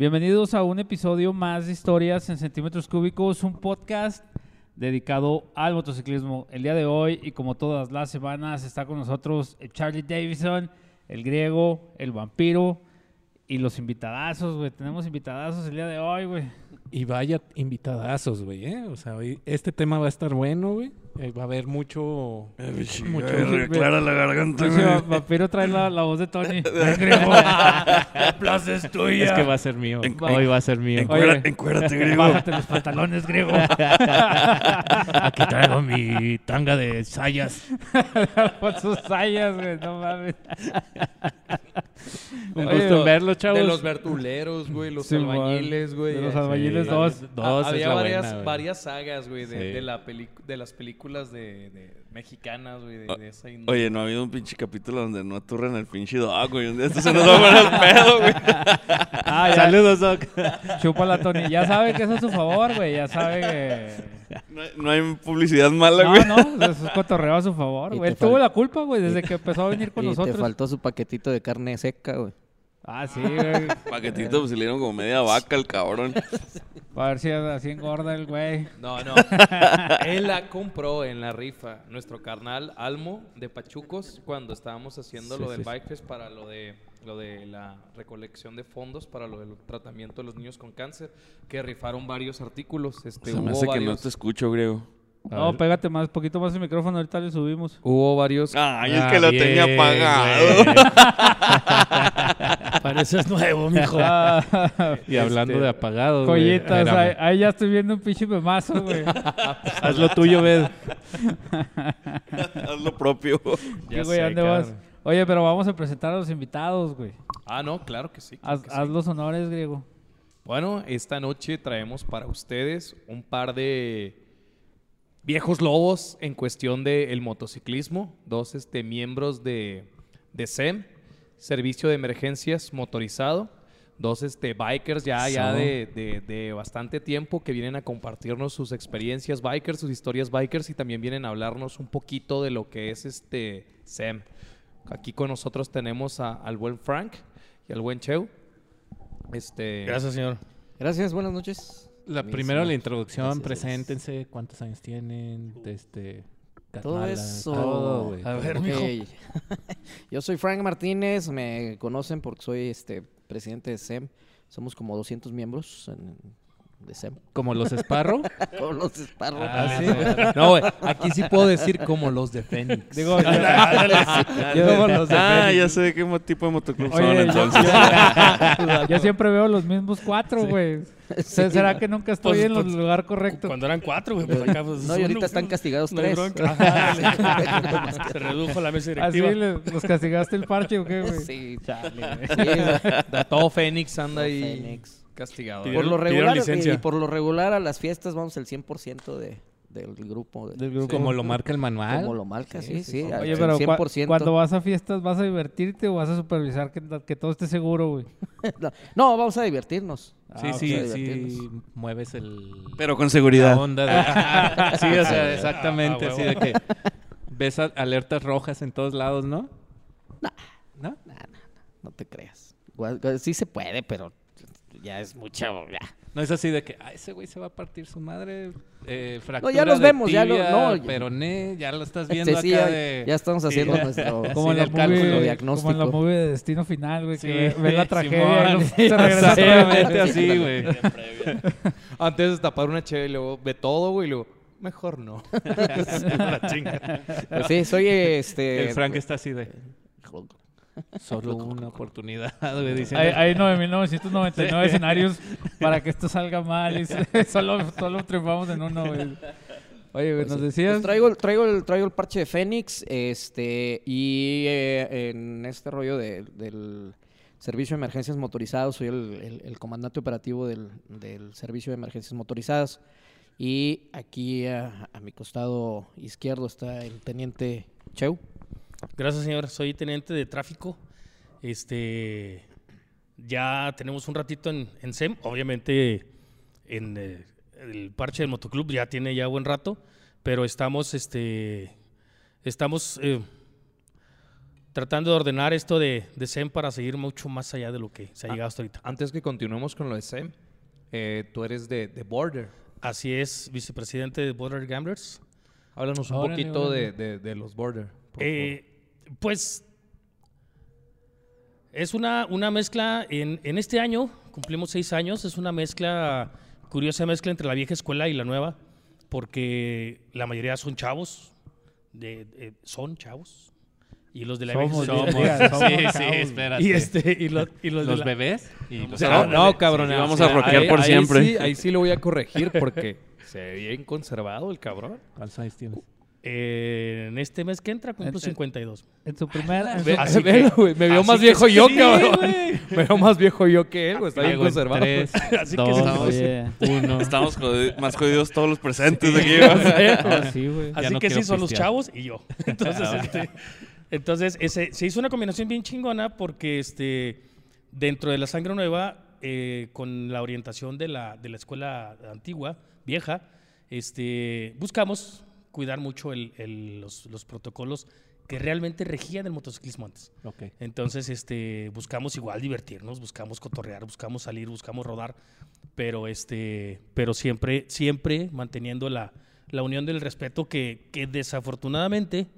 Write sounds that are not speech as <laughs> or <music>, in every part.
Bienvenidos a un episodio más de Historias en Centímetros Cúbicos, un podcast dedicado al motociclismo. El día de hoy, y como todas las semanas, está con nosotros Charlie Davison, el griego, el vampiro y los invitadazos, güey. Tenemos invitadazos el día de hoy, güey. Y vaya invitadazos, güey, ¿eh? O sea, este tema va a estar bueno, güey. Eh, va a haber mucho... mucho Clara la garganta, güey. va- vampiro trae la, la voz de Tony. <laughs> La plaza es tuya. Es que va a ser mío. En- Hoy va a ser mío. Encuérate, <laughs> griego. Bájate los pantalones, griego. <laughs> Aquí traigo mi tanga de sayas. Con sus sayas, güey. No mames. Un Oye, gusto en verlo, chavos. De los vertuleros, güey, los Sí, albañiles, güey. de los albañiles Sí. dos. Dos es Había la varias, buena, varias sagas, güey, de, Sí. de la peli- de las películas de, de mexicanas, güey, de, de esa. Oye, no ha habido un pinche capítulo donde no aturren el pinche dog, güey. Un día esto se nos va a poner el pedo, güey. <laughs> Ah, ya. Saludos, Doc. <laughs> Chúpala, Tony. Ya sabe que eso es a su favor, güey. Ya sabe que... No hay, no hay publicidad mala, No, güey. no, eso es cotorreo a su favor, Y güey. te Él tuvo fal- la culpa, güey, desde que empezó a venir con y nosotros. te faltó su paquetito de carne seca, güey. Ah, sí, güey. <laughs> Paquetito, pues se le dieron como media vaca al cabrón. <laughs> A ver si así engorda el güey. No, no. <laughs> Él la compró en la rifa. Nuestro carnal Almo de Pachucos, cuando estábamos haciendo Sí, lo del sí. Bike Fest para lo de, lo de la recolección de fondos para lo del tratamiento de los niños con cáncer, que rifaron varios artículos. Este, Se me hubo hace que no te escucho, griego. No, ver. pégate más, poquito más el micrófono, ahorita le subimos. Hubo varios Ay, es Ah, que lo bien, tenía apagado. <laughs> Pareces nuevo, mijo. Ah, <laughs> Y hablando Este, de. Joyitas, Espérame. ahí, ahí ya estoy viendo un pinche memazo, güey. <laughs> Haz lo tuyo, Bed. Haz lo propio. ¿Qué, Ya güey, ¿dónde vas? Oye, pero vamos a presentar a los invitados, güey. Ah, no, claro que sí. claro Haz, que sí. haz los honores, griego. Bueno, esta noche traemos para ustedes un par de viejos lobos en cuestión del motociclismo. Dos este, miembros de, de SEM, Servicio de Emergencias Motorizado. Dos este, bikers ya, ya de, de- de bastante tiempo que vienen a compartirnos sus experiencias bikers, sus historias bikers y también vienen a hablarnos un poquito de lo que es este SEM. Aquí con nosotros tenemos a- al buen Frank y al buen Cheu. Este, Gracias, señor. Gracias, buenas noches. La Mi primero la introducción, Gracias, preséntense, cuántos años tienen, este... Todo eso. Todo. A ver, Ok. mijo. <laughs> Yo soy Frank Martínez, me conocen porque soy este presidente de SEM. Somos como 200 miembros en- de SEM. Como los Sparrow. <laughs> Con los esparros. Ah, sí. No, güey, aquí sí puedo decir como los de Fénix. Digo, <laughs> yo, yo- como los de Ah, Fénix. ya sé de qué tipo de motoclub son, entonces. yo- <laughs> yo siempre veo los mismos cuatro, güey. Sí, ¿Será no. que nunca estoy Pues, en el pues, lugar correcto? Cuando eran cuatro, güey, pues acá pues, No, y uno, ahorita están castigados tres. Ajá, Se redujo la mesa ¿Así directiva. le- los castigaste el parche o qué, güey? Sí. Chale, güey. Sí, todo Fénix anda ahí Fénix. Castigado. Pidieron- Por lo regular, licencia. y por lo regular a las fiestas vamos el 100% de, del grupo. de- Del grupo. Como lo marca el manual. Como lo marca, sí, sí. Oye, pero cua- 100%. cuando vas a fiestas, ¿vas a divertirte o vas a supervisar que, que todo esté seguro, güey? <laughs> No, no, vamos a divertirnos. Sí, Ah, sí, sí, mueves el... Pero con seguridad. La onda de... <laughs> sí, o sea, exactamente, Ah, así de que ves alertas rojas en todos lados, ¿no? ¿No? Nah, nah, nah, no te creas. Sí se puede, pero ya es mucho. Ya. No es así de que, ah, ese güey se va a partir su madre, eh, fractura ya los de vemos, ya lo- tibia, no, ya- peroné, ya lo estás viendo Este, sí, acá ya, de... ya estamos haciendo nuestro. <laughs> Como, Sí, el cálculo movie, diagnóstico. como en la movie de Destino Final, güey, Sí, que ve, ve la tragedia y <laughs> se así, güey. Antes de tapar una cheve y luego ve todo, güey, y luego, mejor no. <laughs> La chinga. Pues sí, soy este. El Frank está así de... Solo una oportunidad, güey, diciendo... Hay, hay 9.999 escenarios <laughs> para que esto salga mal y <laughs> solo, solo triunfamos en uno, güey. Oye, güey, nos decías... Pues traigo, el- traigo, el, traigo el parche de Fénix, este, y eh, en este rollo de- del servicio de emergencias motorizados, soy el, el- el comandante operativo del, del servicio de emergencias motorizadas. Y aquí a, a mi costado izquierdo está el teniente Cheu. Gracias, señor. Soy teniente de tráfico. Este, ya tenemos un ratito en, en SEM. Obviamente, en eh, el parche del motoclub ya tiene ya buen rato, pero estamos, este, estamos eh, tratando de ordenar esto de, de SEM para seguir mucho más allá de lo que se ha Ah. llegado hasta ahorita. Antes que continuemos con lo de SEM, eh, tú eres de, de Border. Así es, vicepresidente de Border Gamblers. Háblanos un Órale, poquito de, órale. de- de los Border. por Eh, pues es una, una mezcla, en, en este año, cumplimos seis años, es una mezcla, curiosa mezcla entre la vieja escuela y la nueva, porque la mayoría son chavos, de, de- son chavos, y los de la Somos, vieja escuela. diga, somos sí, sí, chavos. espérate. Y, este, y, los, y los de la- bebés y los favor. Ah, no, no, cabrón. sí, vamos sí, a rockear ahí- por ahí siempre. sí- ahí sí lo voy a corregir porque se ve bien conservado el cabrón. ¿Cuántos años tienes? Eh, en este mes que entra cumplo En- en- 52. En su primera. Así que- me veo así más que viejo sí, yo, sí, cabrón. güey. <laughs> Me veo más viejo yo que él, güey. Está bien conservado. tres, <laughs> Así que dos, sí, Oye. uno. Estamos más jodidos todos los presentes aquí. güey. <laughs> Ah, sí, güey. Ya Así no que sí, son los chavos y yo. Entonces, este, entonces ese, se hizo una combinación bien chingona porque este, dentro de la sangre nueva, eh, con la orientación de la, de la escuela antigua, vieja, este, buscamos cuidar mucho el- el- los, los protocolos que realmente regían el motociclismo antes. Ok. Entonces, este, buscamos igual divertirnos, buscamos cotorrear, buscamos salir, buscamos rodar, pero este, pero siempre, siempre manteniendo la, la unión del respeto que, que desafortunadamente,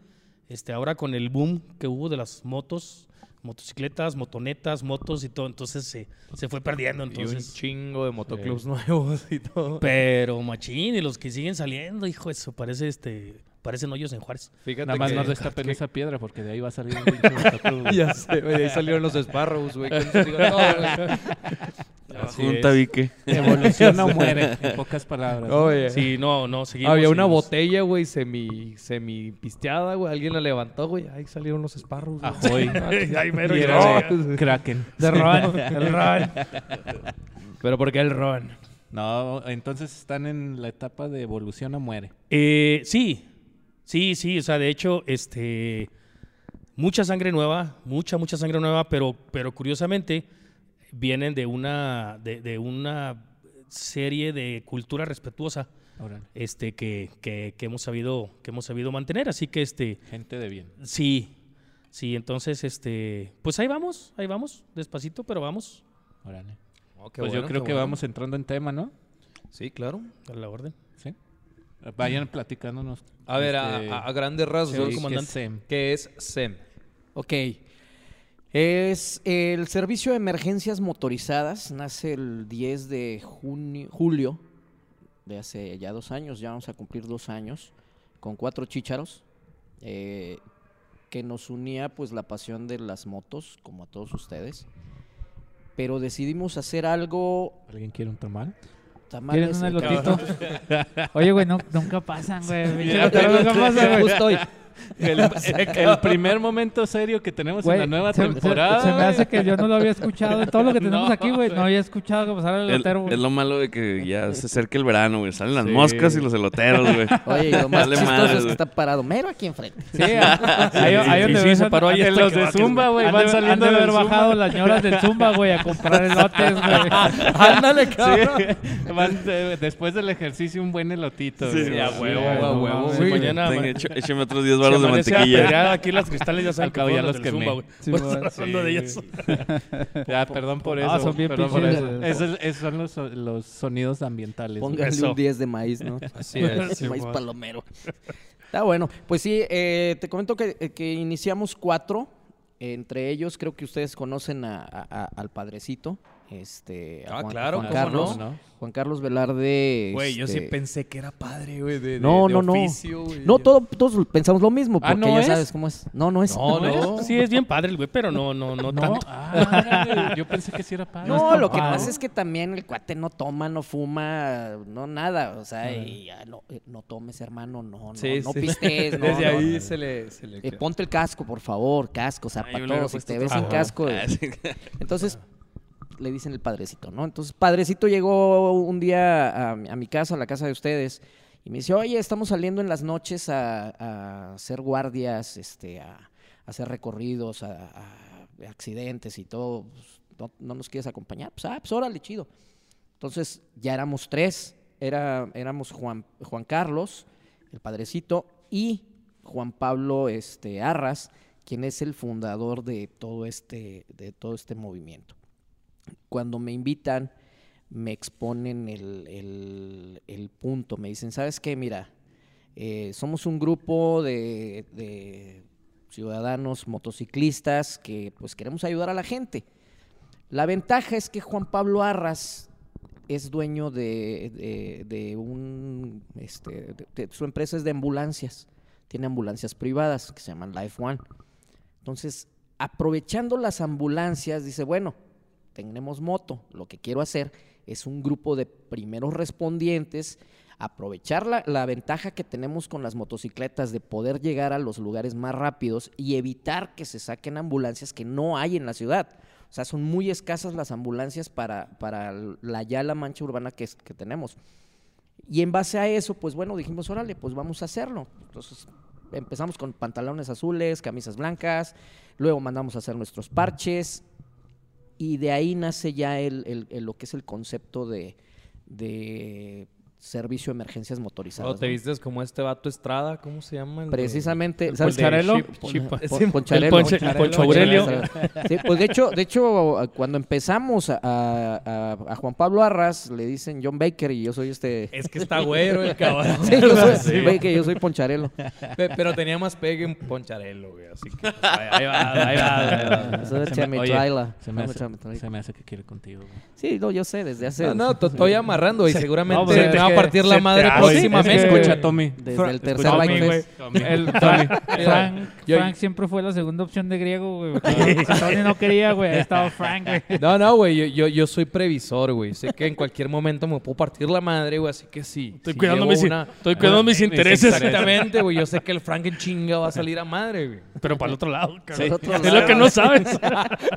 este, ahora con el boom que hubo de las motos, motocicletas, motonetas, motos y todo, entonces se, se fue perdiendo. Y un Entonces, chingo de motoclubs nuevos y todo. pero machín, y los que siguen saliendo, hijo, eso parece este, parecen hoyos en Juárez. Fíjate Nada más que- no destapen esa <laughs> piedra porque de ahí va a salir un pinche <laughs> motoclub. Ya sé, de ahí salieron los Sparrows, güey. con <laughs> Así Junta es. Vique. Evoluciona o <laughs> muere, en pocas palabras. ¿no? Oye, Sí, no, no, seguimos. Había una seguimos. botella, güey, semi, semi pisteada, güey. Alguien la levantó, güey. Ahí salieron los Sparrows. güey. Ahoy. <laughs> Ay, mero, Y era no. Kraken. De Ron, el Ron. <laughs> Pero porque el ron. No, entonces están en la etapa de evolución o muere. Eh, sí, sí, sí, o sea, de hecho, este, mucha sangre nueva, mucha, mucha sangre nueva, pero, pero curiosamente vienen de una, de, de una serie de cultura respetuosa, este, que, que, que hemos sabido, que hemos sabido mantener, así que, este, Gente de bien. sí, sí, entonces, este, pues ahí vamos, ahí vamos, despacito, pero vamos Órale. Oh, Pues yo creo que bueno. vamos entrando en tema, ¿no? Sí, claro. a la orden. Sí. Vayan platicándonos. A ver, a, este, a- a grandes rasgos, Señor ¿qué es comandante. SEM? ¿qué es SEM? Ok. Es el Servicio de Emergencias Motorizadas. Nace el 10 de junio, julio de hace ya dos años. Ya vamos a cumplir dos años. Con cuatro chícharos. eh, que nos unía pues la pasión de las motos, como a todos ustedes. Pero decidimos hacer algo... ¿Alguien quiere un tamal? ¿Quieren un elotito? <laughs> Oye, güey, no, nunca pasan, güey. Nunca. Justo hoy. <laughs> El, <laughs> el primer momento serio que tenemos Güey, en la nueva se, se- temporada. se me güey. hace que yo no lo había escuchado. En todo lo que <laughs> tenemos No, aquí, güey, no había escuchado que pasara el El- elotero, güey. es lo malo de que ya se acerca el verano, güey. Salen las Sí. moscas y los eloteros, güey. Oye, y lo más Vale chistoso madre, es que está parado mero aquí enfrente. Sí, ahí, ahí sí, donde sí, ves se paró ahí En los de Zumba, güey, van saliendo han de haber Zumba. bajado las señoras del Zumba, güey, a comprar elotes, güey. Ándale, cabrón. Sí, van de- después del ejercicio un buen elotito. Sí, a huevo, Sí, a huevo. Sí, Sí, mañana écheme otros 10 se baros de mantequilla. apedreada, aquí las cristales ya Al cabo que ya los quemé. Zumba. Sí, estar hablando de. <laughs> Ya, perdón por eso. Ah, son bien perdón por eso. Esos, esos son los, los sonidos ambientales. Eso. un 10 de maíz, ¿no? <laughs> Así es. <laughs> Sí, maíz palomero. Está bueno. Pues sí, eh, te comento que, eh, que iniciamos cuatro. Entre ellos creo que ustedes conocen a- a- a- al padrecito. Este, a Ah, claro, Juan ¿cómo Carlos. no? Juan Carlos Velarde. Güey, yo sí este, pensé que era padre, güey, de, de- No, de no, no. oficio. No, todo- todos pensamos lo mismo, Ah, porque ¿no ya es? sabes cómo es. No, no es. No, no. <laughs> Sí, es bien padre el güey, pero no, no, no, No, tanto. ah, <laughs> yo pensé que sí era padre. No, lo que pasa es que también el cuate no toma, no fuma, no nada. O sea, y ya no, eh, no tomes, hermano, no, no, Sí, no sí. pistes, <laughs> no. Desde no. ahí se le... Se le Eh, ponte el casco, por favor, casco, Ah, yo le zapatos. hubiera Si te ves sin casco. Ah, sí. Entonces, le dicen el padrecito, ¿no? Entonces, padrecito llegó un día a, mi- casa, a la casa de ustedes, y me dice, oye, estamos saliendo en las noches a, a hacer guardias, este, a, hacer recorridos, a, a accidentes y todo. Pues, ¿no, no nos quieres acompañar? Pues, ah, pues órale, chido. Entonces, ya éramos tres. Era, éramos Juan, Juan Carlos, el padrecito, y Juan Pablo este, Arras, quien es el fundador de todo este, de todo este movimiento. Cuando me invitan, me exponen el, punto, me dicen, ¿sabes qué? Mira, eh, somos un grupo de, de ciudadanos motociclistas que pues queremos ayudar a la gente. La ventaja es que Juan Pablo Arras es dueño de, de- un, este, su empresa es de ambulancias, tiene ambulancias privadas que se llaman Life One. Entonces, aprovechando las ambulancias, dice, bueno, tenemos moto, lo que quiero hacer es un grupo de primeros respondientes, aprovechar la, la ventaja que tenemos con las motocicletas de poder llegar a los lugares más rápidos y evitar que se saquen ambulancias que no hay en la ciudad. O sea, son muy escasas las ambulancias para, para la ya la mancha urbana que, que tenemos. Y en base a eso, pues bueno, dijimos, órale, pues vamos a hacerlo. Entonces empezamos con pantalones azules, camisas blancas, luego mandamos a hacer nuestros parches y de ahí nace ya el, el- lo que es el concepto de, de servicio de emergencias motorizadas. ¿O te ¿no? vistes como este vato Estrada? ¿Cómo se llama? El Precisamente, el ¿sabes Poncharelo? Poncharelo. el. Sí, pues de hecho, de hecho, cuando empezamos a, a- a Juan Pablo Arras, le dicen John Baker y yo soy este. Es que está güero el <laughs> cabrón. Sí, yo soy, <laughs> Sí. Baker, yo soy Poncharelo. Pe- Pero tenía más pegue en Poncharelo, güey. Así que pues, ahí, ahí va, <laughs> ahí va, ahí va. Soy de Se me- Chemitraila. Se me, No, hace, Chemitraila. se me hace que quiere contigo. güey. Sí, no, yo sé, desde hace. No, no, te estoy amarrando y seguramente Pues, a partir la madre próximamente. Escucha, Tommy. Desde el tercer Tommy, güey. Fest. El <laughs> Frank, siempre fue la segunda opción de griego, güey. <laughs> Tony no quería, güey, ahí estaba Frank, güey. No, no, güey, yo, yo, yo soy previsor, güey. Sé que en cualquier momento me puedo partir la madre, güey, así que sí. Estoy si cuidando, mis, una- estoy cuidando mis intereses, Exactamente, güey. Yo sé que el <laughs> Frank en chinga va a salir a madre, güey. pero para el otro lado. cabrón. Es lo que no sabes.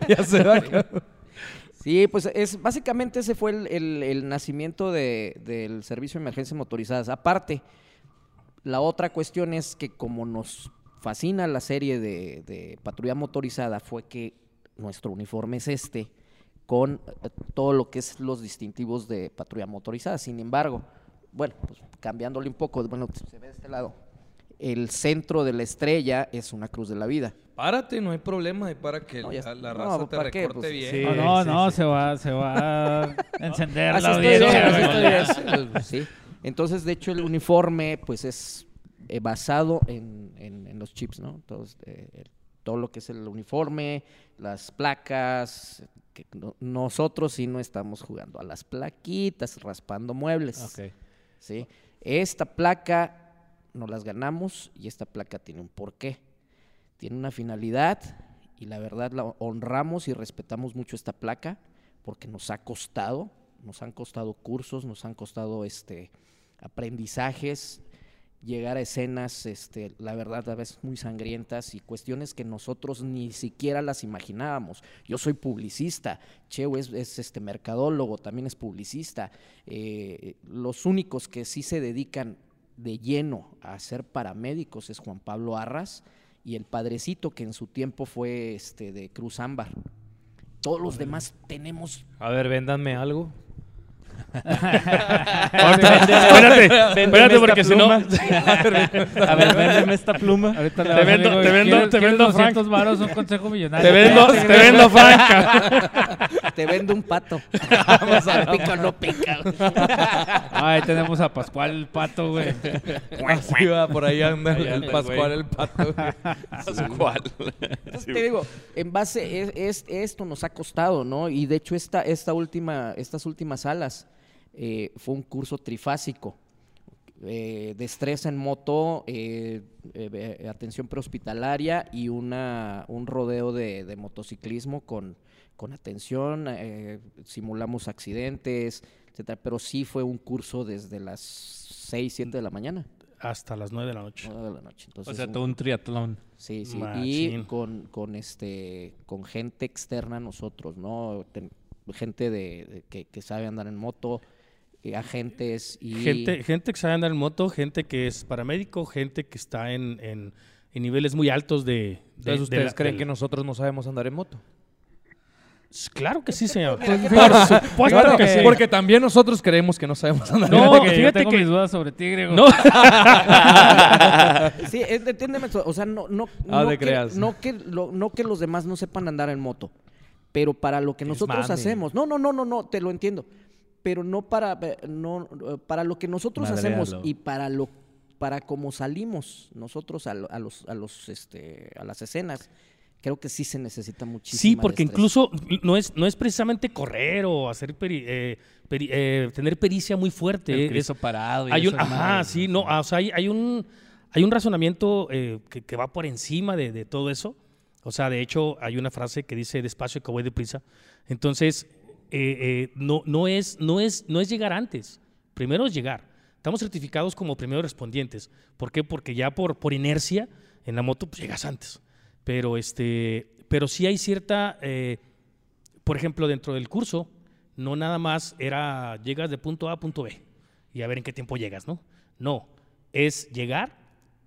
Ya se va, cabrón. Sí, pues es básicamente ese fue el, el- nacimiento de- del servicio de emergencias motorizadas. Aparte, la otra cuestión es que como nos fascina la serie de, de patrulla motorizada, fue que nuestro uniforme es este, con eh, todo lo que es los distintivos de patrulla motorizada. Sin embargo, bueno, pues cambiándole un poco, bueno, se ve de este lado. El centro de la estrella es una cruz de la vida. Párate, no hay problema. Para que No, ya la, la No, raza pues, te recorte Pues, bien. No, sí. no, sí, no, sí. se va, se va a <laughs> encender Así la audiencia. Sí. Entonces, de hecho, el uniforme, pues, es eh, basado en, en- en los chips, ¿no? Entonces, eh, el- todo lo que es el uniforme, las placas, que no- nosotros sí no estamos jugando a las plaquitas, raspando muebles. Ok. ¿sí? Esta placa nos las ganamos y esta placa tiene un porqué. Tiene una finalidad y la verdad la honramos y respetamos mucho esta placa porque nos ha costado, nos han costado cursos, nos han costado este aprendizajes, llegar a escenas, este, la verdad, a veces muy sangrientas y cuestiones que nosotros ni siquiera las imaginábamos. Yo soy publicista, Cheo es, es, este mercadólogo, también es publicista. Eh, los únicos que sí se dedican de lleno a ser paramédicos es Juan Pablo Arras y el padrecito que en su tiempo fue este de Cruz Ámbar. Todos los demás tenemos A ver, véndanme algo. Espérate, espérate, porque si no. A ver, véndeme esta pluma. Ahorita <laughs> Te vendo- te vendo- ¿quieres- te vendo, Frank? 200 varos, un consejo millonario. Te vendo, te vendo, Frank. te vendo un pato. Vamos a pica o no pica. Ahí tenemos a Pascual el pato, güey. Así va, por ahí anda Ahí el, anda el Pascual, el pato. Pascual. Entonces, te digo, en base, es, es- esto nos ha costado, ¿no? Y de hecho, esta, esta última, estas últimas salas eh, fue un curso trifásico. eh, destreza en moto, eh, eh, atención prehospitalaria y una, un rodeo de, de motociclismo con, con atención, eh, simulamos accidentes, etcétera. Pero sí fue un curso desde las 6, 7 de la mañana, Hasta las 9 de la noche. 9 de la noche. O Entonces, sea, un- todo un triatlón. Sí, sí. Y con, con este con gente externa a nosotros, ¿no? Ten- gente de, de que, que sabe andar en moto, agentes y Gente, gente que sabe andar en moto, gente que es paramédico, gente que está en, en- en niveles muy altos de... de- Entonces, de ¿ustedes la- creen que nosotros no sabemos andar en moto? Claro que sí, señor. Pues, Por supuesto que sí. Porque también nosotros creemos que no sabemos andar. No, Fíjate que yo fíjate tengo que- mis dudas sobre ti, Grego. No, <laughs> Sí, es- entiéndeme, o sea, no, no, Ah, no que, no, que lo- no que los demás no sepan andar en moto, pero para lo que nosotros hacemos, no, no, no, no, no, te lo entiendo, pero no para, eh, no, eh, para lo que nosotros hacemos y para lo, para cómo salimos nosotros a, lo- a los, a los, este, a las escenas, creo que sí se necesita muchísimo. sí, porque incluso no es, no es precisamente correr o hacer peri- eh, peri- eh, tener pericia muy fuerte. El es- parado y hay un, esas ajá, sí, ¿no? o sea, hay, hay un, hay un razonamiento eh, que, que va por encima de, de todo eso. O sea, de hecho, hay una frase que dice despacio que voy deprisa. Entonces, eh, eh, no, no, es, no, es, no es llegar antes. Primero es llegar. Estamos certificados como primeros respondientes. ¿Por qué? Porque ya por, por inercia en la moto pues, llegas antes. Pero, este, pero sí hay cierta, eh, por ejemplo, dentro del curso, no nada más era llegas de punto A a punto B y a ver en qué tiempo llegas, ¿no? No, es llegar,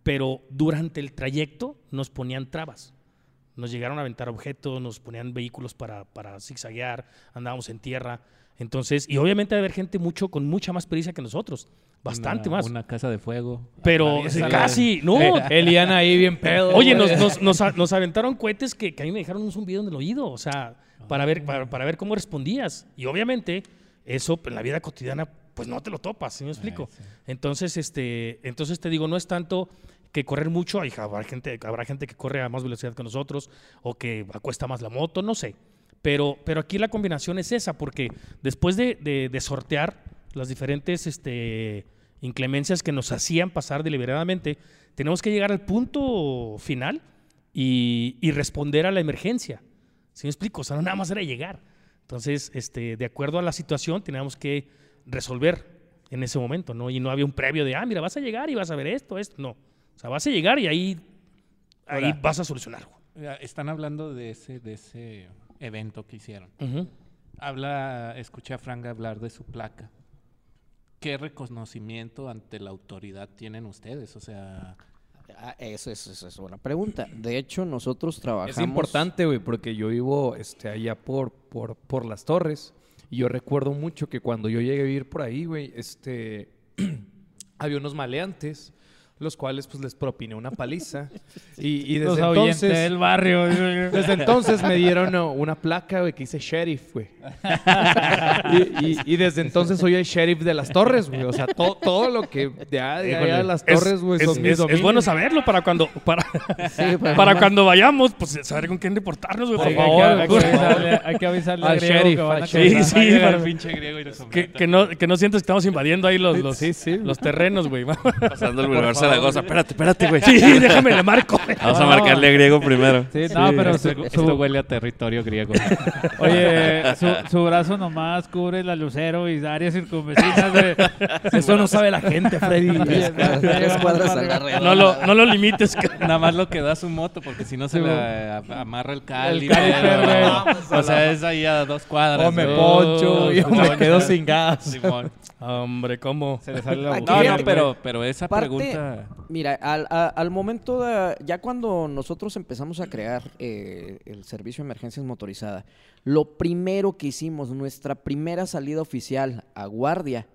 pero durante el trayecto nos ponían trabas. Nos llegaron a aventar objetos, nos ponían vehículos para, para zigzaguear, andábamos en tierra. Entonces, y obviamente va a haber gente mucho, con mucha más pericia que nosotros, bastante Una- más. Una casa de fuego. pero casi, no. Eliana ahí bien pedo. Oye, nos, nos, nos, nos aventaron cohetes que, que a mí me dejaron un zumbido en el oído, o sea, para ver, para, para ver cómo respondías. Y obviamente, eso pues, en la vida cotidiana, pues no te lo topas, ¿sí me explico? Entonces, este, entonces te digo, no es tanto que correr mucho, hay- habrá gente, habrá gente que corre a más velocidad que nosotros, o que acuesta más la moto, no sé. Pero, pero aquí la combinación es esa, porque después de, de- de sortear las diferentes este, inclemencias que nos hacían pasar deliberadamente, tenemos que llegar al punto final y, y responder a la emergencia. ¿Sí me explico? O sea, no nada más era llegar. Entonces, este, de acuerdo a la situación, teníamos que resolver en ese momento, ¿no? Y no había un previo de, ah, mira, vas a llegar y vas a ver esto, esto. No. O sea, vas a llegar y ahí, ahí Ahora- vas a solucionarlo. Ya, Están hablando de ese, de ese evento que hicieron. Ujú. Habla, escuché a Frank hablar de su placa. ¿Qué reconocimiento ante la autoridad tienen ustedes? O sea, Ah, Eso es, eso es buena pregunta. De hecho, nosotros trabajamos... Es importante, güey, porque yo vivo este, allá por, por, por las torres. Y yo recuerdo mucho que cuando yo llegué a vivir por ahí, güey, este, <clears throat> había unos maleantes, los cuales pues les propiné una paliza. <laughs> Y, y Los desde ahuyenté entonces... del barrio. <laughs> Desde entonces me dieron uh, una placa, güey, que dice sheriff, güey. <laughs> y, y- y desde entonces soy el sheriff de las torres, güey. O sea, to- todo lo que de allá de, las Es- torres, güey, es, son mis es- es bueno saberlo para cuando, para, Sí, para- para cuando vayamos, pues saber con quién reportarnos, güey, por Hay que- favor. hay, que avisarle, hay que avisarle Al al griego sheriff, que van al a sheriff. Sí, Va a llegar para- el pinche griego y lo Que, no, que no sientas que estamos invadiendo ahí los, los, Sí, sí. los terrenos, güey. Pasando el Boulevard Zaragoza. Espérate, espérate, güey. Sí, déjame le marco. Vamos a marcarle a griego primero. Sí, no, pero su, Esto, su- esto huele a territorio griego. <laughs> oye, su, su brazo nomás cubre la lucero y áreas circunvecinas de... <laughs> Eso no sabe la gente, Freddy. <laughs> Tres cuadras- tres cuadras a la redonda. No lo, no lo limites. Nada más lo que da su moto, porque si no se le amarra el caliper, o sea, es ahí a dos cuadras. O me poncho, yo me quedo sin gas. Simón. Hombre, ¿cómo? Se le sale la Aquí No, boca. no, pero, pero esa Parte- Mira, al, a- al momento, de- ya cuando nosotros empezamos a crear eh, el servicio de emergencias motorizada, lo primero que hicimos, nuestra primera salida oficial a guardia,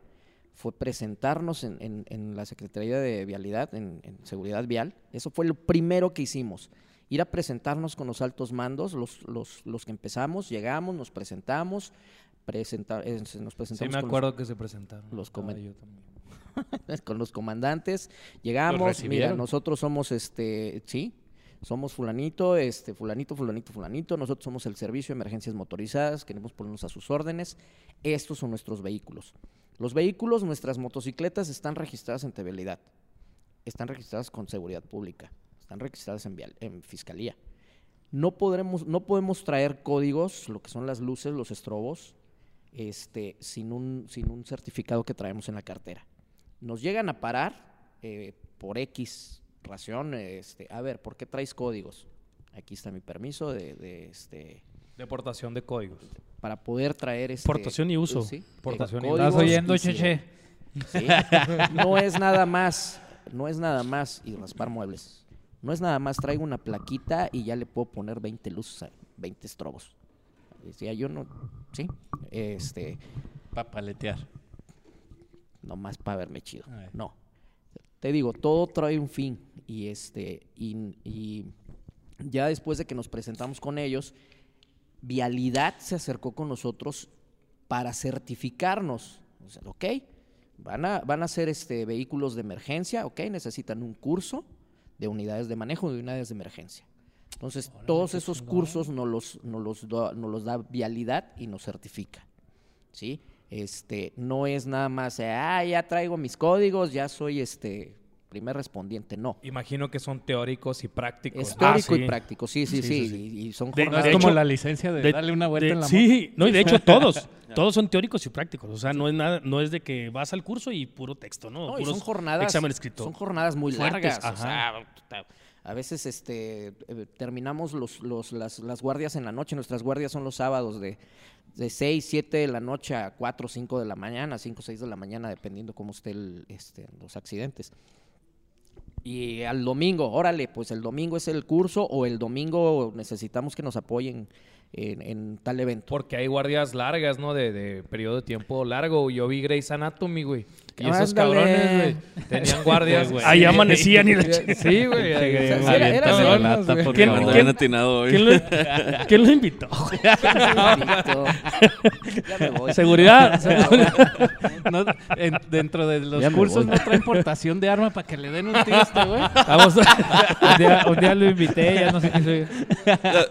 fue presentarnos en, en- en la Secretaría de Vialidad, en, en Seguridad Vial. Eso fue lo primero que hicimos. Ir a presentarnos con los altos mandos, los, los, los que empezamos, llegamos, nos presentamos, presenta- eh, nos presentamos Sí, me los- acuerdo que se presentaron. los yo también. <laughs> con los comandantes. Llegamos, mira, nosotros somos este, sí, somos fulanito, este, fulanito, fulanito, fulanito, nosotros somos el servicio de emergencias motorizadas, queremos ponernos a sus órdenes. Estos son nuestros vehículos. Los vehículos, nuestras motocicletas están registradas en Tevialidad, están registradas con seguridad pública, están registradas en, vial- en fiscalía. No podremos, no podemos traer códigos, lo que son las luces, los estrobos, este, sin un, sin un certificado que traemos en la cartera. Nos llegan a parar eh, por X razón, este, a ver, ¿por qué traes códigos? Aquí está mi permiso de, de, este, Deportación de códigos. para poder traer este, Portación y uso. sí, Portación y eh, uso. ¿Estás oyendo, Cheche? Sí. No es nada más, no es nada más y raspar muebles. No es nada más, traigo una plaquita y ya le puedo poner 20 luces, a- 20 estrobos. Decía yo, no, sí, este, Para paletear. Nomás para verme chido. No. Te digo, todo trae un fin. Y este, y, y ya después de que nos presentamos con ellos, Vialidad se acercó con nosotros para certificarnos. O sea, ok, van a, van a ser este, vehículos de emergencia, ok, necesitan un curso de unidades de manejo de unidades de emergencia. Entonces, todos esos cursos nos los, nos los, da, nos los da Vialidad y nos certifica. ¿sí? Este, no es nada más, ah, ya traigo mis códigos, ya soy este primer respondiente, no. Imagino que son teóricos y prácticos. Es teórico sí. y práctico, sí, sí, Sí, sí, sí, sí. Y, y son De- No es como hecho- la licencia de, De- darle una vuelta de- en la moto. Sí, no, y de hecho todos, <laughs> todos son teóricos y prácticos. O sea, no es nada, no es de que vas al curso y puro texto, ¿no? No, y son jornadas, Examen escrito. son jornadas muy Fuertes, largas. o sea, a veces este, eh, terminamos los, los- las, las guardias en la noche. Nuestras guardias son los sábados de, de 6, 7 de la noche a 4, 5 de la mañana, 5, 6 de la mañana, dependiendo cómo esté el, este, los accidentes. Y al domingo, órale, pues el domingo es el curso o el domingo necesitamos que nos apoyen en, tal evento. Porque hay guardias largas, ¿no? De, de periodo de tiempo largo. Yo vi Grey's Anatomy, güey. Y esos Ándale. cabrones, güey, tenían <laughs> guardias, güey. Ahí amanecían y la Sí, güey. ahí- Sí, o sea, sí, sí, era- era cabrones, güey. ¿Quién- Ando quién- atinado hoy. ¿Quién lo, quién lo invitó? <laughs> Bendito. <laughs> ya me voy. Seguridad. No, en- dentro de los Ya me cursos voy. no trae importación de arma para que le den un tiro a este güey. Vamos un, día, un día lo invité, ya no sé qué soy.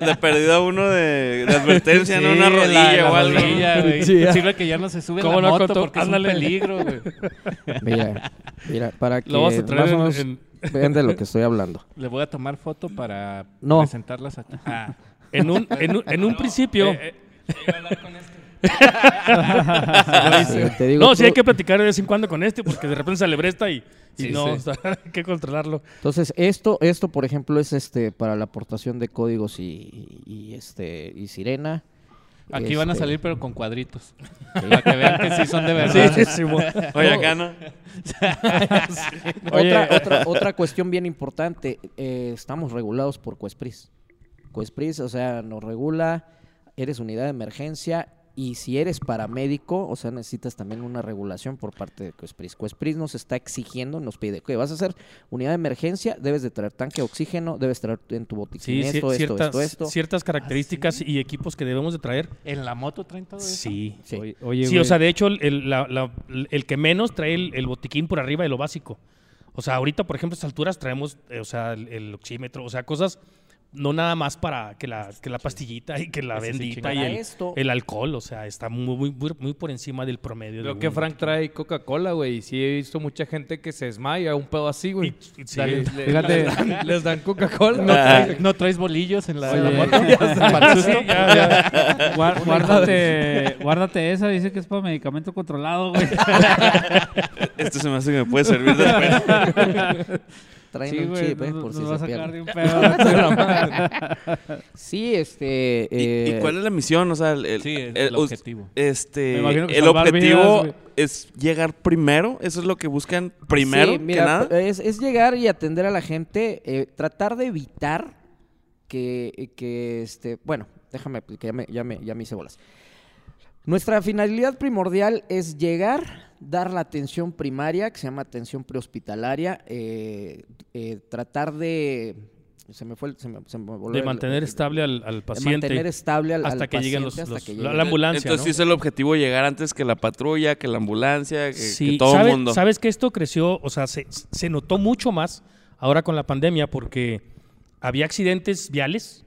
De, de perdida uno de, de advertencia, no Sí, una la- rodilla la o algo. rodilla, güey. Sí, ya. Sirve que ya no se sube ¿Cómo la no, moto Coto? porque es Ándale. un peligro, güey. <laughs> Mira, mira, para que Lo vamos a traer más o en- menos en- vean de lo que estoy hablando. <laughs> Le voy a tomar foto para No. presentarlas aquí. Ah, En un, en un, en un principio. Sí, te digo, no, sí tú- hay que platicar de vez en cuando con este porque de repente se le bresta y, y Sí, no, sí. <laughs> o sea, hay que controlarlo. Entonces, esto, esto, por ejemplo, es este para la aportación de códigos y, y, este y sirena. Aquí van a Este, salir, pero con cuadritos. <laughs> Para que vean que sí son de verdad. sí, sí, <laughs> Oye, acá no. <laughs> Otra, otra, otra cuestión bien importante, eh, estamos regulados por Cuespris. Cuespris, o sea, nos regula, eres unidad de emergencia y si eres paramédico, o sea, necesitas también una regulación por parte de Cuespris. Cuespris nos está exigiendo, nos pide que vas a hacer unidad de emergencia, debes de traer tanque de oxígeno, debes traer en tu botiquín Sí, esto, cier- esto, ciertas, esto, esto. ciertas características y equipos que debemos de traer. ¿En la moto traen todo eso? Sí. Sí. Oye, oye, Sí, o sea, de hecho, el, el- la- la- el que menos trae el, el botiquín por arriba de lo básico. O sea, ahorita, por ejemplo, a estas alturas traemos, eh, o sea, el, el oxímetro, o sea, cosas no nada más para que la, que la pastillita y que la Ese sí bendita y Para el, esto, el alcohol, o sea, está muy, muy, muy, por encima del promedio. de Creo que Frank trae Coca-Cola, güey. Y sí he visto mucha gente que se desmaya, un pedo así, güey. Y- y- sí. <laughs> Fíjate. les dan, les dan Coca-Cola. ¿No, traes, no traes bolillos en la, en la Oye. <laughs> moto? <laughs> Guárdate, guárdate esa, dice que es para medicamento controlado, güey. Este se me hace que me puede servir después. Traen Sí, un chip, eh, por si se sacar pierde. de un pedo. <laughs> <laughs> Sí, este... ¿Y, y eh, cuál es la misión? O sea, el, el- Sí, el- el objetivo. Este, Me imagino que el objetivo vidas, es llegar primero. Eso es lo que buscan primero Sí, que nada. Es, es llegar y atender a la gente, eh, tratar de evitar que, que, este, bueno, déjame, que ya me, ya me, ya me hice bolas. Nuestra finalidad primordial es llegar, dar la atención primaria, que se llama atención prehospitalaria, eh, eh, tratar de, se me fue, el- se me, se me de mantener el- estable al, al de paciente mantener estable al, hasta al que lleguen los, paciente, los- hasta que la, llegue- la ambulancia. Entonces ¿no? sí es el objetivo llegar antes que la patrulla, que la ambulancia, que, todo el ¿sabe- mundo. Sabes que esto creció, o sea, se, se notó mucho más ahora con la pandemia porque había accidentes viales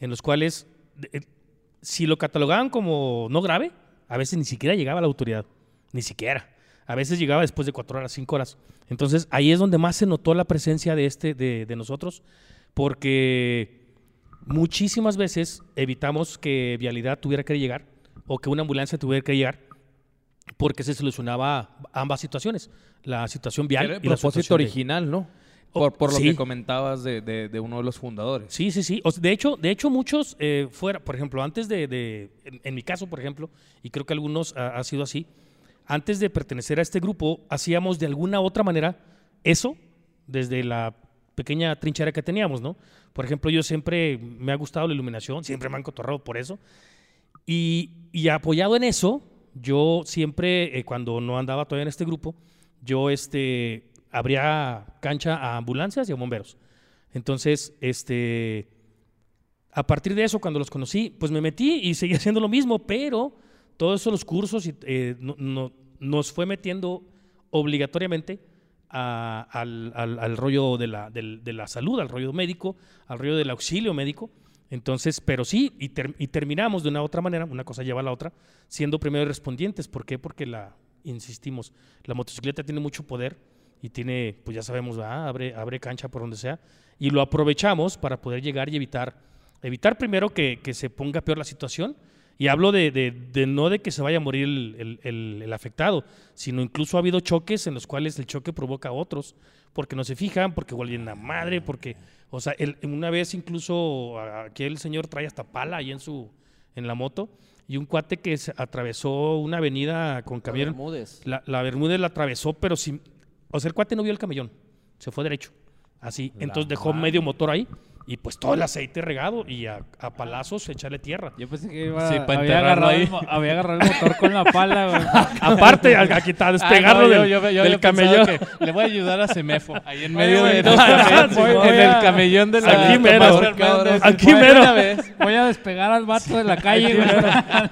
en los cuales, eh, si lo catalogaban como no grave, a veces ni siquiera llegaba la autoridad, ni siquiera. A veces llegaba después de cuatro horas, cinco horas. Entonces ahí es donde más se notó la presencia de este, de, de nosotros, porque muchísimas veces evitamos que vialidad tuviera que llegar o que una ambulancia tuviera que llegar porque se solucionaba ambas situaciones, la situación vial Era el y la propósito situación de- original, ¿no? Oh, Por, por lo sí. que comentabas de, de- de uno de los fundadores. Sí, sí, sí. O sea, de hecho, de hecho muchos eh, fuera, por ejemplo, antes de, de- en, en mi caso, por ejemplo, y creo que algunos ha, ha sido así, antes de pertenecer a este grupo, hacíamos de alguna otra manera eso desde la pequeña trinchera que teníamos, ¿no? Por ejemplo, yo siempre me ha gustado la iluminación, siempre me han cotorrado por eso. Y, y apoyado en eso, yo siempre, eh, cuando no andaba todavía en este grupo, yo este, abría cancha a ambulancias y a bomberos. Entonces, este, a partir de eso, cuando los conocí, pues me metí y seguí <laughs> haciendo lo mismo, pero todos esos cursos eh, no- no- nos fue metiendo obligatoriamente al, rollo de la, salud, al rollo médico, al rollo del auxilio médico. Entonces, pero sí, y, ter- y terminamos de una otra manera, una cosa lleva a la otra, siendo primeros respondientes. ¿Por qué? Porque la, insistimos, la motocicleta tiene mucho poder y tiene, pues ya sabemos, abre, abre cancha por donde sea, y lo aprovechamos para poder llegar y evitar, evitar primero que, que se ponga peor la situación. Y hablo de, de- de no de que se vaya a morir el, el- el- el afectado, sino incluso ha habido choques en los cuales el choque provoca a otros, porque no se fijan, porque huelen a madre, porque, o sea, una vez incluso aquí el señor trae hasta pala ahí en su, en la moto, y un cuate que se atravesó una avenida con camión, Bermúdez. la, la Bermúdez la atravesó, pero sin. O sea, el cuate no vio el camellón. Se fue derecho. Así. Entonces dejó medio motor ahí. Y pues todo el aceite regado. Y a, a palazos echarle tierra. Yo pensé que iba, Sí, para había, agarrado ahí. el, había agarrado el motor con la pala, güey. <laughs> Aparte, a, a quitar, despegarlo Ah, no, yo- del, yo- yo del había pensado camellón. le voy a ayudar a Semefo. Ahí en medio de no, voy en a- el camellón de la Aquí mero. Aquí Voy- mero. Voy a despegar al vato de la calle, güey. <laughs>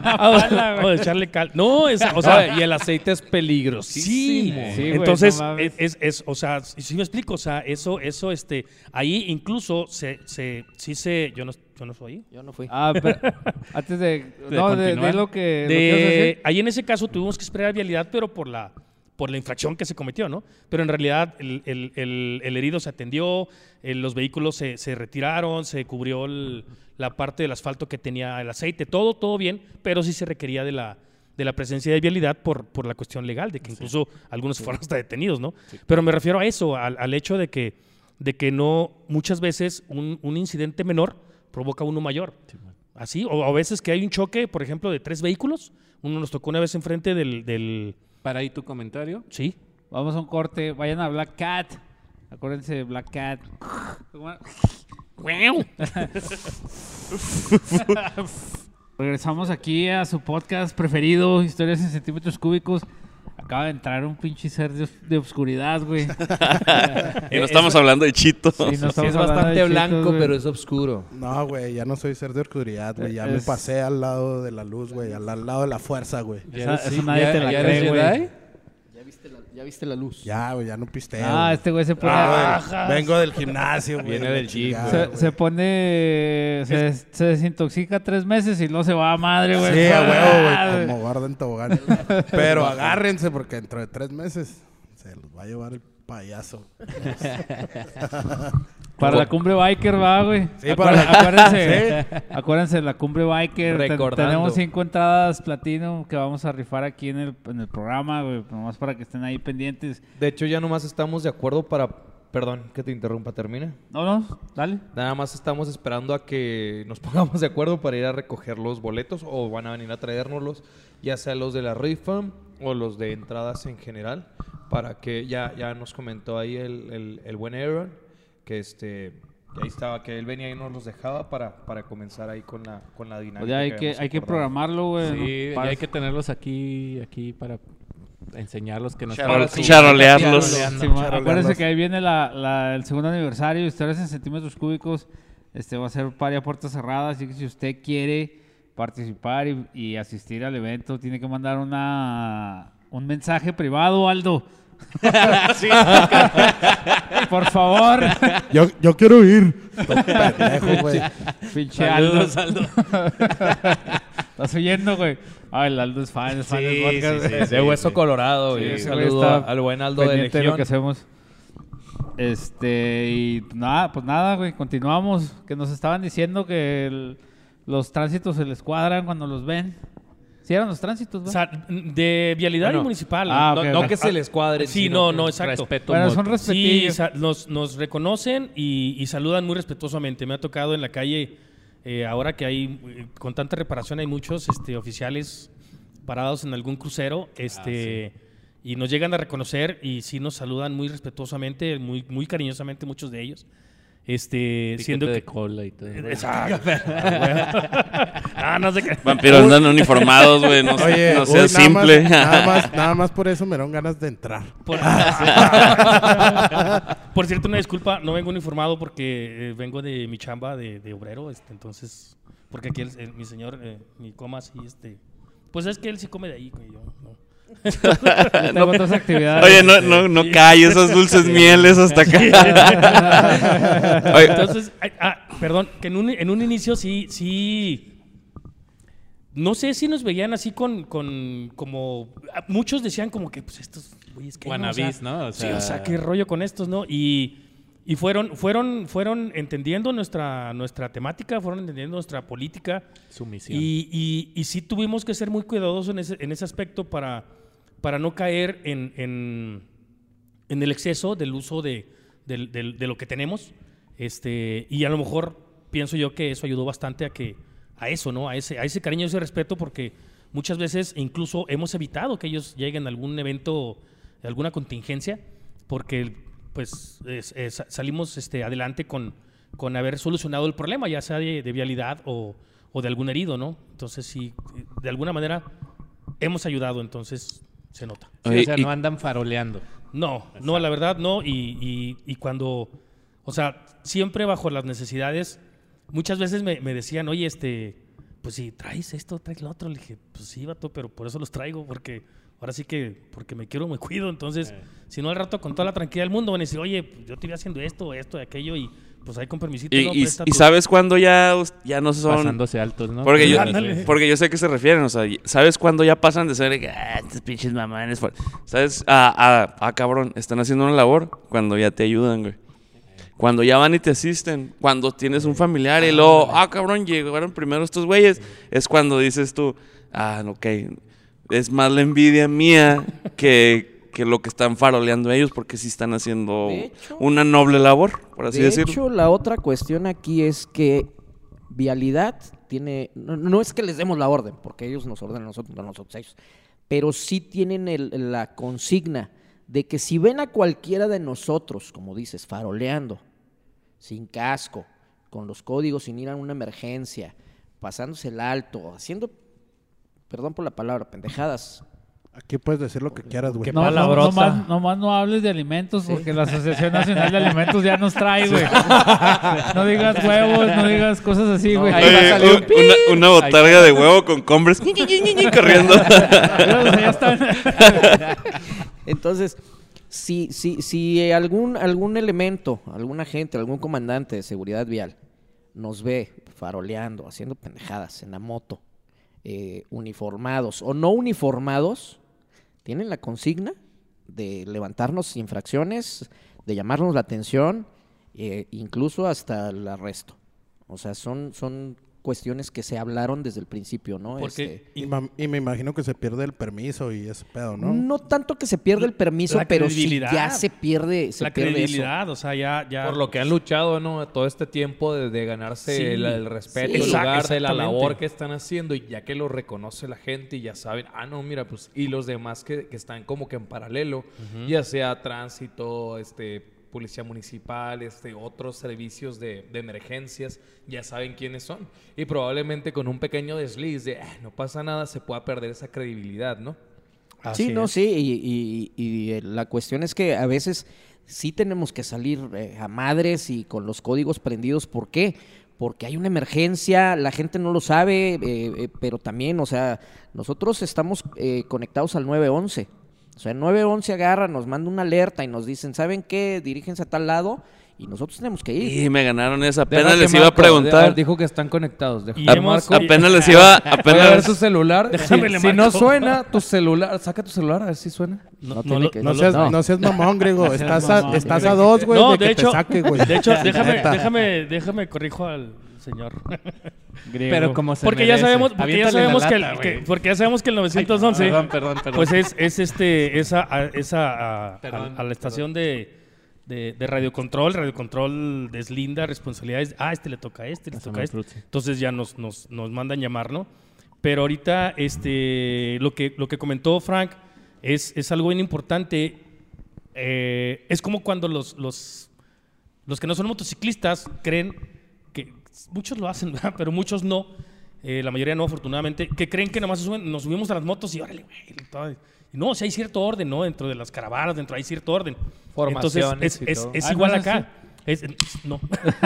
Ah, pala, o güey. de echarle cal. No, es, o sea, y el aceite es Sí, peligrosísimo. Sí, güey, entonces no es, es- es- o sea, si me explico, o sea, eso, eso, este, ahí incluso se, se, sí se, yo no, yo no soy. Yo no fui. Ah, pero <laughs> antes de... no, de, lo que... lo que ibas a De, decir. ahí en ese caso tuvimos que esperar vialidad, pero por la, por la infracción que se cometió, ¿no? Pero en realidad el, el- el- el herido se atendió, eh, los vehículos se, se retiraron, se cubrió el- la parte del asfalto que tenía el aceite, todo, todo bien, pero sí se requería de la, de la presencia de vialidad por, por la cuestión legal, de que incluso algunos fueron hasta detenidos, ¿no? Pero me refiero a eso, al, al hecho de que, de que no, muchas veces un, un incidente menor provoca uno mayor. Así, o a veces que hay un choque, por ejemplo, de tres vehículos. Uno nos tocó una vez enfrente del, del Para ahí tu comentario. sí. Vamos a un corte. Vayan a Black Cat. Acuérdense de Black Cat. <laughs> Regresamos aquí a su podcast preferido, Historias en Centímetros Cúbicos. Acaba de entrar un pinche ser de, de obscuridad, güey. <laughs> <laughs> Y no estamos hablando de Chito. Sí, no Sí, es bastante de blanco, chitos, pero es oscuro. No, güey, ya no soy ser de oscuridad, güey. Ya me pasé al lado de la luz, güey. Al, al lado de la fuerza, güey. Eso nadie te la ya cree, güey. ¿Ya viste la, ya viste la luz? Ya, güey, ya no pisteo. Ah, este güey se pone... Ah, güey, Vengo del gimnasio, güey. Viene del gym, se, pone... Se, se desintoxica tres meses y luego se va a madre, güey. Sí, a huevo, Ah, güey. Como gordo en tobogán. Pero <laughs> agárrense porque dentro de tres meses se los va a llevar el payaso. <laughs> Para la cumbre biker, va, güey. Sí, para la- Acuérdense, <laughs> acuérdense, la cumbre biker. Ten- Recordando. tenemos cinco entradas platino que vamos a rifar aquí en el, en el programa, güey. Nomás para que estén ahí pendientes. De hecho, ya nomás estamos de acuerdo para... Perdón, que te interrumpa, termina. No, no, dale. Nada más estamos esperando a que nos <laughs> pongamos de acuerdo para ir a recoger los boletos o van a venir a traérnoslos, ya sea los de la rifa o los de entradas en general, para que ya, ya nos comentó ahí el, el- el buen Aaron, que este que ahí estaba, que él venía y nos los dejaba para, para comenzar ahí con la, con la dinámica. Hay que, hay que programarlo, güey. Sí, ¿no? y Para- hay que tenerlos aquí, aquí para enseñarlos que nos Charol- charolearlos. Sí, Charolearlos. acuérdense que ahí viene la, la- el segundo aniversario, historias en centímetros cúbicos. Este va a ser paria puerta cerrada, así que si usted quiere participar y, y asistir al evento, tiene que mandar una un mensaje privado, Aldo. <laughs> Por favor, Yo, yo quiero ir. Todo pendejo, güey. pinche Aldo. Saludos, Aldo. <laughs> ¿Estás oyendo, güey? Ah, el Aldo es fan, es fan del podcast. sí, sí. De hueso colorado ese güey saludo está al buen Aldo de pendiente lo que hacemos. Este, y nada, pues nada, güey, continuamos. Que nos estaban diciendo que el- los tránsitos se les cuadran cuando los ven. Sí, eran los tránsitos, O sea, de vialidad Bueno, y municipal. ah, No, ok, no que se les cuadre. Sí, sino no, no, exacto. Respeto Bueno, son. Sí, nos, nos reconocen y, y saludan muy respetuosamente. Me ha tocado en la calle, eh, ahora que hay, eh, con tanta reparación, hay muchos este, oficiales parados en algún crucero este, y nos llegan a reconocer y sí nos saludan muy respetuosamente, muy, muy cariñosamente muchos de ellos. Este, siendo que... de cola y todo. <laughs> Exacto. <laughs> ah, no sé qué. Vampiros andan uniformados, güey. No, Oye, no uy, seas nada más- simple. nada, <laughs> más, nada más por eso me dieron ganas de entrar. Por, Por cierto, una disculpa, no vengo uniformado porque eh, vengo de mi chamba de, de obrero, este, entonces, porque aquí el- el- mi señor, eh, mi coma así, este, pues es que él sí come de ahí, güey. Tengo <laughs> otras actividades. Oye, no, no, no cae esas dulces mieles hasta acá. <laughs> Entonces, ay, ah, perdón, que en un, en un inicio sí, sí, no sé si nos veían así con, con como, ah, muchos decían como que, pues estos güeyes que Wannabes, ¿no? O sí, o sea- sea, qué rollo con estos, ¿no? Y, y fueron, fueron, fueron entendiendo nuestra, nuestra temática, fueron entendiendo nuestra política. Sumisión. Y, y, y sí tuvimos que ser muy cuidadosos en ese, en ese aspecto para, para no caer en, en, en el exceso del uso de, del- del- de lo que tenemos. Este, y a lo mejor pienso yo que eso ayudó bastante a que a eso, ¿no? A ese, a ese cariño, ese respeto, porque muchas veces incluso hemos evitado que ellos lleguen a algún evento, alguna contingencia, porque pues es- es- salimos este, adelante con, con haber solucionado el problema, ya sea de, de vialidad o, o de algún herido, ¿no? Entonces sí, de alguna manera hemos ayudado, entonces se nota. Sí, o sea, y- no andan faroleando. No, no, la verdad no. Y, y- y cuando, o sea, siempre bajo las necesidades, muchas veces me, me decían, oye, este, pues si traes esto, traes lo otro. Le dije, pues sí, vato, pero por eso los traigo, porque ahora sí que, porque me quiero, me cuido. Entonces, si no al rato con toda la tranquilidad del mundo van a decir, oye, pues, yo te iba haciendo esto, esto, aquello, y pues ahí con permisito. y, no, y- presta y tu- sabes cuándo ya, ya no son. Pasándose altos, ¿no? Porque yo, Ándale. porque yo sé a qué se refieren, o sea, ¿sabes cuándo ya pasan de ser, ah, estos pinches mamanes? fu-"? ¿Sabes? Ah, ah, ah, cabrón, están haciendo una labor cuando ya te ayudan, güey. Cuando ya van y te asisten, cuando tienes un familiar y luego, ah, cabrón, llegaron primero estos güeyes, es cuando dices tú, ah, ok, es más la envidia mía que, que lo que están faroleando ellos, porque sí están haciendo De hecho- una noble labor, por así de decirlo. hecho, la otra cuestión aquí es que Vialidad tiene, no, no es que les demos la orden, porque ellos nos ordenan a nosotros, no nosotros a ellos, pero sí tienen el- la consigna de que si ven a cualquiera de nosotros, como dices, faroleando, sin casco, con los códigos, sin ir a una emergencia, pasándose el alto, haciendo, perdón por la palabra, pendejadas, Aquí puedes decir lo que quieras, güey. Qué No, no, no, más, no más no hables de alimentos porque la Asociación Nacional de Alimentos ya nos trae, güey. No digas huevos, no digas cosas así, güey. ahí va a salir un una, una botarga de huevo con combres corriendo. <laughs> Entonces, si, si, si algún, algún elemento, algún agente, algún comandante de seguridad vial nos ve faroleando, haciendo pendejadas en la moto, eh, uniformados o no uniformados, tienen la consigna de levantarnos infracciones, de llamarnos la atención, eh, incluso hasta el arresto. O sea, son, son cuestiones que se hablaron desde el principio, ¿no? Porque Este, Y, ma- y me imagino que se pierde el permiso y ese pedo, ¿no? ¿no? tanto que se pierde el permiso, La pero sí ya se pierde, se la pierde eso. credibilidad, o sea, ya, ya. Por lo que han luchado, ¿no? Todo este tiempo de, de ganarse Sí. el, el respeto, Sí. el lugar de la labor que están haciendo y ya que lo reconoce la gente y ya saben, ah, no, mira, pues, y los demás que, que están como que en paralelo, ya sea tránsito, este, policía municipal, este, otros servicios de, de emergencias, ya saben quiénes son. Y probablemente con un pequeño desliz de, "Ah, no pasa nada, se pueda perder esa credibilidad, ¿no? Así sí, no, es. sí, y, y- y, eh, la cuestión es que a veces sí tenemos que salir eh, a madres y con los códigos prendidos. ¿Por qué? Porque hay una emergencia, la gente no lo sabe, eh, eh, pero también, o sea, nosotros estamos eh, conectados al 911. O sea, el 911 agarra, nos manda una alerta y nos dicen, ¿saben qué? Dirígense a tal lado y nosotros tenemos que ir. Y me ganaron esa. Apenas les iba a preguntar. dijo que están conectados. Deja- Y A- hemos- Marco, Apenas les iba. Voy a ver Apenas. tu celular. Si, Déjame le si no suena tu celular, saca tu celular a ver si suena. No, No no tiene lo- que- No no seas, no seas mamón, Grego. Estás, mamón. a, estás a dos, güey, No, de, de que hecho, te saque, güey. de hecho, <laughs> déjame, déjame, déjame corrijo al señor. <laughs> Griego. Pero como se Porque ya merece. sabemos, porque ya sabemos que, el, que- porque ya sabemos que el 911 Perdón, perdón, perdón. pues es, es este esa a, esa a, Perdón, a- a la estación de, de, de radiocontrol, radiocontrol deslinda responsabilidades. Ah, este le toca a este, le toca a este. Entonces ya nos, nos, nos mandan llamar, ¿no? Pero ahorita este lo que lo que comentó Frank es, es algo bien importante. Eh, es como cuando los, los Los que no son motociclistas creen muchos lo hacen, ¿verdad? <laughs> pero muchos no. eh, la mayoría no, afortunadamente, que creen que nomás se suben- nos subimos a las motos y órale, güey. No, o sea, hay cierto orden, ¿no? Dentro de las caravanas, dentro hay cierto orden. Formaciones Entonces, y es, es- todo. es igual ¿no es acá. Es, <laughs> no.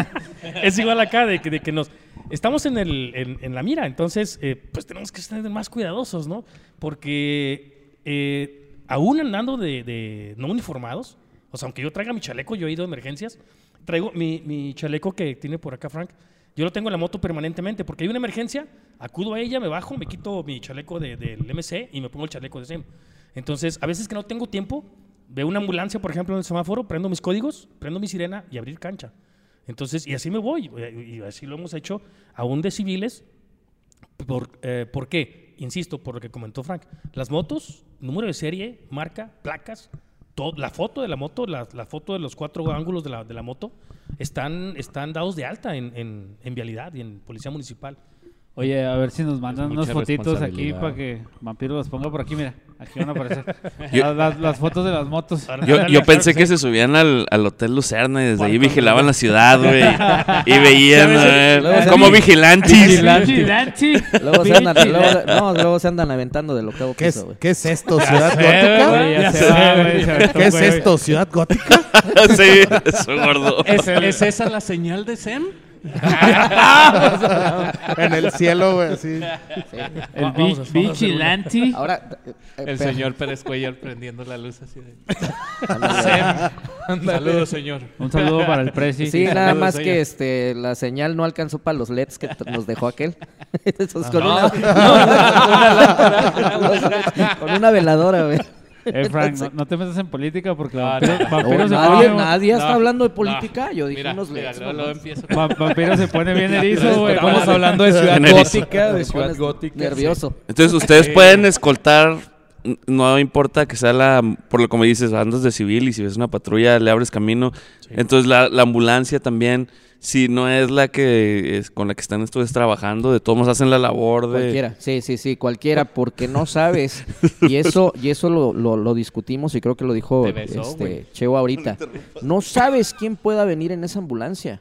<laughs> es igual acá de que, de que nos... Estamos en, el, en, en la mira, entonces, eh, pues tenemos que ser más cuidadosos, ¿no? Porque eh, aún andando de, de no uniformados, o sea, aunque yo traiga mi chaleco, yo he ido a emergencias, traigo mi, mi chaleco que tiene por acá Frank, yo lo tengo en la moto permanentemente, porque hay una emergencia, acudo a ella, me bajo, me quito mi chaleco de- del MC y me pongo el chaleco de SEM. Entonces, a veces que no tengo tiempo, veo una ambulancia, por ejemplo, en el semáforo, prendo mis códigos, prendo mi sirena y abrir cancha. Entonces, y así me voy, eh, y así lo hemos hecho aún de civiles. ¿Por, eh, ¿por qué? Insisto, por lo que comentó Frank. Las motos, número de serie, marca, placas, todo, la foto de la moto, la, la foto de los cuatro ángulos de la, de la moto, están, están dados de alta en, en, en vialidad y en policía municipal. Oye, a ver si nos mandan unas fotitos aquí para que Vampiro las ponga por aquí. Mira, aquí van a aparecer <laughs> Yo- las, las- fotos de las motos. <laughs> Yo, yo pensé que se subían al, al Hotel Lucerna y desde ahí vigilaban la ciudad, güey. <laughs> Y veían eh, como vigilantes. Vigilante, vigilante. Luego se andan, luego, no, luego se andan aventando del octavo ¿Qué piso, es, güey. ¿Qué es esto? ¿Ciudad gótica? ¿Qué es esto? ¿Ciudad gótica? sí, eso gordo. ¿Es, es esa la señal de SEM? En el cielo, güey, así. El Vamos una. vigilante. Ahora, eh, eh, El señor Pérez Cuellar prendiendo la luz así de... Saludos, señor. Un saludo para el Prezi. Sí, nada Saludos, más señor. que este la señal no alcanzó para los LEDs que nos dejó aquel. Entonces, con, no. una, con una veladora, güey. Eh, Frank, <laughs> no, no te metas en política porque Vampiro, no. Vampiro No, se nadie, pone, nadie está no, hablando de no. política. Yo dije Mira, unos mira, Vampiro se pone bien erizo, güey. Estamos hablando de ciudad gótica, de ciudad gótica. Nervioso. Entonces ustedes pueden escoltar, no importa que sea la, por lo como dices, andas de civil y si ves una patrulla le abres camino. Entonces la, la ambulancia también, si no es la que es con la que están ustedes trabajando, de todos modos hacen la labor de... Cualquiera, sí, sí, sí, cualquiera, porque no sabes, y <laughs> eso, y eso lo, lo- lo discutimos y creo que lo dijo besó, este. Cheo ahorita. <laughs> No sabes quién pueda venir en esa ambulancia.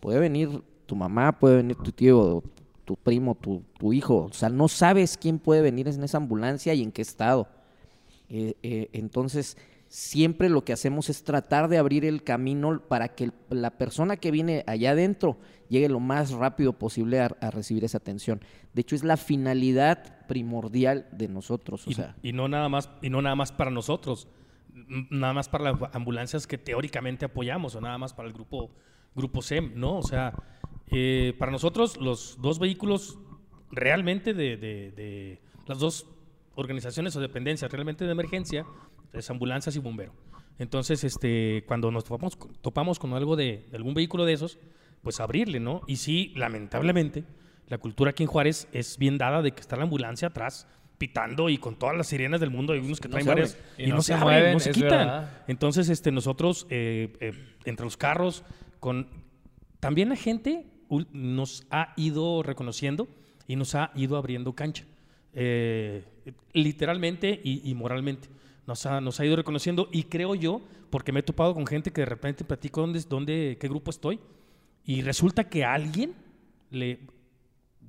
Puede venir tu mamá, puede venir tu tío, tu primo, tu, tu hijo. O sea, no sabes quién puede venir en esa ambulancia y en qué estado. Eh, eh, entonces, siempre lo que hacemos es tratar de abrir el camino para que la persona que viene allá adentro llegue lo más rápido posible a, a recibir esa atención. De hecho, es la finalidad primordial de nosotros. O y, sea, y no nada más y no nada más para nosotros nada más para las ambulancias que teóricamente apoyamos o nada más para el grupo grupo SEM no o sea eh, para nosotros los dos vehículos realmente de, de- de las dos organizaciones o dependencias realmente de emergencia es ambulancias y bombero entonces este cuando nos topamos, con- topamos con algo de, de algún vehículo de esos pues abrirle no y sí lamentablemente la cultura aquí en Juárez es bien dada de que está la ambulancia atrás pitando y con todas las sirenas del mundo hay unos que No traen varias y, no, se, abren, mueven, no se quitan. verdad. Entonces, este, nosotros, eh, eh, entre los carros, con también la gente nos ha ido reconociendo y nos ha ido abriendo cancha. Eh, literalmente y, y moralmente. Nos ha, nos ha ido reconociendo y creo yo, porque me he topado con gente que de repente platico dónde, dónde, qué grupo estoy y resulta que a alguien le,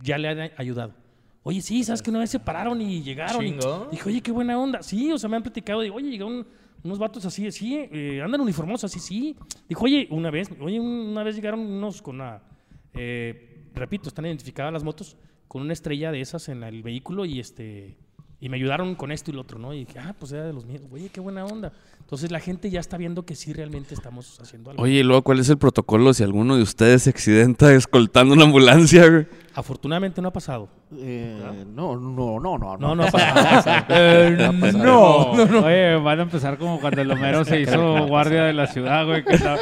ya le han ayudado. Oye, sí, ¿sabes que una vez se pararon y llegaron? Y dije, oye, qué buena onda. Sí, o sea, me han platicado. Digo, oye, llegaron unos vatos así, sí, eh, andan uniformados así, sí. Dijo, oye, una vez, oye, una vez llegaron unos con una, eh, repito, están identificadas las motos con una estrella de esas en el vehículo y este y me ayudaron con esto y lo otro, ¿no? Y dije, ah, pues era de los míos. Oye, qué buena onda. Entonces la gente ya está viendo que sí realmente estamos haciendo algo. Oye, y luego, ¿cuál es el protocolo si alguno de ustedes se accidenta escoltando una ambulancia, güey? Afortunadamente no ha pasado. eh, no, no, no, no, No, no ha <laughs> pasado. Eh, No no, no, Oye, van a empezar como cuando el Homero se hizo <laughs> guardia de la ciudad, güey, que estaba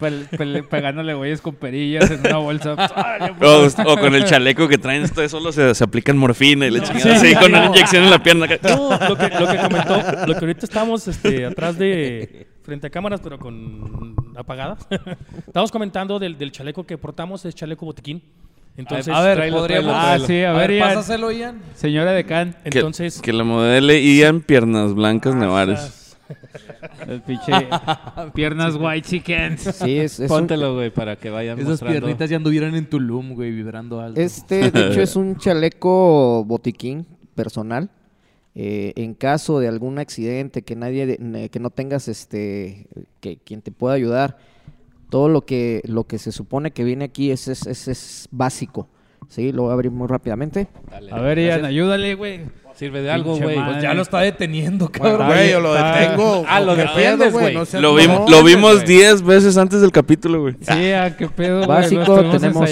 pel- pel- pegándole güeyes con perillas en una bolsa. <laughs> O, o con el chaleco que traen, ustedes solo se, se aplican morfina y le chingan así con una inyección en la pierna. No, lo que, lo que comentó, lo que ahorita estamos este, atrás de, frente a cámaras, pero con apagada. estamos comentando del, del chaleco que portamos, es chaleco botiquín. Entonces, a ver, tráelo, podríamos. tráelo, Ah, sí, a ver, Ian. pásaselo, Ian. Señora Decán. Que- entonces Que, la modele Ian Piernas Blancas Nevares. <laughs> El pinche piernas white chickens. Sí, es, es Póntelo, güey, para que vayan Esas mostrando. piernitas ya anduvieran en Tulum, güey, vibrando alto. Este, de <laughs> hecho, es un chaleco botiquín personal. Eh, en caso de algún accidente, que nadie, de- que no tengas, este, que quien te pueda ayudar, todo lo que, lo que se supone que viene aquí es, es, es, es básico. Sí, lo voy a abrir muy rápidamente. Dale, A ver, Ian, gracias. ayúdale, güey. Sirve de algo, güey. Pues ya lo está deteniendo, Bueno, cabrón. güey, yo lo detengo. Ah, lo ¿Qué defiendes, güey. No Lo, mamón. lo vimos güey. 10 veces antes del capítulo, güey. Sí, ¿a qué pedo, Básico, tenemos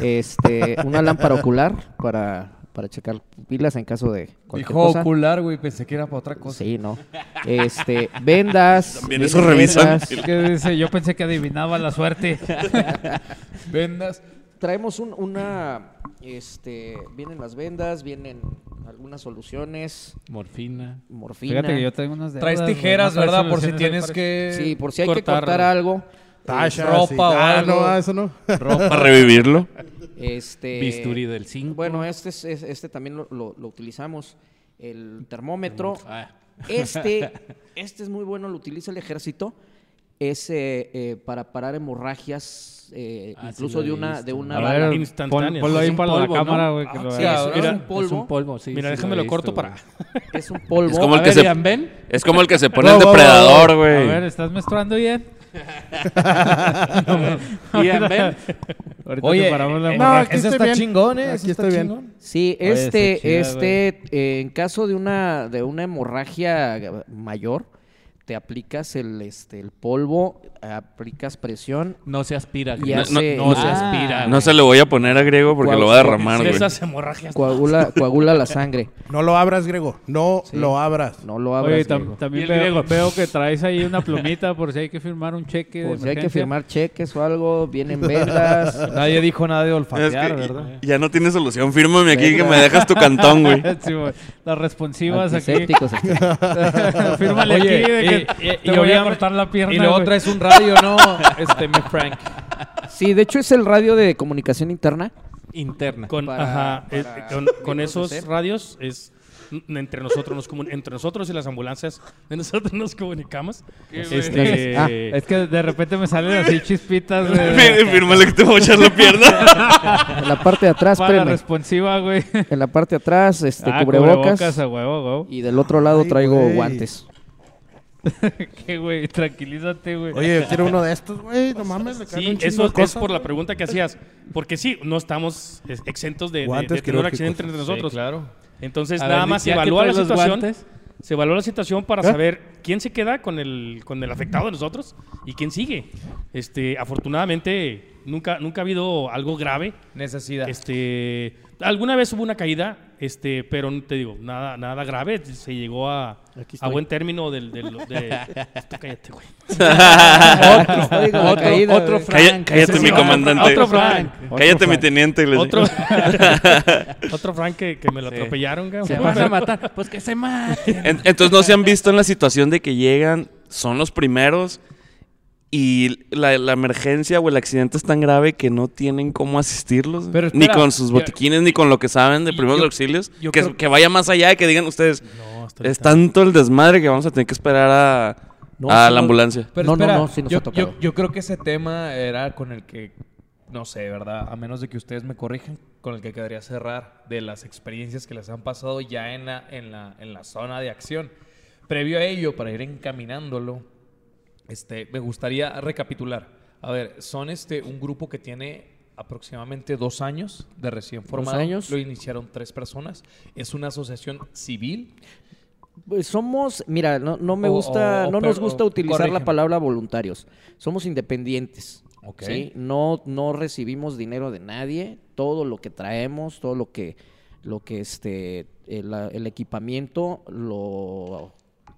este, una lámpara ocular para, para checar pilas en caso de cualquier Dijo cosa. ocular, güey, pensé que era para otra cosa. Sí, no. Este, vendas. También eso revisan. vendas. Dice, yo pensé que adivinaba la suerte. <laughs> Vendas. Traemos un- una, este, vienen las vendas, vienen algunas soluciones, Morfina. morfina. Fíjate que yo tengo unas deudas, Traes tijeras, ¿verdad? Por si tienes que... Sí, por si hay que cortar, algo. Tasha, ropa sí. o Ah, algo. no, eso no. <laughs> Para revivirlo. Este, Bisturí del 5. Bueno, este, es- es- este también lo, lo- lo utilizamos. El termómetro. Ah, Este, <laughs> este es muy bueno, lo utiliza el ejército. Es eh, eh, para parar hemorragias, eh, Ah, sí incluso lo de una, de una A bala. pon- ponlo ahí para polvo, la ¿no? cámara, güey. que Ah, lo- sí, es, es un polvo. Es un polvo, sí. Mira, sí déjame lo lo corto visto, para... <laughs> Es un <laughs> polvo. Es como A el que ver, se, Ian, ven. es como el que se pone el depredador, A güey. ver, ¿estás menstruando bien? <laughs> Ian, ven. Ahorita Oye, te paramos la eh, hemorragia. aquí ese estoy está bien. chingón, ¿eh? Aquí Ese está estoy bien. chingón. Sí, Oye, está este, chida, este, eh, en caso de una, de una hemorragia mayor, te aplicas el, este, el polvo, aplicas presión No se aspira. no- hace, No se Ah. aspira. No se lo voy a poner a griego porque Cuau- lo va a derramar, De güey. esas hemorragias. coagula, coagula la sangre. No lo abras, Grego. No Sí. lo abras. No lo Oye, abras. tam- Diego. también veo, griego. veo que traes ahí una plumita por si hay que firmar un cheque de Por si hay que firmar cheques o algo, vienen vendas. <laughs> Nadie dijo nada de Es olfatear, que ¿verdad? ya no tiene solución. Fírmame aquí que me dejas tu cantón, güey. <laughs> Sí, güey. Las responsivas aquí. <laughs> Fírmale Oye, aquí de que y- te y voy a cortar la pierna, Y luego güey. traes un radio, ¿no? <laughs> Este, mi Frank. Sí, de hecho es el radio de comunicación interna. Interna. Con, Para- ajá, eh, con, con esos radios es entre nosotros nos comun- entre nosotros y las ambulancias <laughs> de nosotros nos comunicamos. Este, Ah, Es que de repente me salen así chispitas, <laughs> Fírmale que te voy a echar la pierna. En la parte de atrás, Para la responsiva, güey. En la parte de atrás, este, Ah, cubrebocas. a huevo, huevo. Y del otro lado Ay, traigo güey. guantes. <laughs> Qué, güey, tranquilízate, güey. Oye, quiero uno de estos, güey. No mames, le Sí, eso de es por la pregunta que hacías. Porque sí, no estamos exentos de, de- de tener un accidente entre nosotros. claro. Entonces, A nada ver, más se evalúa la situación. guantes. Se evalúa la situación para ¿Eh? saber quién se queda con el, con el afectado de nosotros y quién sigue. Este, afortunadamente, nunca, nunca ha habido algo grave. Necesidad. Este, alguna vez hubo una caída, este, pero te digo, nada, nada grave. Se llegó a, a buen término del, del- <laughs> de, Tú cállate, güey. Otro, caída, otro güey. Frank. Cállate, mi comandante. Otro Frank. Cállate, mi teniente. les- <laughs> Otro, otro Frank que, que me lo Sí. atropellaron, güey. Se van a matar. Pues que se maten. En- Entonces no se han visto en la situación de que llegan, son los primeros y la, la emergencia o el accidente es tan grave que no tienen cómo asistirlos. Pero ni espera, con sus botiquines, ni con lo que saben de Y primeros yo- auxilios. yo Que, creo- que vaya más allá de que digan ustedes, No, es tanto el desmadre que vamos a tener que esperar a, No, a la no. ambulancia. Pero No, no, espera, no, sí nos yo, ha tocado. yo- yo creo que ese tema era con el que, no sé, ¿verdad? A menos de que ustedes me corrijan, con el que quedaría cerrar de las experiencias que les han pasado ya en la, en la, en la zona de acción. Previo a ello, para ir encaminándolo, este, me gustaría recapitular. A ver, son este un grupo que tiene aproximadamente dos años de recién formado. años. Lo iniciaron tres personas. Es una asociación civil. Pues somos, mira, no, no me O- gusta, o- no pero- nos gusta utilizar la palabra voluntarios. Somos independientes. Ok. ¿sí? No, no recibimos dinero de nadie. Todo lo que traemos, todo lo que, lo que este, el, el equipamiento lo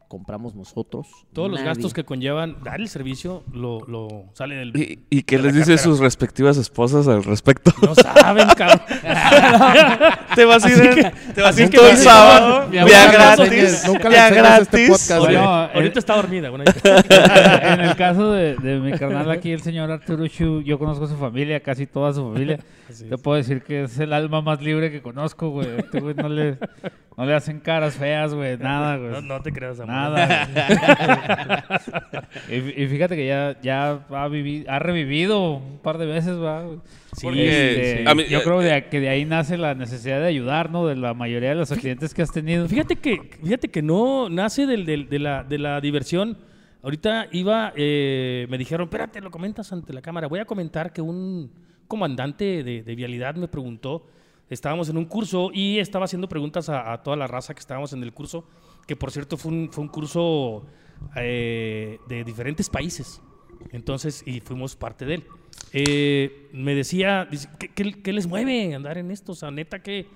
compramos nosotros. Todos los gastos que conllevan dar el servicio lo, lo sale del. ¿Y, y qué de les dice cartera. sus respectivas esposas al respecto? No saben, cabrón. <laughs> te vas a ir, en- que- te vas ir todo el sábado, abuela gratis, Nunca le este gratis. podcast, Oye, güey. no, Ahorita eh, está dormida. Bueno, <laughs> en el caso de, de mi carnal aquí, el señor Arturo Shu, yo conozco a su familia, casi toda su familia. Te puedo decir que es el alma más libre que conozco, güey. Este güey no le, No le hacen caras feas, güey. Nada, güey. No, no te creas, amor. Nada. <laughs> y, y fíjate que ya, ya ha, vivi- ha revivido un par de veces, va. Sí, Porque, Este, a mí- yo creo de- que de ahí nace la necesidad de ayudar, ¿no? De la mayoría de los accidentes que has tenido. Fíjate que, fíjate que no nace del- del- de, la, de la diversión. Ahorita iba, eh, me dijeron, espérate, lo comentas ante la cámara. Voy a comentar que un comandante de, de vialidad me preguntó, estábamos en un curso y estaba haciendo preguntas a, a toda la raza que estábamos en el curso, que por cierto fue un, fue un curso eh, de diferentes países. Entonces, y fuimos parte de él. Eh, me decía, dice, ¿qué, qué, qué les mueve andar en esto? O sea, neta, ¿qué,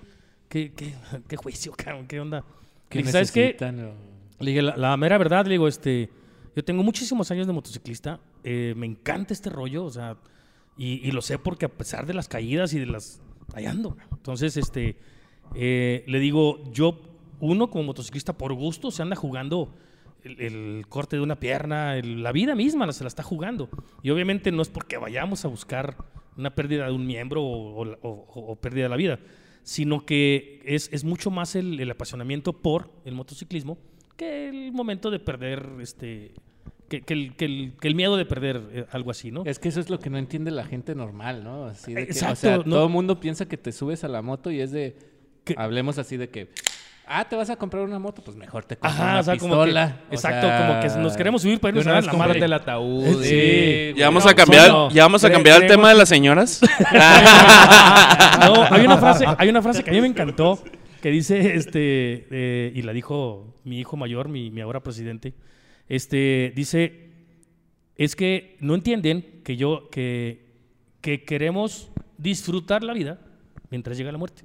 qué, qué, <laughs> qué juicio, cabrón? ¿Qué onda? ¿Qué dije, ¿sabes qué? O- Le dije, la, la mera verdad, le digo, este, yo tengo muchísimos años de motociclista, eh, me encanta este rollo, o sea, y, y lo sé porque a pesar de las caídas y de las... Ahí ando. Entonces, este, eh, le digo, yo, uno como motociclista por gusto se anda jugando el, el corte de una pierna, el- la vida misma se la está jugando. Y obviamente no es porque vayamos a buscar una pérdida de un miembro o, o- o- o pérdida de la vida, sino que es, es mucho más el, el apasionamiento por el motociclismo que el momento de perder, este, que, que el, que el- que el miedo de perder eh, algo así, ¿no? Es que eso es lo que no entiende la gente normal, ¿no? Así de Exacto, o sea, no- todo el mundo piensa que te subes a la moto y es de... Hablemos así de que... Ah, ¿te vas a comprar una moto? Pues mejor te compras una o sea, como pistola. que, O exacto, sea, como que nos queremos subir para irnos a la madre. el ataúd. Sí. y- Ya vamos No, a cambiar, no. ya vamos a cambiar el tema de las señoras. <laughs> <laughs> No, hay una frase, hay una frase que a mí me encantó que dice, este, eh, y la dijo mi hijo mayor, mi, mi ahora presidente, este, dice, es que no entienden que yo, que, que queremos disfrutar la vida mientras llega la muerte.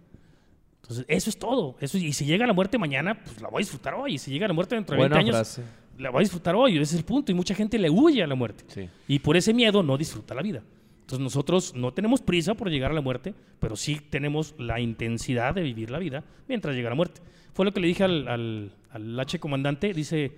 Entonces, eso es todo. Eso, y si llega la muerte mañana, pues la voy a disfrutar hoy. Y si llega la muerte dentro de 20 Buena años, frase. la voy a disfrutar hoy. Ese es el punto. Y mucha gente le huye a la muerte. Sí. Y por ese miedo no disfruta la vida. Entonces nosotros no tenemos prisa por llegar a la muerte, pero sí tenemos la intensidad de vivir la vida mientras llega la muerte. Fue lo que le dije al, al, al H comandante. Dice,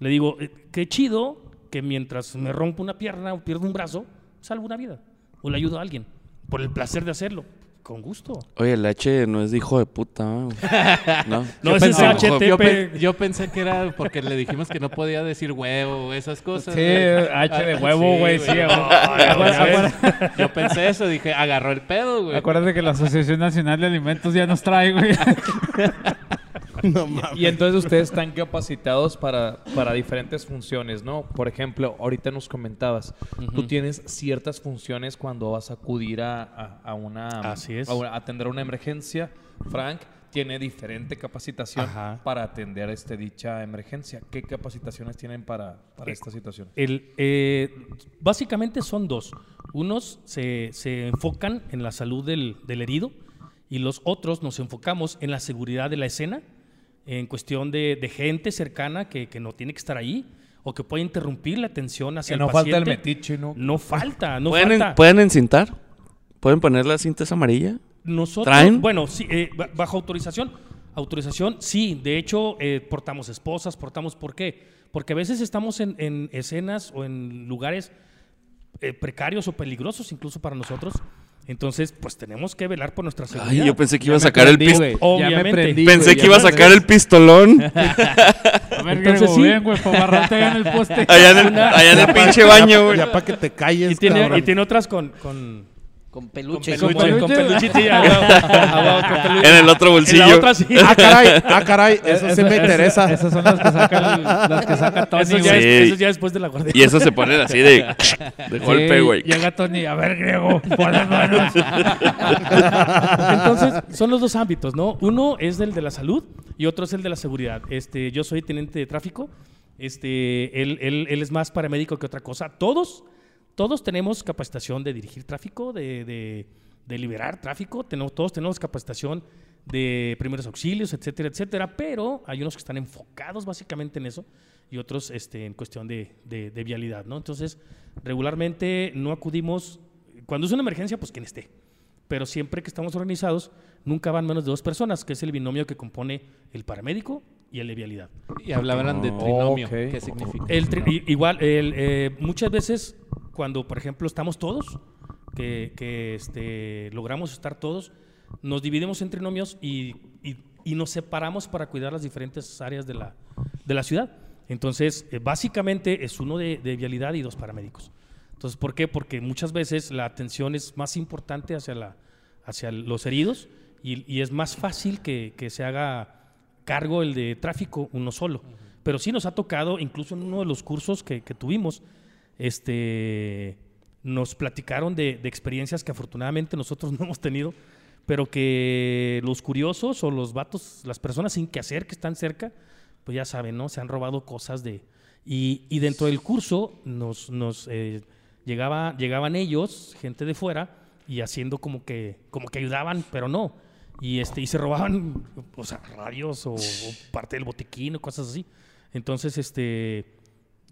le digo, "Eh, qué chido que mientras me rompo una pierna o pierdo un brazo, salvo una vida. O le ayudo a alguien. Por el placer de hacerlo. Con gusto. Oye, el H no es de hijo de puta, ¿no? <laughs> ¿no? No, ese es pensé- HTP. Yo, pe- yo pensé que era porque le dijimos que no podía decir huevo o esas cosas. Sí, güey. H de <laughs> huevo, güey, sí, güey. Yo pensé eso, dije, agarró el pedo, güey. Acuérdate que la Asociación Nacional de Alimentos ya nos trae, güey. <laughs> <laughs> No mames. Y entonces ustedes están capacitados para, para diferentes funciones, ¿no? Por ejemplo, ahorita nos comentabas, tú tienes ciertas funciones cuando vas a acudir a, a- a una... Así es. A atender una emergencia. Frank tiene diferente capacitación Ajá. para atender este, dicha emergencia. ¿Qué capacitaciones tienen para, para esta situación? El, eh, básicamente son dos. Unos se, se enfocan en la salud del, del herido y los otros nos enfocamos en la seguridad de la escena, en cuestión de, de gente cercana que, que no tiene que estar ahí o que puede interrumpir la atención hacia Que el no falta el paciente. metiche, ¿no? No falta, no ¿Pueden, en- falta. ¿Pueden encintar? ¿Pueden poner las cintas amarillas? Nosotros, ¿Traen? bueno, sí, eh, ba- bajo autorización. Autorización, sí. De hecho, eh, portamos esposas, portamos. ¿Por qué? Porque a veces estamos en, en escenas o en lugares eh, precarios o peligrosos, incluso para nosotros. Entonces, pues tenemos que velar por nuestra seguridad. Ay, yo pensé que iba a sacar el pistolón. güey. Ya me Obviamente. prendí, Pensé que iba a sacar el pistolón <laughs> A ver, Entonces, Grego, sí. bien, güey, allá en el poste. allá en el, allá en el pinche baño, güey. Ya para que te calles, Y tiene, cabrón. y tiene otras con, con, Con peluche. Con peluche, <laughs> con peluche. En el otro En bolsillo. la otra sí. Ah, caray, ah, caray, eso sí me interesa. Esas son las que saca, el- las que saca <laughs> Tony, Eso ya. Sí. es, eso ya después de la guardia. Y eso se ponen así de, <laughs> de golpe, Sí, güey. Llega Tony, a ver, Griego, pon las manos. Entonces, son los dos ámbitos, ¿no? Uno es el de la salud y otro es el de la seguridad. Este, yo soy teniente de tráfico. Este, él, él- él es más paramédico que otra cosa. Todos, todos tenemos capacitación de dirigir tráfico, de, de- de liberar tráfico. Tenemos, todos tenemos capacitación de primeros auxilios, etcétera, etcétera. Pero hay unos que están enfocados básicamente en eso y otros este, en cuestión de, de- de vialidad, ¿no? Entonces, regularmente no acudimos. Cuando es una emergencia, pues quien esté pero siempre que estamos organizados, nunca van menos de dos personas, que es el binomio que compone el paramédico y el de vialidad. Y hablaban de Oh, trinomio. ¿Qué significa? El tri- i- igual, el, eh, muchas veces cuando, por ejemplo, estamos todos, que, que, este, logramos estar todos, nos dividimos en trinomios y, y y nos separamos para cuidar las diferentes áreas de la, de la ciudad. Entonces, eh, básicamente es uno de, de vialidad y dos paramédicos. Entonces, ¿por qué? Porque muchas veces la atención es más importante hacia, la, hacia los heridos y, y es más fácil que, que se haga cargo el de tráfico uno solo. Pero sí nos ha tocado, incluso en uno de los cursos que, que tuvimos, este, nos platicaron de, experiencias que afortunadamente nosotros <laughs> no hemos tenido, pero que los curiosos o los vatos, las personas sin que hacer que están cerca, pues ya saben, ¿no? Se han robado cosas de... Y, dentro del curso nos, nos eh, llegaba, llegaban ellos, gente de fuera, y haciendo como que, como que ayudaban, pero no. Y, este, y se robaban, o sea, radios o, o parte del botiquín o cosas así. Entonces, este,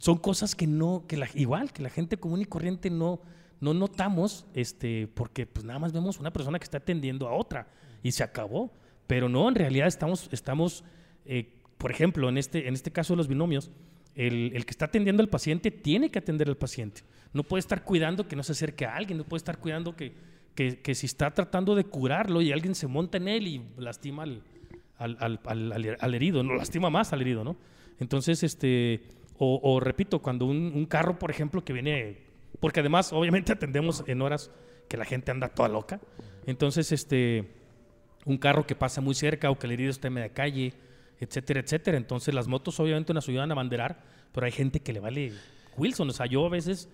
son cosas que no, que igual, que la gente común y corriente no, no notamos, este, porque pues nada más vemos una persona que está atendiendo a otra y se acabó. Pero no, en realidad estamos, estamos eh, por ejemplo, en este, en este caso de los binomios, el, el que está atendiendo al paciente tiene que atender al paciente. No puede estar cuidando que no se acerque a alguien, no puede estar cuidando que, que, que si está tratando de curarlo y alguien se monta en él y lastima al- al- al- al herido, no lastima más al herido, ¿no? Entonces, este, o, o repito, cuando un, un carro, por ejemplo, que viene, porque además, obviamente atendemos en horas que la gente anda toda loca, entonces, este, un carro que pasa muy cerca o que el herido está en media calle, etcétera, etcétera. Entonces las motos obviamente nos ayudan a banderar, pero hay gente que le vale Wilson. O sea, yo a veces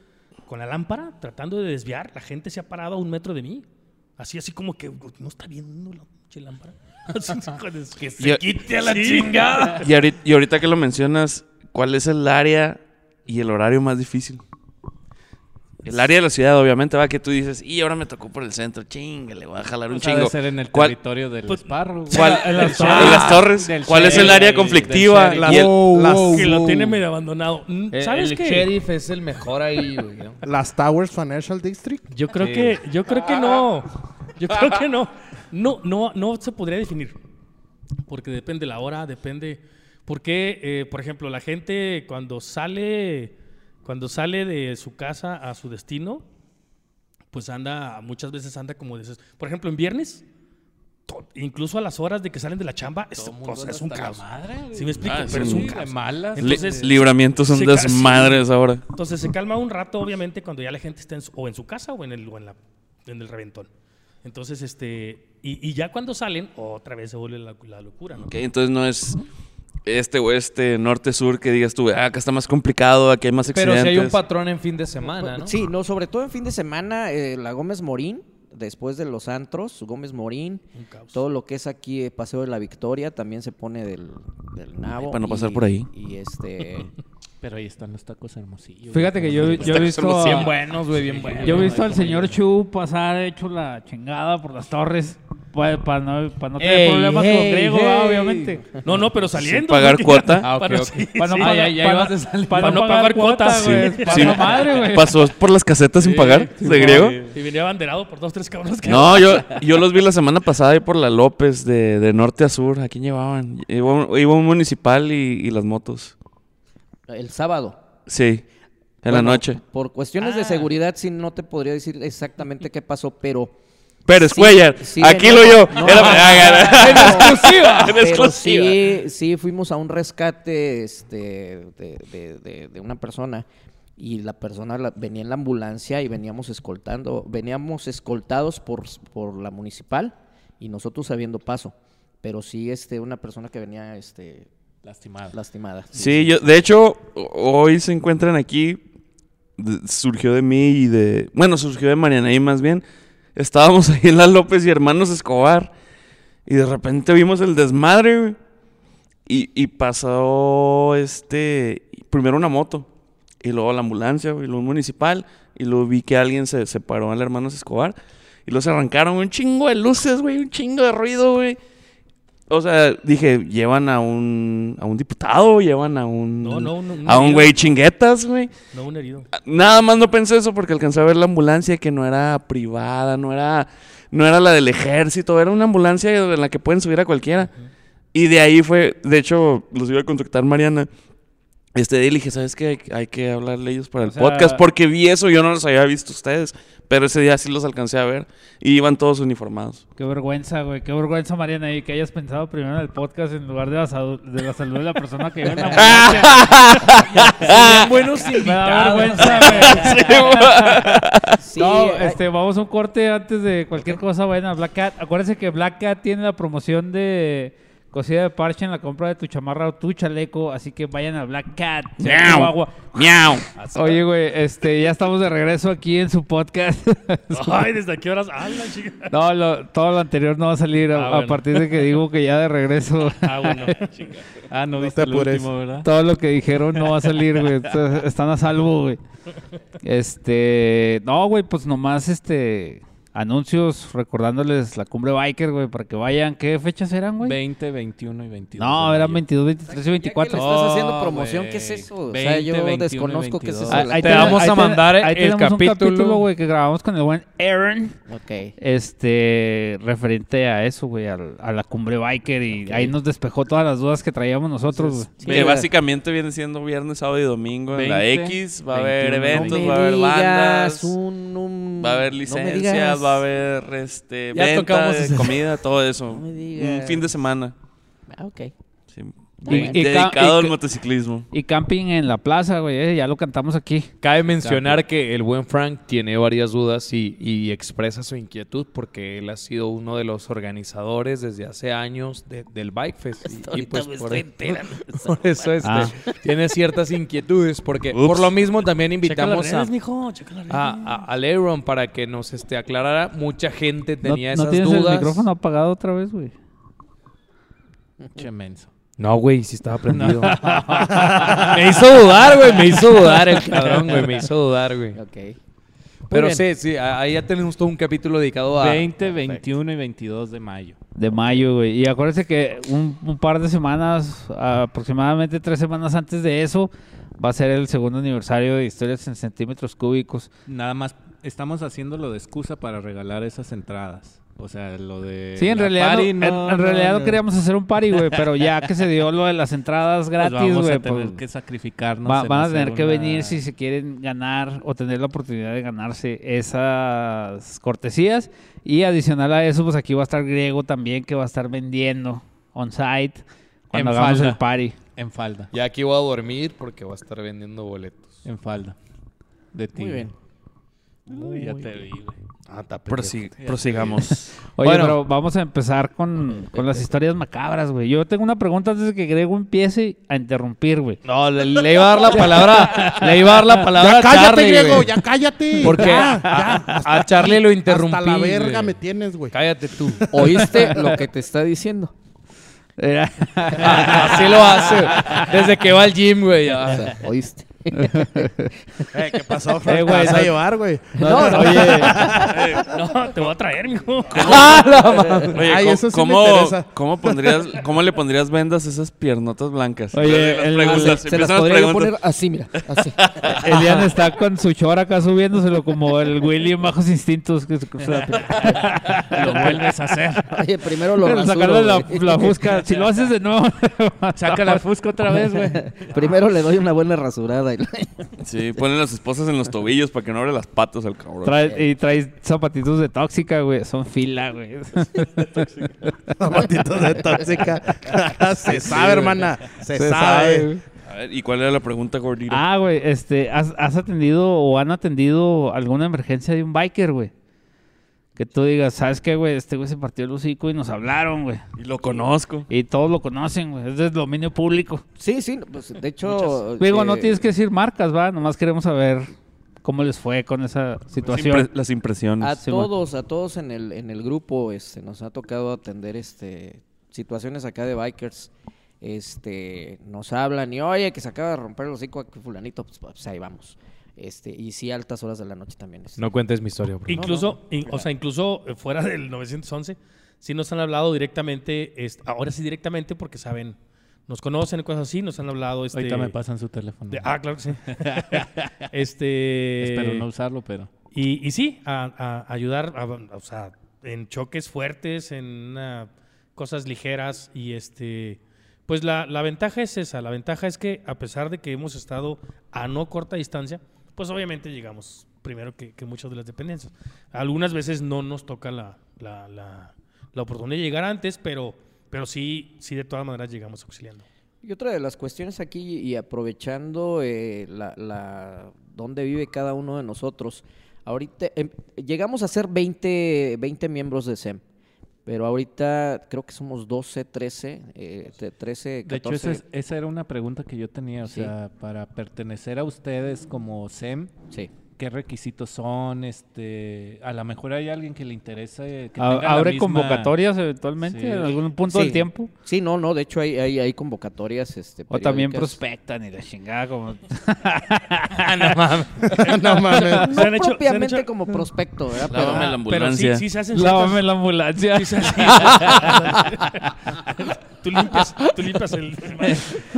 con la lámpara tratando de desviar, la gente se ha parado a un metro de mí. Así, así como que no está viendo la pinche lámpara. <laughs> <laughs> Que se quite a la chingada. Y ahorita, y ahorita que lo mencionas, ¿cuál es el área y el horario más difícil? El área de la ciudad, obviamente, va que tú dices, y ahora me tocó por el centro, chinga, le voy a jalar un Pues chingo. ser en el ¿Cuál- territorio del Pues. ¿Cuál? <laughs> En las ¿Y torres. las torres? Del ¿Cuál es el área conflictiva? del Y sheriff. el- Wow, Las- wow, Que lo tiene medio abandonado. Mm, El, ¿Sabes el qué? sheriff es el mejor ahí, güey. ¿no? <laughs> Las Towers Financial District. Yo creo Sí. que, yo creo que no. Yo <laughs> creo que no. No, no, no se podría definir. Porque depende la hora, depende. Porque, eh, por ejemplo, la gente cuando sale, cuando sale de su casa a su destino, pues anda, muchas veces anda como dices. Por ejemplo, en viernes, incluso a las horas de que salen de la chamba, es, o sea, anda es un caos. madre, güey. ¿Sí me explico? Ah, Pero sí, es un de caos. malas. Li- Entonces- libramientos son desmadres ahora. Entonces se calma un rato, obviamente, cuando ya la gente está en su, o en su casa o en el, o en la, en el reventón. Entonces, este, y, y ya cuando salen, otra vez se vuelve la, la locura, ¿no? Ok, entonces no es este oeste, norte, sur, que digas tú, ah, acá está más complicado, aquí hay más Pero accidentes. si hay un patrón en fin de semana, ¿no? Sí, no, sobre todo en fin de semana, eh, la Gómez Morín, después de los antros, Gómez Morín, todo lo que es aquí eh, Paseo de la Victoria también se pone del, del nabo. para no pasar y- por ahí. Y este... <laughs> Pero ahí están los tacos hermosillos. Fíjate que yo, yo he visto. Son a- bien buenos, güey, bien buenos. Yo he visto al señor Chu pasar hecho la chingada por las torres para no, pa no tener Ey, problemas ey, con Griego, ey. ah, obviamente. No, no, pero saliendo. Sin pagar porque- cuota. <laughs> Ah, ok, Para- sí, Para no pagar, ya- para- para Para no pagar güey. sí. Para Sí. la madre, güey. ¿Pasó por las casetas sin pagar sí, de griego? Y venía abanderado por dos, tres cabrones que... No, yo, yo los vi la semana pasada ahí por la López, de, de norte a sur. ¿A quién llevaban? Iba un, iba un municipal y, y las motos. El sábado. Sí, en la noche. Por cuestiones Ah. de seguridad, sí, no te podría decir exactamente qué pasó, pero... Pérez sí- Cuellar, sí aquí lo yo. No, Era- no, Ah, <laughs> en exclusiva. En exclusiva. sí, sí fuimos a un rescate este, de, de- de- de una persona y la persona la- venía en la ambulancia y veníamos escoltando, veníamos escoltados por, por la municipal y nosotros sabiendo paso. Pero sí, este, una persona que venía este, Lastimado. lastimada. Sí, yo, de hecho, ho- hoy se encuentran aquí. surgió de mí y de. Bueno, surgió de Marianaí más bien. Estábamos ahí en la López y hermanos Escobar. Y de repente vimos el desmadre, güey. Y, y pasó este. Primero una moto. Y luego la ambulancia, güey, y luego un municipal. Y luego vi que alguien se, se paró al hermanos Escobar. Y luego se arrancaron güey, un chingo de luces, güey, un chingo de ruido, güey. O sea, dije, llevan a un, a un diputado, llevan a un... No, no, un- un a un güey chinguetas, güey. No, un herido. Nada más no pensé eso porque alcancé a ver la ambulancia que no era privada, no era, no era la del ejército, era una ambulancia en la que pueden subir a cualquiera. Y de ahí fue, de hecho, los iba a contactar Mariana. Este día le dije, ¿sabes qué? Hay, hay que hablarle a ellos para el O sea- podcast. Porque vi eso, yo no los había visto ustedes. Pero ese día sí los alcancé a ver. Y iban todos uniformados. Qué vergüenza, güey. Qué vergüenza, Mariana, y que hayas pensado primero en el podcast en lugar de la, salud, de la salud de la persona que vive en la <laughs> buenos Me da invitados. vergüenza, güey. <laughs> Sí, no, este, vamos a un corte antes de cualquier cosa. Vayan a Black Cat. Acuérdense que Black Cat tiene la promoción de cosida de parche en la compra de tu chamarra o tu chaleco. Así que vayan a Black Cat. Miau. Chihuahua. ¡Miau! Oye, güey, este, ya estamos de regreso aquí en su podcast. <laughs> Ay, ¿desde qué horas? Ah, la chica. no, lo- todo lo anterior no va a salir a, Ah, a bueno. partir de que digo que ya de regreso. <laughs> Ah, bueno. <laughs> Ah, no, No viste te el último, ¿verdad? Todo lo que dijeron no va a salir, güey. Están a salvo, güey. Este, no, güey, pues nomás este anuncios recordándoles la cumbre biker, güey, para que vayan. ¿Qué fechas eran, güey? 20, 21 y 22. No, eran mayo. 22, 23 y Ya que 24. le estás haciendo promoción. ¿qué es eso? O 20, sea, yo 21 y desconozco qué es eso. 22. de la- Ahí Te vamos ahí a mandar ahí el tenemos un capítulo. capítulo, güey, que grabamos con el buen Aaron, Ok. este, referente a eso, güey, al- a, la cumbre biker y ahí nos despejó todas las dudas que traíamos nosotros. Sí, que básicamente viene siendo viernes, sábado y domingo en la 20, X. Va a haber 21. eventos, no va a haber bandas. un, un- Va a haber no licencias, digas. Va a haber este, Ya venta de comida, todo eso. <laughs> No me Un digas. fin de semana. Ah, ok. Y- y dedicado ca- y al motociclismo. Y camping en la plaza, güey, eh, ya lo cantamos aquí. Cabe mencionar que el buen Frank tiene varias dudas y, y expresa su inquietud porque él ha sido uno de los organizadores desde hace años de- del Bike Fest. Y- pues me por, estoy <laughs> por eso este, Ah. tiene ciertas inquietudes porque Ups. por lo mismo también invitamos a, redes, mijo. Las redes. a, a- Aaron para que nos este, aclarara. Mucha gente ¿No, tenía no esas tienes dudas. el micrófono apagado otra vez, güey? Che menso. No, güey, sí estaba <laughs> prendido. me hizo dudar, güey. Me hizo dudar el <laughs> cabrón, güey. Me hizo dudar, güey. Ok. Pero sí, sí, ahí ya tenemos todo un capítulo dedicado a... 20, 21 y 22 de mayo. De mayo, güey. Y acuérdense que un, un par de semanas, aproximadamente tres semanas antes de eso, va a ser el segundo aniversario de Historias en Centímetros Cúbicos. Nada más estamos haciéndolo de excusa para regalar esas entradas. O sea, lo de. Sí, en realidad, no, party, en, en realidad no queríamos hacer un party, güey, pero ya que se dio lo de las entradas pues gratis, vamos güey, a tener pues, que sacrificarnos. va- van a tener que una- venir si se quieren ganar o tener la oportunidad de ganarse esas cortesías. Y adicional a eso, pues aquí va a estar Griego también, que va a estar vendiendo on-site cuando En hagamos falda. el party. En falda. Ya aquí voy a dormir porque voy a estar vendiendo boletos. En falda. De ti. Muy bien. Uy, ya te vi, güey. Ah, está Prosi- prosigamos. <laughs> Oye, Bueno. pero vamos a empezar con, con las historias macabras, güey. Yo tengo una pregunta antes de que Grego empiece a interrumpir, güey. No, le, le iba a dar la palabra, le iba a dar la palabra Ya a cállate, Charlie, güey. ya <laughs> cállate. Porque Ya, a, ya, a Charlie lo interrumpí. Hasta la verga güey. me tienes, güey. Cállate tú. ¿Oíste lo que te está diciendo? <laughs> Ah, Así lo hace. Desde que va al gym, güey. O ya. sea, ¿Oíste? <laughs> Eh, ¿Qué pasó, Frank? Eh, güey, ¿Te vas a no- llevar, güey? No, no, oye, No, te voy a traer, mijo. <laughs> ¡Ah! Oye, Ay, ¿cómo, eso sí me cómo- interesa. cómo pondrías, ¿cómo le pondrías vendas a esas piernotas blancas? Oye, Las el- preguntas, se, se las las podría preguntas. poner así, mira. Así. <laughs> Elian está con su chor acá subiéndoselo como el Willy en Bajos Instintos. Que, que- Lo vuelves a hacer. Oye, primero lo rasuro, sacarle la, la fusca. Si lo haces de nuevo, Saca la fusca otra vez, güey. Primero le doy una buena rasurada. <laughs> Sí, ponen las esposas en los tobillos para que no abra las patas al cabrón. trae, y traes zapatitos de tóxica, güey. Son fila, güey. <laughs> Zapatitos de tóxica. <laughs> se sabe, hermana. Se, Se sabe. A ver, ¿y cuál era la pregunta, gordito? Ah, güey, este, ¿has, has atendido o han atendido alguna emergencia de un biker, güey? Que tú digas, ¿sabes qué, güey? Este güey se partió el hocico y nos hablaron, güey. Y lo conozco. Y todos lo conocen, güey. Es de dominio público. Sí, sí. Pues, de hecho... Digo, no eh, tienes que decir marcas, va. Nomás queremos saber cómo les fue con esa Las situación. impre- las impresiones. A Sí, todos, a todos en el, en el grupo, este, nos ha tocado atender este situaciones acá de bikers. Este, nos hablan y oye que se acaba de romper el hocico aquí fulanito, pues, pues, ahí vamos. Este, y sí altas horas de la noche también. este. No cuentes mi historia, bro. Incluso, in- o sea, incluso eh, fuera del 911, sí nos han hablado directamente, es- ahora sí directamente porque saben, nos conocen y cosas así, nos han hablado. Este, Ahorita me pasan su teléfono. de- ah, claro que sí. <laughs> este. Espero no usarlo, pero. Y, y sí, a, a ayudar, a- o sea, en choques fuertes, en cosas ligeras y este, Pues la, la ventaja es esa, la ventaja es que a pesar de que hemos estado a no corta distancia, pues obviamente llegamos primero que, que muchas de las dependencias. Algunas veces no nos toca la, la, la- la oportunidad de llegar antes, pero, pero sí, sí de todas maneras llegamos auxiliando. Y otra de las cuestiones aquí, y aprovechando eh, la, la- dónde vive cada uno de nosotros, ahorita em, llegamos a ser 20, 20 miembros de SEM, pero ahorita creo que somos 12, 13, eh, te- 13, 14. De hecho, esa, es- esa era una pregunta que yo tenía. O Sí. sea, para pertenecer a ustedes como SEM, Sí. ¿Qué requisitos son? Este, a lo mejor hay alguien que le interese. Que tenga ¿Abre misma- convocatorias eventualmente Sí. en algún punto Sí. del tiempo? Sí, no, no, de hecho hay, hay, hay convocatorias. Este, O también prospectan y la chingada como... <laughs> <laughs> no mames. no mames. No Se han hecho- se han propiamente hecho- como prospecto, ¿verdad? Lávame Pero- la Pero ambulancia. sí, sí se hacen Lávame ciertas- la ambulancia. sí se hacen- <laughs> tú limpias, tú limpias el...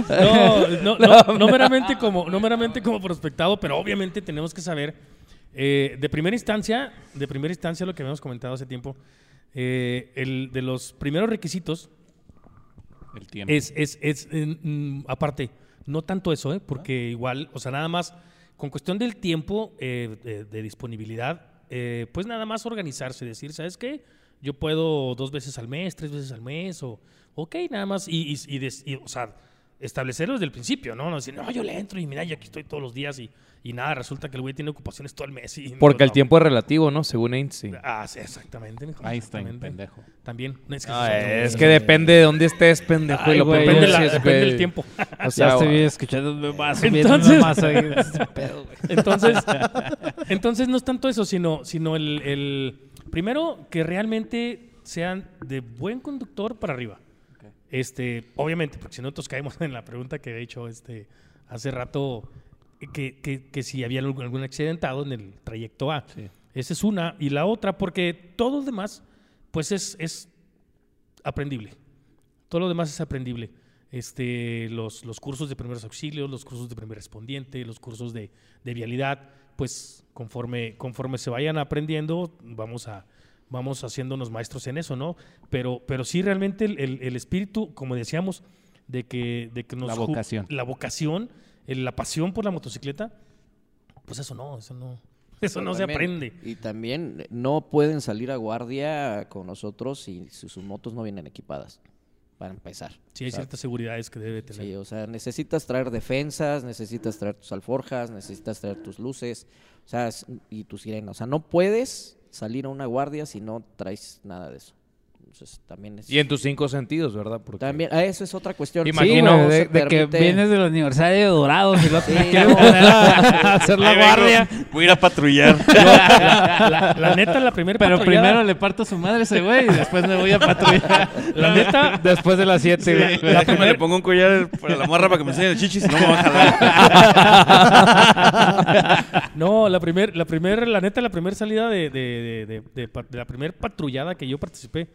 <laughs> No, no, no, no meramente como, no meramente como prospectado, pero obviamente tenemos que saber, eh, de primera instancia, de primera instancia lo que habíamos comentado hace tiempo, eh, el de los primeros requisitos El tiempo. es, es, es mm, aparte, no tanto eso, ¿eh? porque igual, o sea, nada más, con cuestión del tiempo eh, de, de disponibilidad, eh, pues nada más organizarse, decir, ¿sabes qué? Yo puedo dos veces al mes, tres veces al mes, o, ok, nada más, y, y, y des- y, o sea, establecerlo desde el principio, ¿no? No decir, no, yo le entro y mira, yo aquí estoy todos los días y, y nada, resulta que el güey tiene ocupaciones todo el mes. Y, Porque no, el no. tiempo es relativo, ¿no? Según Einstein. Ah, sí, exactamente. mijo, Einstein, exactamente. pendejo. También. No, es que, Ah, eso es otro- es que depende de dónde estés, pendejo. y lo güey, Depende, la- depende del tiempo. O ya sea, estoy escuchando más, Entonces- más ahí, <laughs> ese pedo, güey. Entonces, entonces no es tanto eso, sino, sino el, el- primero que realmente sean de buen conductor para arriba. Este, obviamente, porque si no nosotros caemos <laughs> en la pregunta que he hecho este hace rato, que, que- que si había algún, algún accidentado en el trayecto A. Esa es una. Y la otra, porque todo lo demás, pues es, es aprendible. Todo lo demás es aprendible. Este, los, los cursos de primeros auxilios, los cursos de primer respondiente, los cursos de, de vialidad, pues conforme, conforme se vayan aprendiendo, vamos a vamos haciéndonos maestros en eso, ¿no? Pero, pero sí realmente el, el- el espíritu, como decíamos, de que, de que nos La vocación. la vocación, el- la pasión por la motocicleta, pues eso no, eso no, <laughs> eso no se También- aprende. Y también eh, no pueden salir a guardia con nosotros si, si sus motos no vienen equipadas, para empezar. Sí, hay sea, ciertas seguridades que debe tener. Sí, o sea, necesitas traer defensas, necesitas traer tus alforjas, necesitas traer tus luces, o sea, y tu sirena. O sea, no puedes salir a una guardia si no traes nada de eso. Entonces, también es... Y en tus cinco sentidos, ¿verdad? Porque También, ah, eso es otra cuestión. Sí, Imagino, no de, de que vienes del aniversario de Dorados y luego Sí, no. <laughs> hacer la guardia. Voy a ir a patrullar. <laughs> La, la neta, la primera Pero patrullada- primero le parto a su madre ese güey y después me voy a patrullar. la neta, <laughs> Después de las 7, güey. la primer- le pongo un collar para la morra para que me enseñe el chichis no me va a jalar. No, la primer, la primer, la neta, la primera salida de, de, de, de- de pa- de la primer patrullada que yo participé,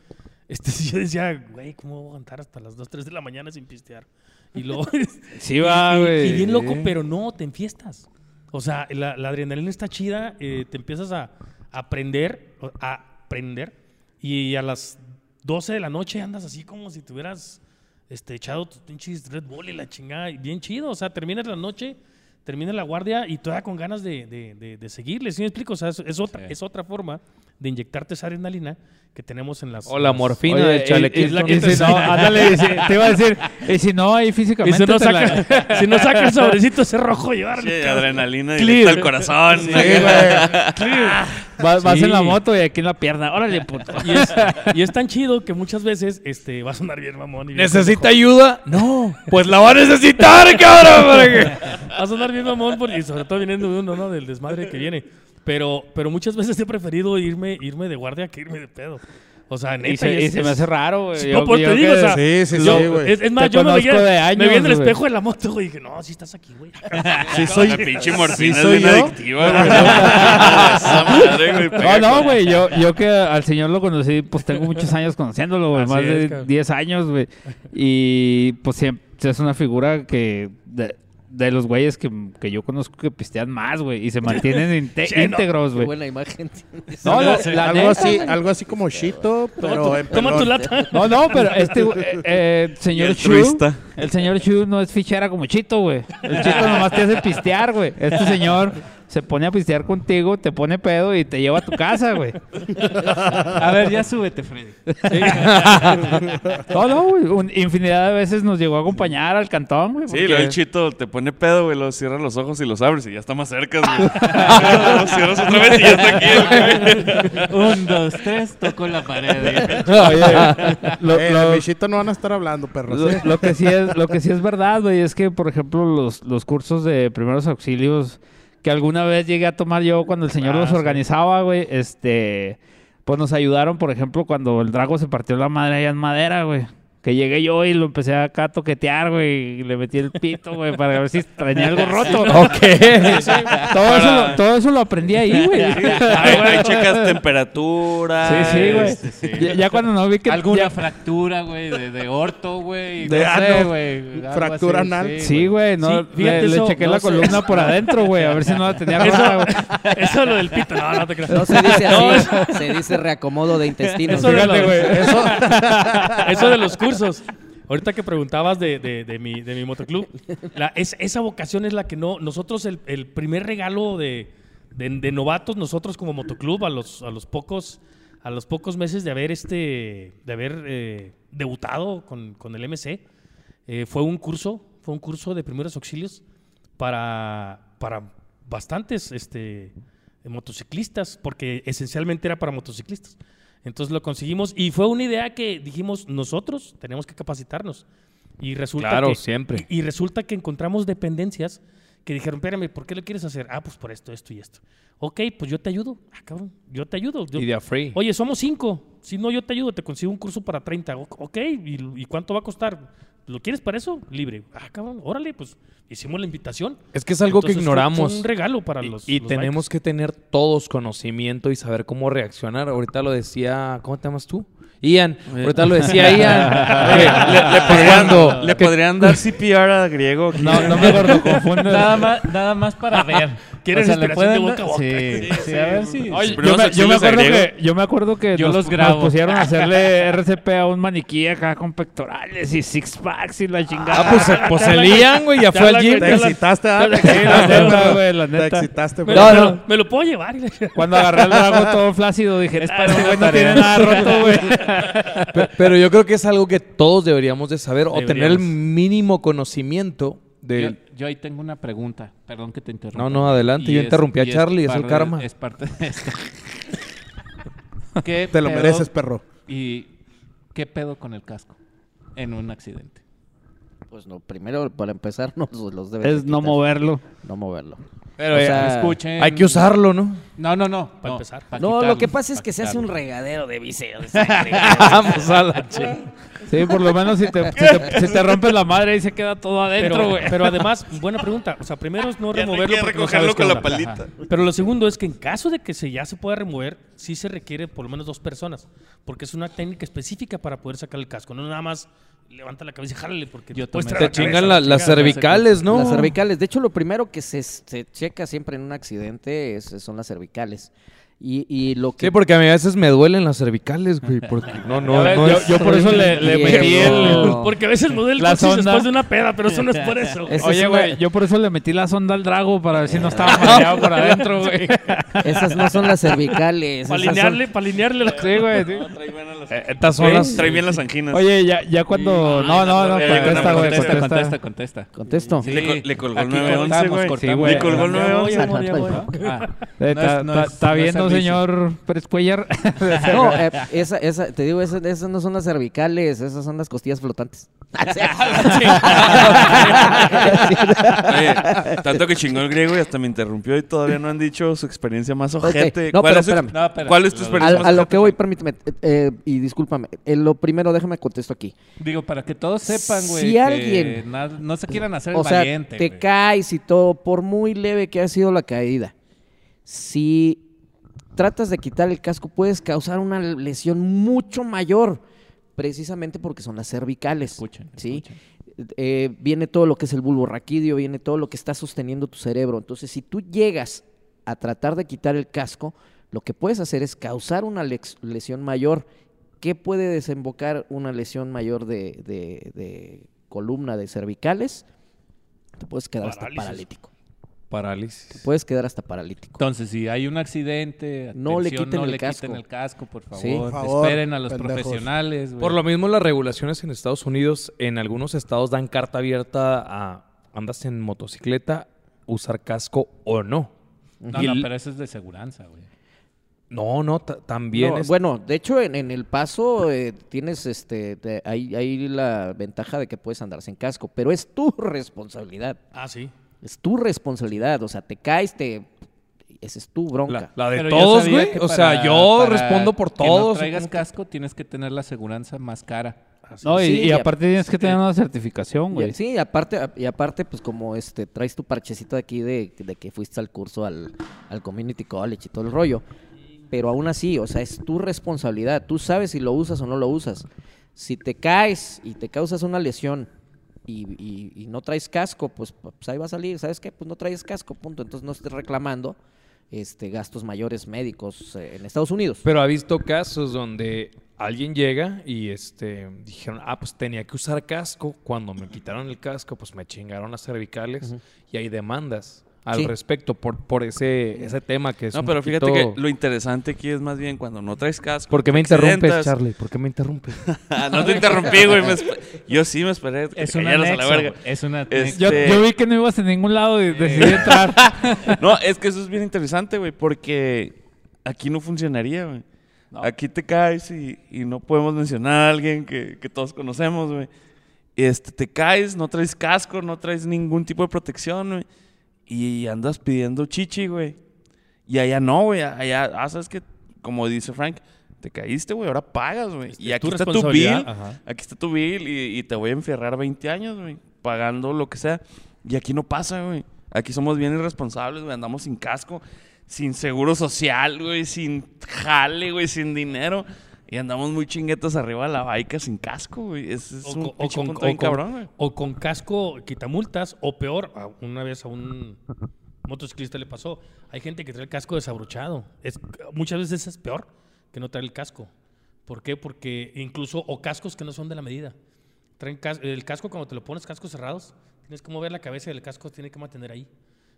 este, <laughs> sí, yo decía, güey, ¿cómo voy a aguantar hasta las 2, 3 de la mañana sin pistear? Y luego, <laughs> Sí va, güey. y, bien loco, pero no, te enfiestas. O sea, la, la adrenalina está chida, eh, te empiezas a, aprender, a aprender, y a las 12 de la noche andas así como si tuvieras este, echado tus pinches Red Bull y la chingada, y bien chido, o sea, terminas la noche, terminas la guardia y todavía con ganas de, de, de- de seguirle, ¿sí me explico? O sea, es, es otra, Sí. es otra forma de inyectarte esa adrenalina que tenemos en las... O la morfina Oye, del chalequito. es la que si no, ándale, te iba a decir, <laughs> y si no, ahí físicamente si no, te la- saca, <laughs> si no saca el sobrecito ese rojo, llevarle. Cabrón. adrenalina Clear. directa al corazón. Sí, güey. Vas, vas Sí. en la moto y aquí en la pierna. Órale, puto. Y es, y es tan chido que muchas veces este, va a sonar bien mamón. y bien ¿Necesita ayuda? No. Pues la va a necesitar, cabrón. para que- Va a sonar bien mamón porque, y sobre todo viniendo de uno, ¿no? Del desmadre que viene. Pero, pero muchas veces he preferido irme, irme de guardia que irme de pedo. O sea, neta. Y se, y es- se me hace raro, güey. Sí, no, pues te digo, que- o sea, Sí, sí, yo- sí, güey. es, es más, Te yo me veía, de años, me vi en el espejo de la moto, güey, y dije, no, sí estás aquí, güey. <laughs> Sí, soy. La pinche morfina soy es adictiva, güey. <laughs> <laughs> Esa madre, güey. No, no, güey, yo, yo que al señor lo conocí, pues tengo muchos años conociéndolo, güey, más es, de cabrón. 10 años, güey. Y pues siempre es una figura que de- de los güeyes que, que yo conozco que pistean más, güey, y se mantienen <laughs> íntegros, güey. buena imagen. No, la, la algo, neta, así, algo así como Shito, pero en Toma tu pelón. lata. No, no, pero este güey, eh, eh, señor el Chu, turista. el señor Chu no es fichera como Chito, güey. El Chito nomás te hace pistear, güey. Este señor se pone a pistear contigo, te pone pedo y te lleva a tu casa, güey. A ver, ya súbete, Freddy. <laughs> No, no, güey. un- infinidad de veces nos llegó a acompañar al cantón, güey. Sí, porque- luego el chito te pone pedo, güey, luego cierras los ojos y los abres y ya está más cerca, güey. <laughs> Luego cierras otra vez y ya está aquí, güey. Un, dos, tres, toco la pared. <laughs> Oye, lo- Eh, lo- de no van a estar hablando, perros. Lo, ¿eh? lo que sí es, lo que sí es verdad, güey, es que, por ejemplo, los, los cursos de primeros auxilios que alguna vez llegué a tomar yo cuando el señor Ah, los sí. organizaba, güey, este, pues nos ayudaron, por ejemplo, cuando el Drago se partió la madre allá en madera, güey. Que llegué yo y lo empecé acá a toquetear, güey, y le metí el pito, güey, para ver si tenía algo roto. Ok. <laughs> Todo, eso lo, todo eso lo aprendí ahí, güey. Ahí, ahí checas temperatura. Sí, sí, güey. este, sí. Ya, ya cuando no vi que... Alguna ya- fractura, güey, de, de orto, güey. De no sé, ano. güey. Fractura así, anal. Sí, güey, no, Sí, le, le eso, chequé no la sé. columna por adentro, güey, a ver si no la tenía rota, güey. Eso es lo del pito. No, no te creas. No se dice No, así, se dice reacomodo de intestinos. <laughs> Eso de, los, güey. eso, eso de los cursos. Ahorita que preguntabas de, de- de mi, de mi motoclub, la- es- esa vocación es la que no. Nosotros, el, el primer regalo de, de- de novatos, nosotros como motoclub, a los, a los pocos. A los pocos meses de haber este. de haber eh, debutado con, con el MC, eh, fue un curso. Fue un curso de primeros auxilios para. para bastantes este, motociclistas, porque esencialmente era para motociclistas. Entonces lo conseguimos y fue una idea que dijimos nosotros tenemos que capacitarnos. Y resulta Claro, que, siempre. Y, y resulta que encontramos dependencias que dijeron, espérame, ¿por qué lo quieres hacer? Ah, pues por esto, esto y esto. Ok, pues yo te ayudo. Ah, cabrón, yo te ayudo. Yo- Y de free. Oye, somos cinco. Si no, yo te ayudo, te consigo un curso para 30. O- Ok, ¿y, y cuánto va a costar? ¿Lo quieres para eso? Libre. Ah, cabrón, órale, pues hicimos la invitación. Es que es algo que Entonces, ignoramos. Fue un regalo para Y- los y los tenemos que tener todos conocimiento y saber cómo reaccionar. Ahorita lo decía, ¿cómo te llamas tú? Ian. Ahorita lo decía <laughs> Ian. Oye, Le, le <laughs> podrían, cuando- le podrían dar CPR a griego. aquí. No, no me gordo confunde. Nada más, nada más para <laughs> ver. ¿Quieres O sea, le de pueden boca a boca? Sí, sí, a ver si. Oye, yo, me, yo acuerdo que, yo me acuerdo que Yo nos, los grabo. nos pusieron a hacerle RCP a un maniquí acá con pectorales y six packs y la chingada. Ah, pues, pues el Ian, güey, ya fue al gym. Te excitaste, ¿ah? Sí, la neta, güey. Te excitaste, güey. lo, No, me no. lo- me lo puedo llevar. Cuando agarré el drago todo flácido dije, Es para no tarea". tiene nada roto, güey. Pe- Pero yo creo que es algo que todos deberíamos de saber o tener el mínimo conocimiento Yo, del... yo ahí tengo una pregunta. Perdón que te interrumpa. No, no, adelante. Y Yo interrumpí a y Charlie, es el karma. Es parte de esto. <laughs> ¿Qué Te lo pedo- mereces, perro. ¿Y qué pedo con el casco en un accidente? Pues no, primero, para empezar, <laughs> no los, debes Es de no quitar. moverlo. No moverlo. Pero O eh, sea, Escuchen. hay que usarlo, ¿no? No, no, no. Para no, empezar. pa' No, lo que pasa es que se hace un regadero de viseo de sangre. Vamos a la <laughs> chingada. Sí, por lo menos si te, si te, si te rompes la madre y se queda todo adentro, Pero, güey. pero además, buena pregunta. O sea, primero es no Ya removerlo no recogerlo con la palita. Pero lo segundo es que en caso de que se ya se pueda remover, sí se requiere por lo menos dos personas, porque es una técnica específica para poder sacar el casco. No nada más levanta la cabeza y jálale porque Yo te chingan cabeza, la- las cervicales, ¿no? Las cervicales. De hecho, lo primero que se, se checa siempre en un accidente es- son las cervicales. Y, y lo que... Sí, porque a mí a veces me duelen las cervicales, güey. Porque <laughs> no, no, ver, no yo, es- yo por eso le, metí el... no. Porque a veces me duele el La coxis sonda. después de una peda, pero eso no es por eso. <laughs> Esa Oye, una- güey, yo por eso le metí la sonda al drago para ver si no estaba <laughs> mareado por adentro, güey. Esas no son las cervicales. Para esas son- alinearle, para alinearle la Sí, güey. sí. Eh, Estas son las... Trae bien las anginas. Oye, ya, ya cuando... No, no, no, Eh, contesta, no, güey, contesta, contesta. contesta, contesta. Contesto. Sí, le, le colgó el Aquí 911, cortamos, güey. Le colgó el Ya voy, 911. ya voy, ya voy. Ah, Eh, No Está es- no está- es- está no es viendo, señor Pérez Cuellar. <laughs> No, eh, esa, esa, te digo, esas, esas no son las cervicales, esas son las costillas flotantes. Oye, <laughs> tanto que chingó el griego y hasta me interrumpió y todavía no han dicho su experiencia más ojete. No, ¿Cuál, pero es, su-. No, cuál es tu Lo- experiencia Al- más a lo ojete? que voy, permíteme, eh, eh, y discúlpame, eh, lo primero déjame contesto aquí. Digo, para que todos sepan, güey. Si que alguien- na- no se quieran hacer el O sea, valiente. te caes y todo, por muy leve que ha sido la caída. Si tratas de quitar el casco, puedes causar una lesión mucho mayor, precisamente porque son las cervicales. Escuchen, ¿sí? escuchen. eh, viene todo lo que es el bulbo raquídeo, viene todo lo que está sosteniendo tu cerebro. Entonces, si tú llegas a tratar de quitar el casco, lo que puedes hacer es causar una lesión mayor. ¿Qué puede desembocar una lesión mayor de, de- de columna de cervicales? Te puedes quedar hasta paralítico. Parálisis. Puedes quedar hasta paralítico. Entonces, si hay un accidente, No le quiten no el le casco. quiten el casco, por favor. Sí. Por favor, Esperen a los pendejos. profesionales. Por lo mismo, las regulaciones en Estados Unidos, en algunos estados dan carta abierta a andas en motocicleta, usar casco o no. No, Y no, el- pero eso es de seguridad, güey. No, no, ta- también No, es- Bueno, de hecho, en, en el paso eh, tienes este, te- hay, hay la ventaja de que puedes andar sin casco, pero es tu <laughs> responsabilidad. Ah, sí. Es tu responsabilidad. O sea, te caes, te. Esa es tu bronca. la, la de Pero todos, güey. O sea, yo respondo por Que no todos. traigas casco, tienes que tener la aseguranza más cara. No, y, Sí, y y a- aparte tienes que tener una certificación, güey. sí, y aparte, y aparte, pues como este, traes tu parchecito de aquí de, de que fuiste al curso al, al Community College y todo el rollo. Pero aún así, o sea, es tu responsabilidad. Tú sabes si lo usas o no lo usas. Si te caes y te causas una lesión y, y- y no traes casco, pues, pues ahí va a salir. ¿Sabes qué? Pues no traes casco, punto. Entonces no estés reclamando este, gastos mayores médicos eh, en Estados Unidos. Pero ha visto casos donde alguien llega y este dijeron, ah, pues tenía que usar casco. Cuando me quitaron el casco, pues me chingaron las cervicales y hay demandas al Sí. respecto por, por ese, ese tema que es No, un pero fíjate poquito- que lo interesante aquí es más bien cuando no traes casco. ¿Por qué me te interrumpes. Charlie? ¿Por qué me interrumpes? <laughs> Ah, no te interrumpí, güey. Yo sí me esperé que Es te un callaras a la anexo, verga. Es una Yo, Este- yo vi que no ibas a ningún lado y decidí entrar. <laughs> No, es que eso es bien interesante, güey, porque aquí no funcionaría, güey. Aquí te caes y, y no podemos mencionar a alguien que, que todos conocemos, güey. Este, te caes, no traes casco, no traes ningún tipo de protección, güey. Y andas pidiendo chichi, güey. Y allá no, güey. Allá, ah, sabes que, como dice Frank, te caíste, güey, ahora pagas, güey. Y aquí está tu bill. ajá. Aquí está tu bill y, y te voy a enfierrar 20 años, güey, pagando lo que sea. Y aquí no pasa, güey. Aquí somos bien irresponsables, güey. Andamos sin casco, sin seguro social, güey, sin jale, güey, sin dinero. Y andamos muy chinguetas arriba de la baica sin casco, güey. Es, es O un o con- punto o bien con- cabrón, güey. O con casco quitamultas, o peor, a- una vez a un motociclista le pasó. Hay gente que trae el casco desabrochado. Es, muchas veces es peor que no traer el casco. ¿Por qué? Porque incluso, o cascos que no son de la medida. Traen cas- el casco, cuando te lo pones cascos cerrados, tienes que mover la cabeza y el casco tiene que mantener ahí.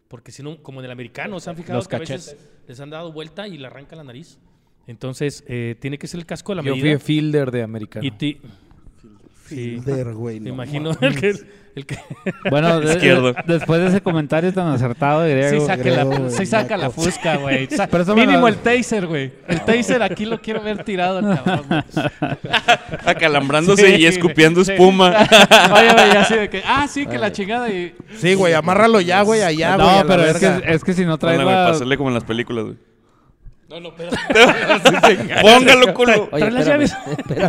Porque si no, como en el americano, se han fijado Los que a veces les han dado vuelta y le arranca la nariz. Entonces, eh, tiene que ser el casco de la Yo fui fielder de americano. Y ti- Sí. Fielder, güey. Me no imagino el que, el que <laughs> Bueno, de- Izquierdo. de- después de ese comentario tan acertado de Sí griego. saca, la, sí güey, saca la fusca, güey. <laughs> Pero Mínimo lo- el taser, güey. El taser aquí lo quiero ver tirado, el cabrón. güey. <laughs> Acalambrándose Sí, y escupiendo sí. espuma. Oye, güey, así de que, ah, sí, que la chingada y... Sí, güey, amárralo ya, güey, allá, no, güey. la pero es que, es que si no traes Dale, güey, la... hacerle como en las películas, güey. No, no, pero. <laughs> Póngalo, culo. Oye, Trae las llaves.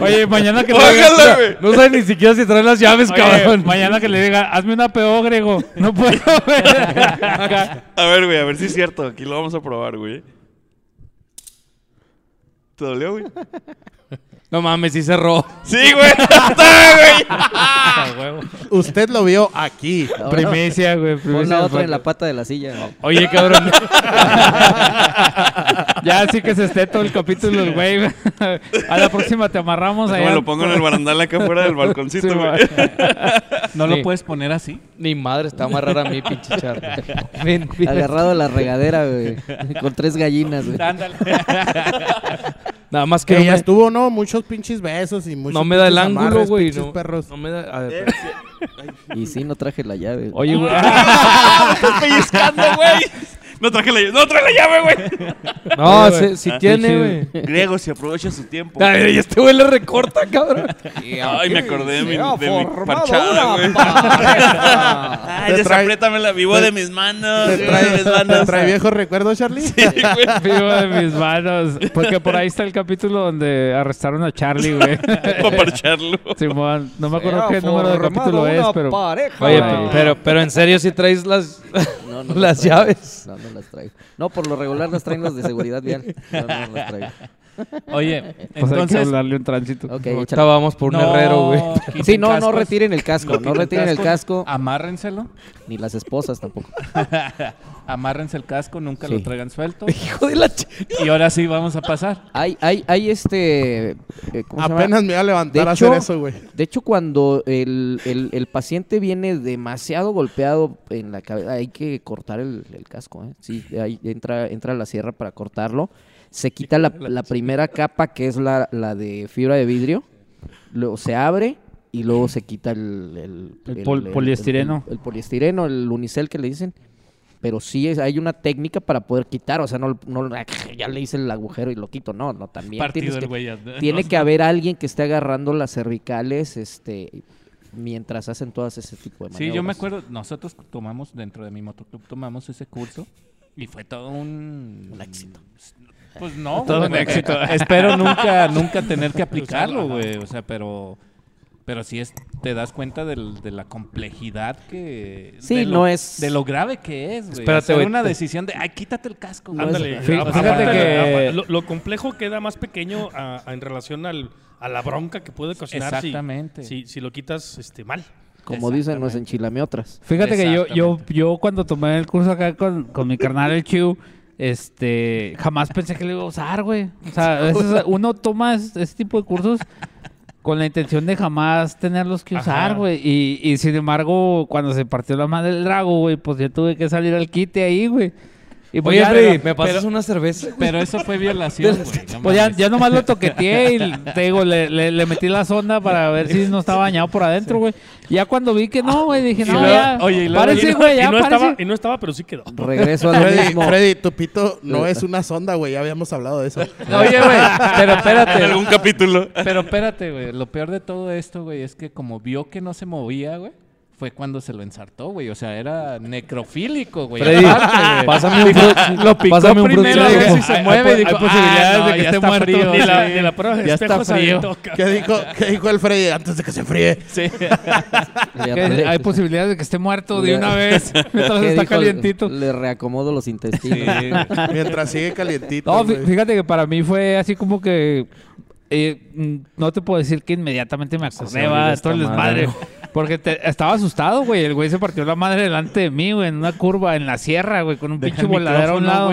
Oye, mañana que le Póngalo, güey. No sabe ni siquiera si trae las llaves, cabrón. mañana que le diga, hazme una PO, Grego. No puedo ver. A ver, güey, a ver si es cierto. Aquí lo vamos a probar, güey. ¿Te dolió, güey? No mames, sí cerró. Sí, güey. <laughs> Está, güey. <laughs> Usted lo vio aquí. Ahora, <laughs> primicia, güey. Pon Primicia la de otra en la pata de la silla. güey. Oye, cabrón. Ya así que se esté todo el capítulo, güey. A la próxima te amarramos allá. lo pongo en el barandal acá afuera del balconcito, Sí, güey. ¿No Sí. lo puedes poner así? Ni madre, está más rara a mí, pinche ven. Agarrado a la regadera, güey. Con tres gallinas, güey. Ándale. Nada más que Que no ya me, estuvo, ¿no? Muchos pinches besos y muchos no me da el ángulo, güey. No, perros. no me da. a ver, Y sí, no traje la llave. Oye, güey. <laughs> ¡Ah! ¡Estás pellizcando, güey! <laughs> No traje la llave. ¡No traje la llave, güey! <laughs> No, sí, sí tiene, güey. Griego, si aprovecha su tiempo. <laughs> Ay, y este güey le recorta, cabrón. Ay, me acordé de mi, de mi parchada, güey. <laughs> Ay, Te trae- desapriétamela vivo te- de mis manos. ¿Te trae, de mis te manos. trae viejos recuerdos, Charlie? Vivo de mis manos. Porque por ahí está el capítulo donde arrestaron a Charlie, güey. Para parcharlo. Simón, no me acuerdo qué número de capítulo es, pero. pareja. Oye, pero, pero en serio, si traes las, No, no las llaves. No, no las traigo. No, por lo regular las traen los de seguridad vial. No, no las traigo. Oye, <laughs> Pues hay que entonces. hablarle un tránsito. Ok, Ahorita échale. vamos por un herrero, güey. <laughs> Sí, no, no retiren el casco, no retiren el casco, Amárrenselo. ni las esposas tampoco. <laughs> Amárrense el casco, nunca Sí. lo traigan suelto. Hijo de la... ch- y ahora sí vamos a pasar. Hay, hay, hay este... eh, ¿cómo se llama? Apenas me iba a levantar De a hacer hecho- eso, güey. De hecho, cuando el, el- el paciente viene demasiado golpeado en la cabeza, hay que cortar el, el casco. ¿eh? Sí, ahí entra, entra la sierra para cortarlo. Se quita la, <laughs> la primera capa, que es la, la de fibra de vidrio. Luego se abre y luego se quita el... El pol- poliestireno. El, poliestireno, el unicel que le dicen. Pero sí es, hay una técnica para poder quitar. O sea, no, no ya le hice el agujero y lo quito. No, no, también Partido que- güey. tiene <laughs> no- que haber alguien que esté agarrando las cervicales este, mientras hacen todas ese tipo de maniobras. Sí, yo me acuerdo, nosotros tomamos dentro de mi motoclub, tomamos ese curso y fue todo un... Un éxito. Pues no, <laughs> Todo un éxito. <laughs> Espero nunca, <laughs> nunca tener que aplicarlo, güey. O sea, pero... Pero sí es, te das cuenta del- de la complejidad que... Sí, de lo- no es- De lo grave que es, güey. Espérate, una te- decisión de, ay, quítate el casco. güey". Ándale. Fí- a- fíjate que- Lo, lo complejo queda más pequeño a- a- en relación al, a la bronca que puede ocasionar si- Exactamente. Si, si lo quitas este, mal. Como dicen, nos enchilame otras. Fíjate que yo, yo, yo cuando tomé el curso acá con, con mi carnal el Chiu, este, jamás pensé que lo iba a usar, güey. O sea, <laughs> a veces uno toma es- ese tipo de cursos con la intención de jamás tenerlos que usar, güey. Y, y sin embargo, cuando se partió la madre del drago, güey, pues yo tuve que salir al quite ahí, güey. Y pues Oye, ya, Freddy, ¿me pasas pero- una cerveza? Pero eso fue violación, güey. no pues ya, ya nomás lo toqueteé y <laughs> te digo, le, le- le metí la sonda para ver si no estaba bañado por adentro, güey. Ya cuando vi que no, güey, dije, Y no, luego- ya. oye, y luego- párese, y, no, güey, y no estaba, y no estaba, pero sí quedó. Regreso a lo Freddy, mismo. Freddy, tu pito no es una sonda, güey. Ya habíamos hablado de eso. Oye, güey, pero espérate. En algún capítulo. Pero espérate, güey. Lo peor de todo esto, güey, es que como vio que no se movía, güey, fue cuando se lo ensartó, güey. O sea, era necrofílico, güey. Freddy, aparte, güey. <laughs> pásame un fru- Lo picó pásame un primero, a ver si se Hay- mueve. hay- y dijo, hay posibilidades "Ah, no, de que esté muerto". frío, Ni la, sí. ni la prueba de Ya está espejo se frío. cabrón. ¿Qué dijo, ¿Qué dijo el Freddy antes de que se fríe? Sí. <laughs> Hay posibilidades de que esté muerto de una vez <laughs> mientras ¿qué está dijo? calientito. Le reacomodo los intestinos. Mientras sigue calientito. No, güey. fíjate que para mí fue así como que eh, no te puedo decir que inmediatamente me acordé, va, todo el desmadre. Porque te- estaba asustado, güey. El güey se partió la madre delante de mí, güey, en una curva, en la sierra, güey, con un <laughs> Deja pinche voladero a un lado.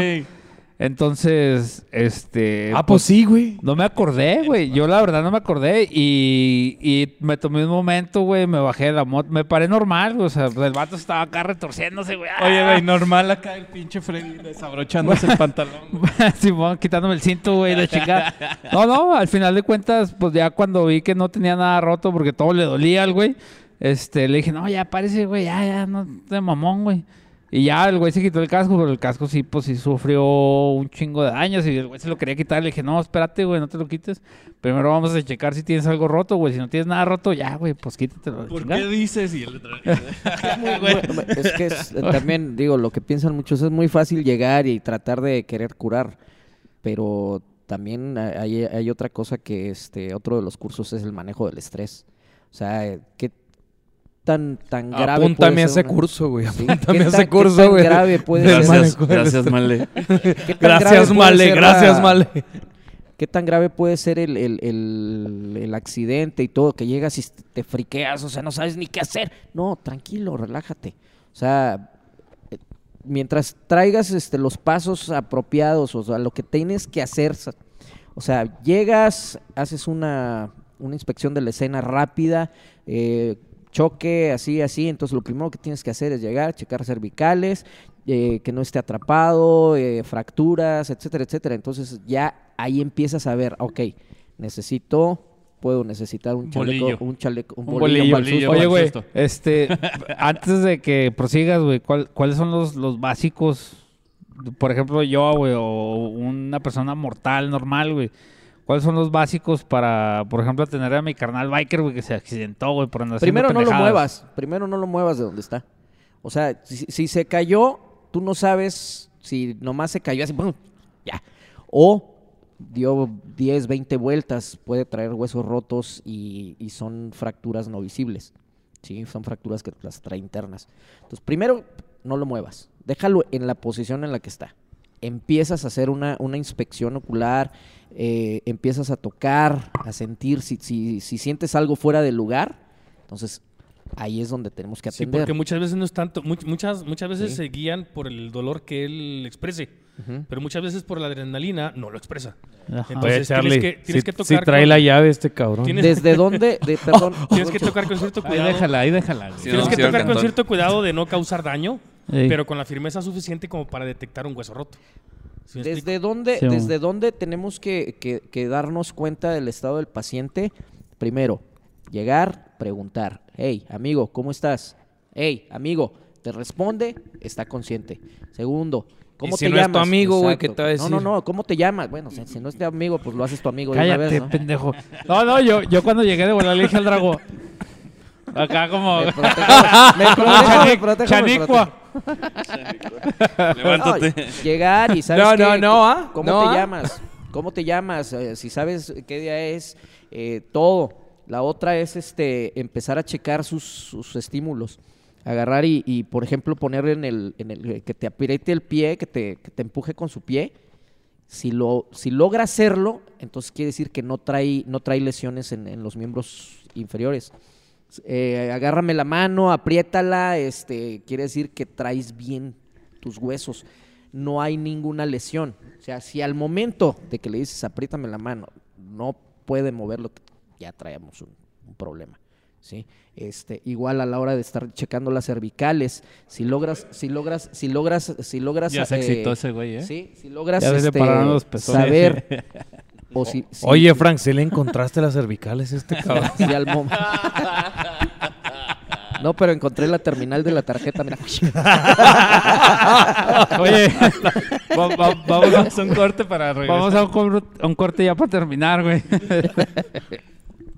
Entonces, este. Ah, pues sí, güey. No me acordé, güey. Yo la verdad no me acordé. Y, y me tomé un momento, güey. Me bajé de la moto. Me paré normal, güey. O sea, el vato estaba acá retorciéndose, güey. Oye, güey, normal acá el pinche Freddy desabrochándose el <laughs> pantalón. <laughs> Simón, quitándome el cinto, güey, la chingada. No, no, al final de cuentas, pues ya cuando vi que no tenía nada roto porque todo le dolía al güey, este, le dije, no, ya parece, güey, ya, ya, no de mamón, güey. Y ya el güey se quitó el casco, pero el casco sí, pues sí sufrió un chingo de daños y el güey se lo quería quitar. Le dije, no, espérate, güey, no te lo quites. Primero vamos a checar si tienes algo roto, güey. Si no tienes nada roto, ya, güey, pues quítatelo. ¿Por chingada. qué dices? Y el otro- <laughs> Es que es- eh, también, digo, lo que piensan muchos es muy fácil llegar y tratar de querer curar, pero también hay, hay otra cosa que este otro de los cursos es el manejo del estrés. O sea, eh, qué tan tan grave Apúntame puede a ese una- curso, güey. Sí, Apúntame ¿qué a tan- ese qué curso, tan güey. grave puede Del ser- Gracias, gracias. Male. tan <laughs> Gracias, Male. Gracias, Male. ¿Qué tan grave puede ser el, el- el- el accidente y todo? Que llegas y te friqueas, o sea, no sabes ni qué hacer. No, tranquilo, relájate. O sea, eh, mientras traigas este, los pasos apropiados, o sea, lo que tienes que hacer, o sea, llegas, haces una, una inspección de la escena rápida, eh, choque, así, así, entonces lo primero que tienes que hacer es llegar, checar cervicales, eh, que no esté atrapado, eh, fracturas, etcétera, etcétera. Entonces ya ahí empiezas a ver, ok, necesito, puedo necesitar un chaleco, Bolillo. un chaleco, un, Un bolillo, bolillo. Oye, güey, este, <laughs> antes de que prosigas, güey, ¿cuál- ¿cuáles son los, los básicos? Por ejemplo, yo, güey, o una persona mortal, normal, güey. ¿Cuáles son los básicos para, por ejemplo, tener a mi carnal biker, güey, que se accidentó, güey, por andar Primero no lo muevas, primero no lo muevas de donde está. O sea, si, si se cayó, tú no sabes si nomás se cayó así, ¡pum! ya. O dio 10, 20 vueltas, puede traer huesos rotos y, y son fracturas no visibles. Sí, son fracturas que las trae internas. Entonces, primero no lo muevas, déjalo en la posición en la que está. empiezas a hacer una, una inspección ocular, eh, empiezas a tocar, a sentir si, si, si sientes algo fuera del lugar, entonces ahí es donde tenemos que Sí, atender. porque muchas veces no es tanto, much- muchas, muchas veces Sí. se guían por el dolor que él exprese, pero muchas veces por la adrenalina no lo expresa. Ajá. Entonces, Oye, tienes que- tienes si, que si tocar trae con- la llave este cabrón. Tienes- ¿Desde <laughs> dónde? De, perdón. <laughs> Tienes que tocar con cierto Ahí cuidado. déjala, ahí déjala. güey. Sí, Tienes no, que sí, tocar con cierto cuidado de no causar daño, Sí. pero con la firmeza suficiente como para detectar un hueso roto. ¿Desde dónde, Sí, desde dónde tenemos que, que- que darnos cuenta del estado del paciente? Primero, llegar, preguntar. Hey, amigo, ¿cómo estás? Hey, amigo, te responde, está consciente. Segundo, ¿cómo Y si te no es tu llamas? amigo, güey, ¿qué Exacto. te va a No, no, no, ¿cómo te llamas? Bueno, si, si no es tu amigo, pues lo haces tu amigo de una Cállate, vez, ¿no? pendejo. No, no, yo, yo cuando llegué de volar le dije al drago. Acá como. Me protejo, me protejo, me protejo, me Chanicua. Levántate. No, llegar y sabes No, qué? no, no, ¿ah? ¿Cómo No, te ¿ah? llamas? ¿Cómo te llamas? Eh, si sabes qué día es, eh, todo. La otra es este empezar a checar sus, sus estímulos. Agarrar y, y, por ejemplo, poner en el, en el que te apriete el pie, que te, que te empuje con su pie. Si lo, si logra hacerlo, entonces quiere decir que no trae, no trae lesiones en, en los miembros inferiores. Eh, agárrame la mano, apriétala, este, quiere decir que traes bien tus huesos. No hay ninguna lesión. O sea, si al momento de que le dices apriétame la mano, no puede moverlo, ya traemos un, un problema. ¿sí? Este, igual a la hora de estar checando las cervicales, si logras, si logras, si logras, si logras Ya se eh, excitó ese güey, ¿eh? Sí, si logras Ya este, los saber <laughs> o si, si- Oye, Frank, ¿se le encontraste las cervicales a este cabrón? <laughs> si al mom- No, pero encontré la terminal de la tarjeta, mira. <laughs> Oye, <laughs> va- va- vamos, a, un corte para regresar. vamos a un, cor- a un corte ya para terminar, güey.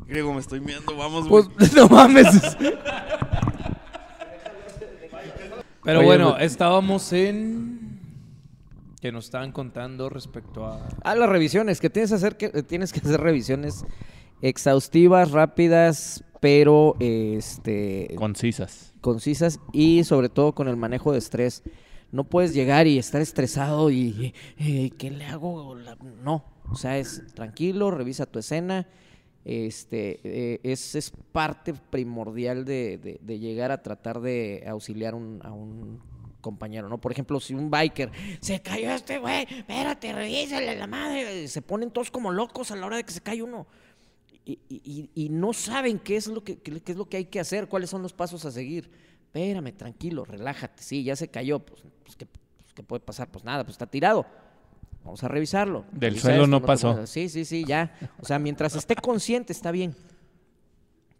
Griego, me estoy viendo, vamos, güey. Pues, no mames. Pero Oye, bueno, güey. estábamos en... Que nos estaban contando respecto a... Ah, las revisiones, que tienes que hacer, que, tienes que hacer revisiones exhaustivas, rápidas, pero este Concisas. concisas y sobre todo con el manejo de estrés. No puedes llegar y estar estresado y eh, ¿qué le hago? No, o sea, es tranquilo, revisa tu escena. Este, eh, es, es parte primordial de, de- de llegar a tratar de auxiliar un- a un compañero, ¿no? Por ejemplo, si un biker se cayó este güey, espérate, revísale la madre, se ponen todos como locos a la hora de que se cae uno y, y- y- y no saben qué es lo que qué, es lo que hay que hacer, cuáles son los pasos a seguir. Espérame, tranquilo, relájate. Sí, ya se cayó, pues, pues, ¿qué, pues, ¿qué puede pasar? Pues nada, pues está tirado. Vamos a revisarlo. Del Revisa suelo no pasó. Sí, sí, sí, ya. O sea, mientras esté consciente está bien.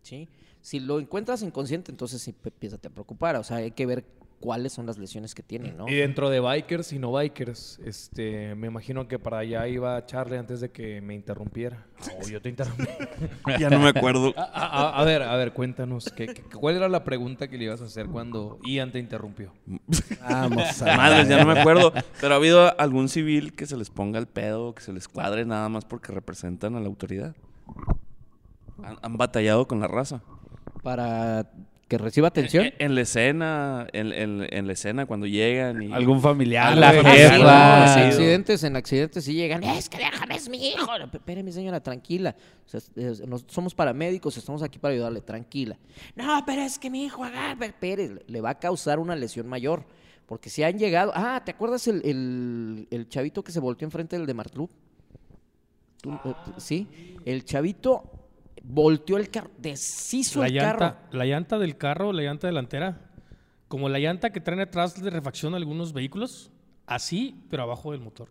¿Sí? Si lo encuentras inconsciente, entonces sí empiézate a preocupar. O sea, hay que ver cuáles son las lesiones que tiene, ¿no? Y dentro de bikers y no bikers, este, me imagino que para allá iba Charlie antes de que me interrumpiera. <laughs> Oh, yo te interrumpí. <laughs> Ya no me acuerdo. a, a- a ver, a ver, cuéntanos, ¿qué, qué- cuál era la pregunta que le ibas a hacer cuando Ian te interrumpió? Vamos a Madres, ya no me acuerdo. Pero ha habido algún civil que se les ponga el pedo, que se les cuadre nada más porque representan a la autoridad. Han, han batallado con la raza. Para que reciba atención. En, en la escena, en, en- en la escena cuando llegan y... Algún familiar. A la sí, Sí. accidentes, en accidentes sí llegan. Es que déjame, es mi hijo. P- Espérame, señora, tranquila. O sea, es- es- nos- somos paramédicos, estamos aquí para ayudarle, tranquila. No, pero es que mi hijo agarra. Espere, le- va a causar una lesión mayor. Porque si han llegado. Ah, ¿te acuerdas el, el- el chavito que se volteó enfrente del de Martlup? ¿Tú, eh, sí, el chavito volteó el carro, deshizo La el llanta, carro. la llanta del carro, la llanta delantera, como la llanta que traen atrás de refacción algunos vehículos, así, pero abajo del motor.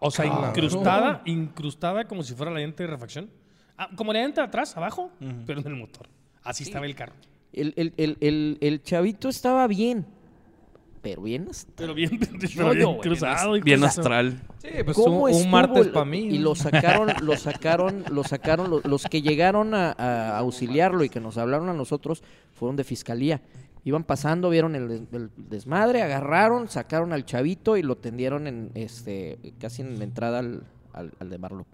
o sea, incrustada, incrustada como si fuera la llanta de refacción. Ah, como la llanta de atrás, abajo, pero en el motor. Así estaba el carro. El, el- el- el- el chavito estaba bien, pero bien hasta Pero bien, pero bien yo, cruzado. y Bien cosas. astral. Sí, pues ¿Cómo un, martes para mí. Y lo sacaron, lo sacaron, lo sacaron, lo- los que llegaron a, a auxiliarlo y que nos hablaron a nosotros fueron de fiscalía. Iban pasando, vieron el, des- el desmadre, agarraron, sacaron al chavito y lo tendieron en este casi en la entrada al, al, al de Marlo.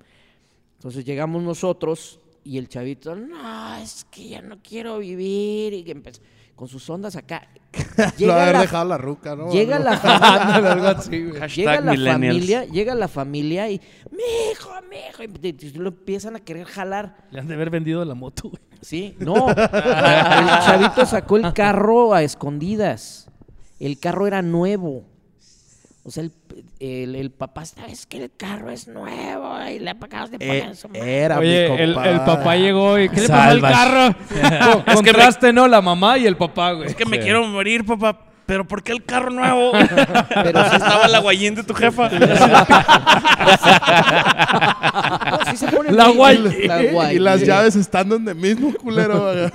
Entonces llegamos nosotros y el chavito, no, es que ya no quiero vivir y que empezó con sus ondas acá. <laughs> Lo Llega haber la, dejado la ruca, ¿no? llega la familia, <laughs> Llega la familia, llega la familia y, mijo, mijo, y lo empiezan a querer jalar. Le han de haber vendido la moto, güey. Sí, no. <laughs> el chavito sacó el carro a escondidas. El carro era nuevo. O sea, el, el, el papá estaba, es que el carro es nuevo y le acabas de poner Eh, su madre". era mi Oye, el, compa. el papá llegó y ¿qué le pasó al carro? <laughs> Contraste, ¿no? La mamá y el papá, güey. Es que me quiero morir, papá. Pero ¿por qué el carro nuevo? <laughs> Pero sí Estaba la guayín de tu jefa. No, sí se pone <laughs> La muy- guay- la guay- Y las llaves están donde mismo, culero.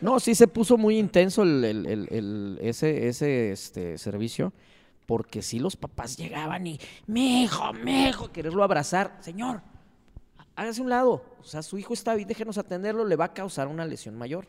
No, sí se puso muy intenso el, el- el- el- ese, ese este, servicio, porque sí los papás llegaban y, mi hijo, mi hijo, quererlo abrazar. Señor, hágase un lado. O sea, su hijo está bien, déjenos atenderlo, le va a causar una lesión mayor.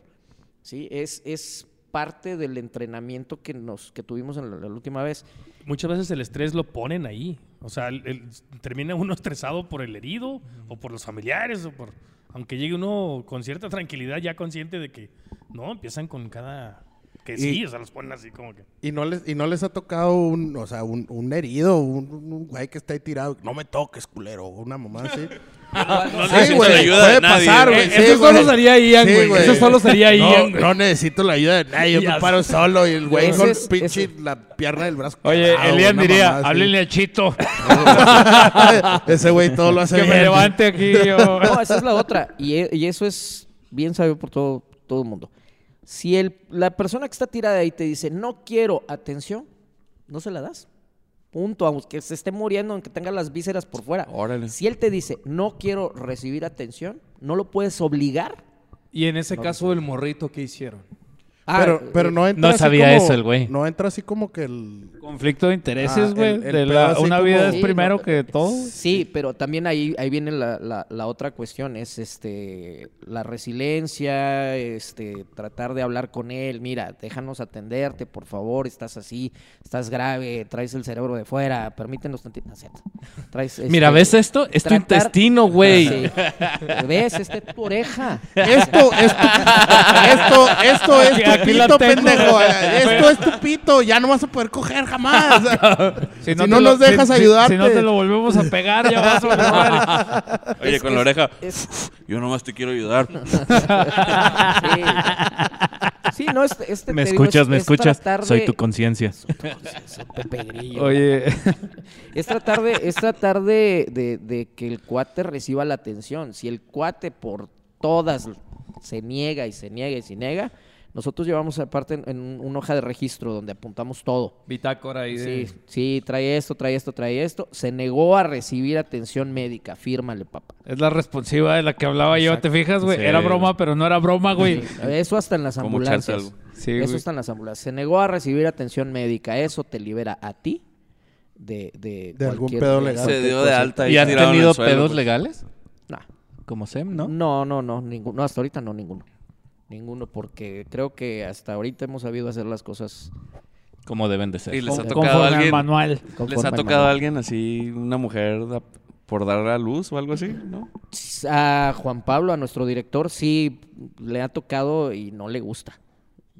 Sí, es, es parte del entrenamiento que, nos, que tuvimos en la, la última vez. Muchas veces el estrés lo ponen ahí. O sea, el- el- termina uno <laughs> estresado por el herido o por los familiares o por... Aunque llegue uno con cierta tranquilidad ya consciente de que... No, empiezan con cada... Que sí, Y- o sea, los ponen así como que... Y no les, y no les ha tocado un, o sea, un, un herido, un, un güey que está ahí tirado. No me toques, culero. Una mamá así. <laughs> No Sí, necesito güey, la ayuda puede de nadie. pasar, güey. Eh, sí, eso güey. solo sería Ian, Sí, güey. Eso solo sería no, Ian, güey. No necesito la ayuda de nadie. Yo me paro solo y el güey con es- pinche ese- la pierna del brazo. Oye, Elian una diría, háblenle a Chito, <laughs> Ese güey todo lo hace que me bien. levante aquí. yo". No, esa es la otra. Y, e- y eso es bien sabido por todo, todo el mundo. Si el, la persona que está tirada ahí te dice, no quiero atención, no se la das. Punto. Aunque se esté muriendo, aunque tenga las vísceras por fuera. Órale. Si él te dice, no quiero recibir atención, no lo puedes obligar. Y en ese caso, el morrito, ¿qué hicieron? Ah, Pero, pero no entra No así sabía como- eso el güey. No entra así como que el... Conflicto de intereses, Ah, güey. una como- vida es Sí, primero no, que todo. Sí, pero también ahí, ahí viene la, la- la otra cuestión, es este la resiliencia, este tratar de hablar con él, mira, déjanos atenderte, por favor, estás así, estás grave, traes el cerebro de fuera, permítenos tantito. no es cierto. Traes, Mira, este, ¿ves esto? Es tu intestino, güey. Sí. ¿Ves? Esta es tu oreja. Esto, esto, esto, esto es tu <laughs> aquí la pito, tengo. pendejo. Esto <laughs> es tu pito. Ya no vas a poder coger jamás. <laughs> Si no te nos lo- dejas si- si- ayudarte. Si no te lo volvemos a pegar, ya vas a volver. <laughs> Oye, Es- con la oreja. es- Yo nomás te quiero ayudar. sí. Sí, no, este, este Me digo, escuchas, es- me es escuchas. Soy de- tu conciencia. Oye, Es tratar de, es tratar de, de- de que el cuate reciba la atención. Si el cuate por todas se niega y se niega y se niega, nosotros llevamos aparte en, en un- una hoja de registro donde apuntamos todo. Bitácora ahí de... Sí, sí, trae esto, trae esto, trae esto. Se negó a recibir atención médica. Fírmale, papá. es la responsiva de la que hablaba yo, ¿te fijas, güey? Sí. Era broma, pero no era broma, güey. Eso hasta en las ambulancias. algo. Sí, Eso güey. está en las ambulancias. Se negó a recibir atención médica. Eso te libera a ti de, de, De algún pedo de legal. Se dio de alta ¿Y han en el tenido suelo, pedos pues. legales? Nah. Como Sem, ¿no? No, no, no, ninguno. No, hasta ahorita no, ninguno. Ninguno, porque creo que hasta ahorita hemos sabido hacer las cosas Como deben de ser. Y les ha tocado a alguien. manual. ¿Les ha tocado a alguien así, una mujer da- por dar a luz o algo así? ¿No? A Juan Pablo, a nuestro director, sí le ha tocado y no le gusta.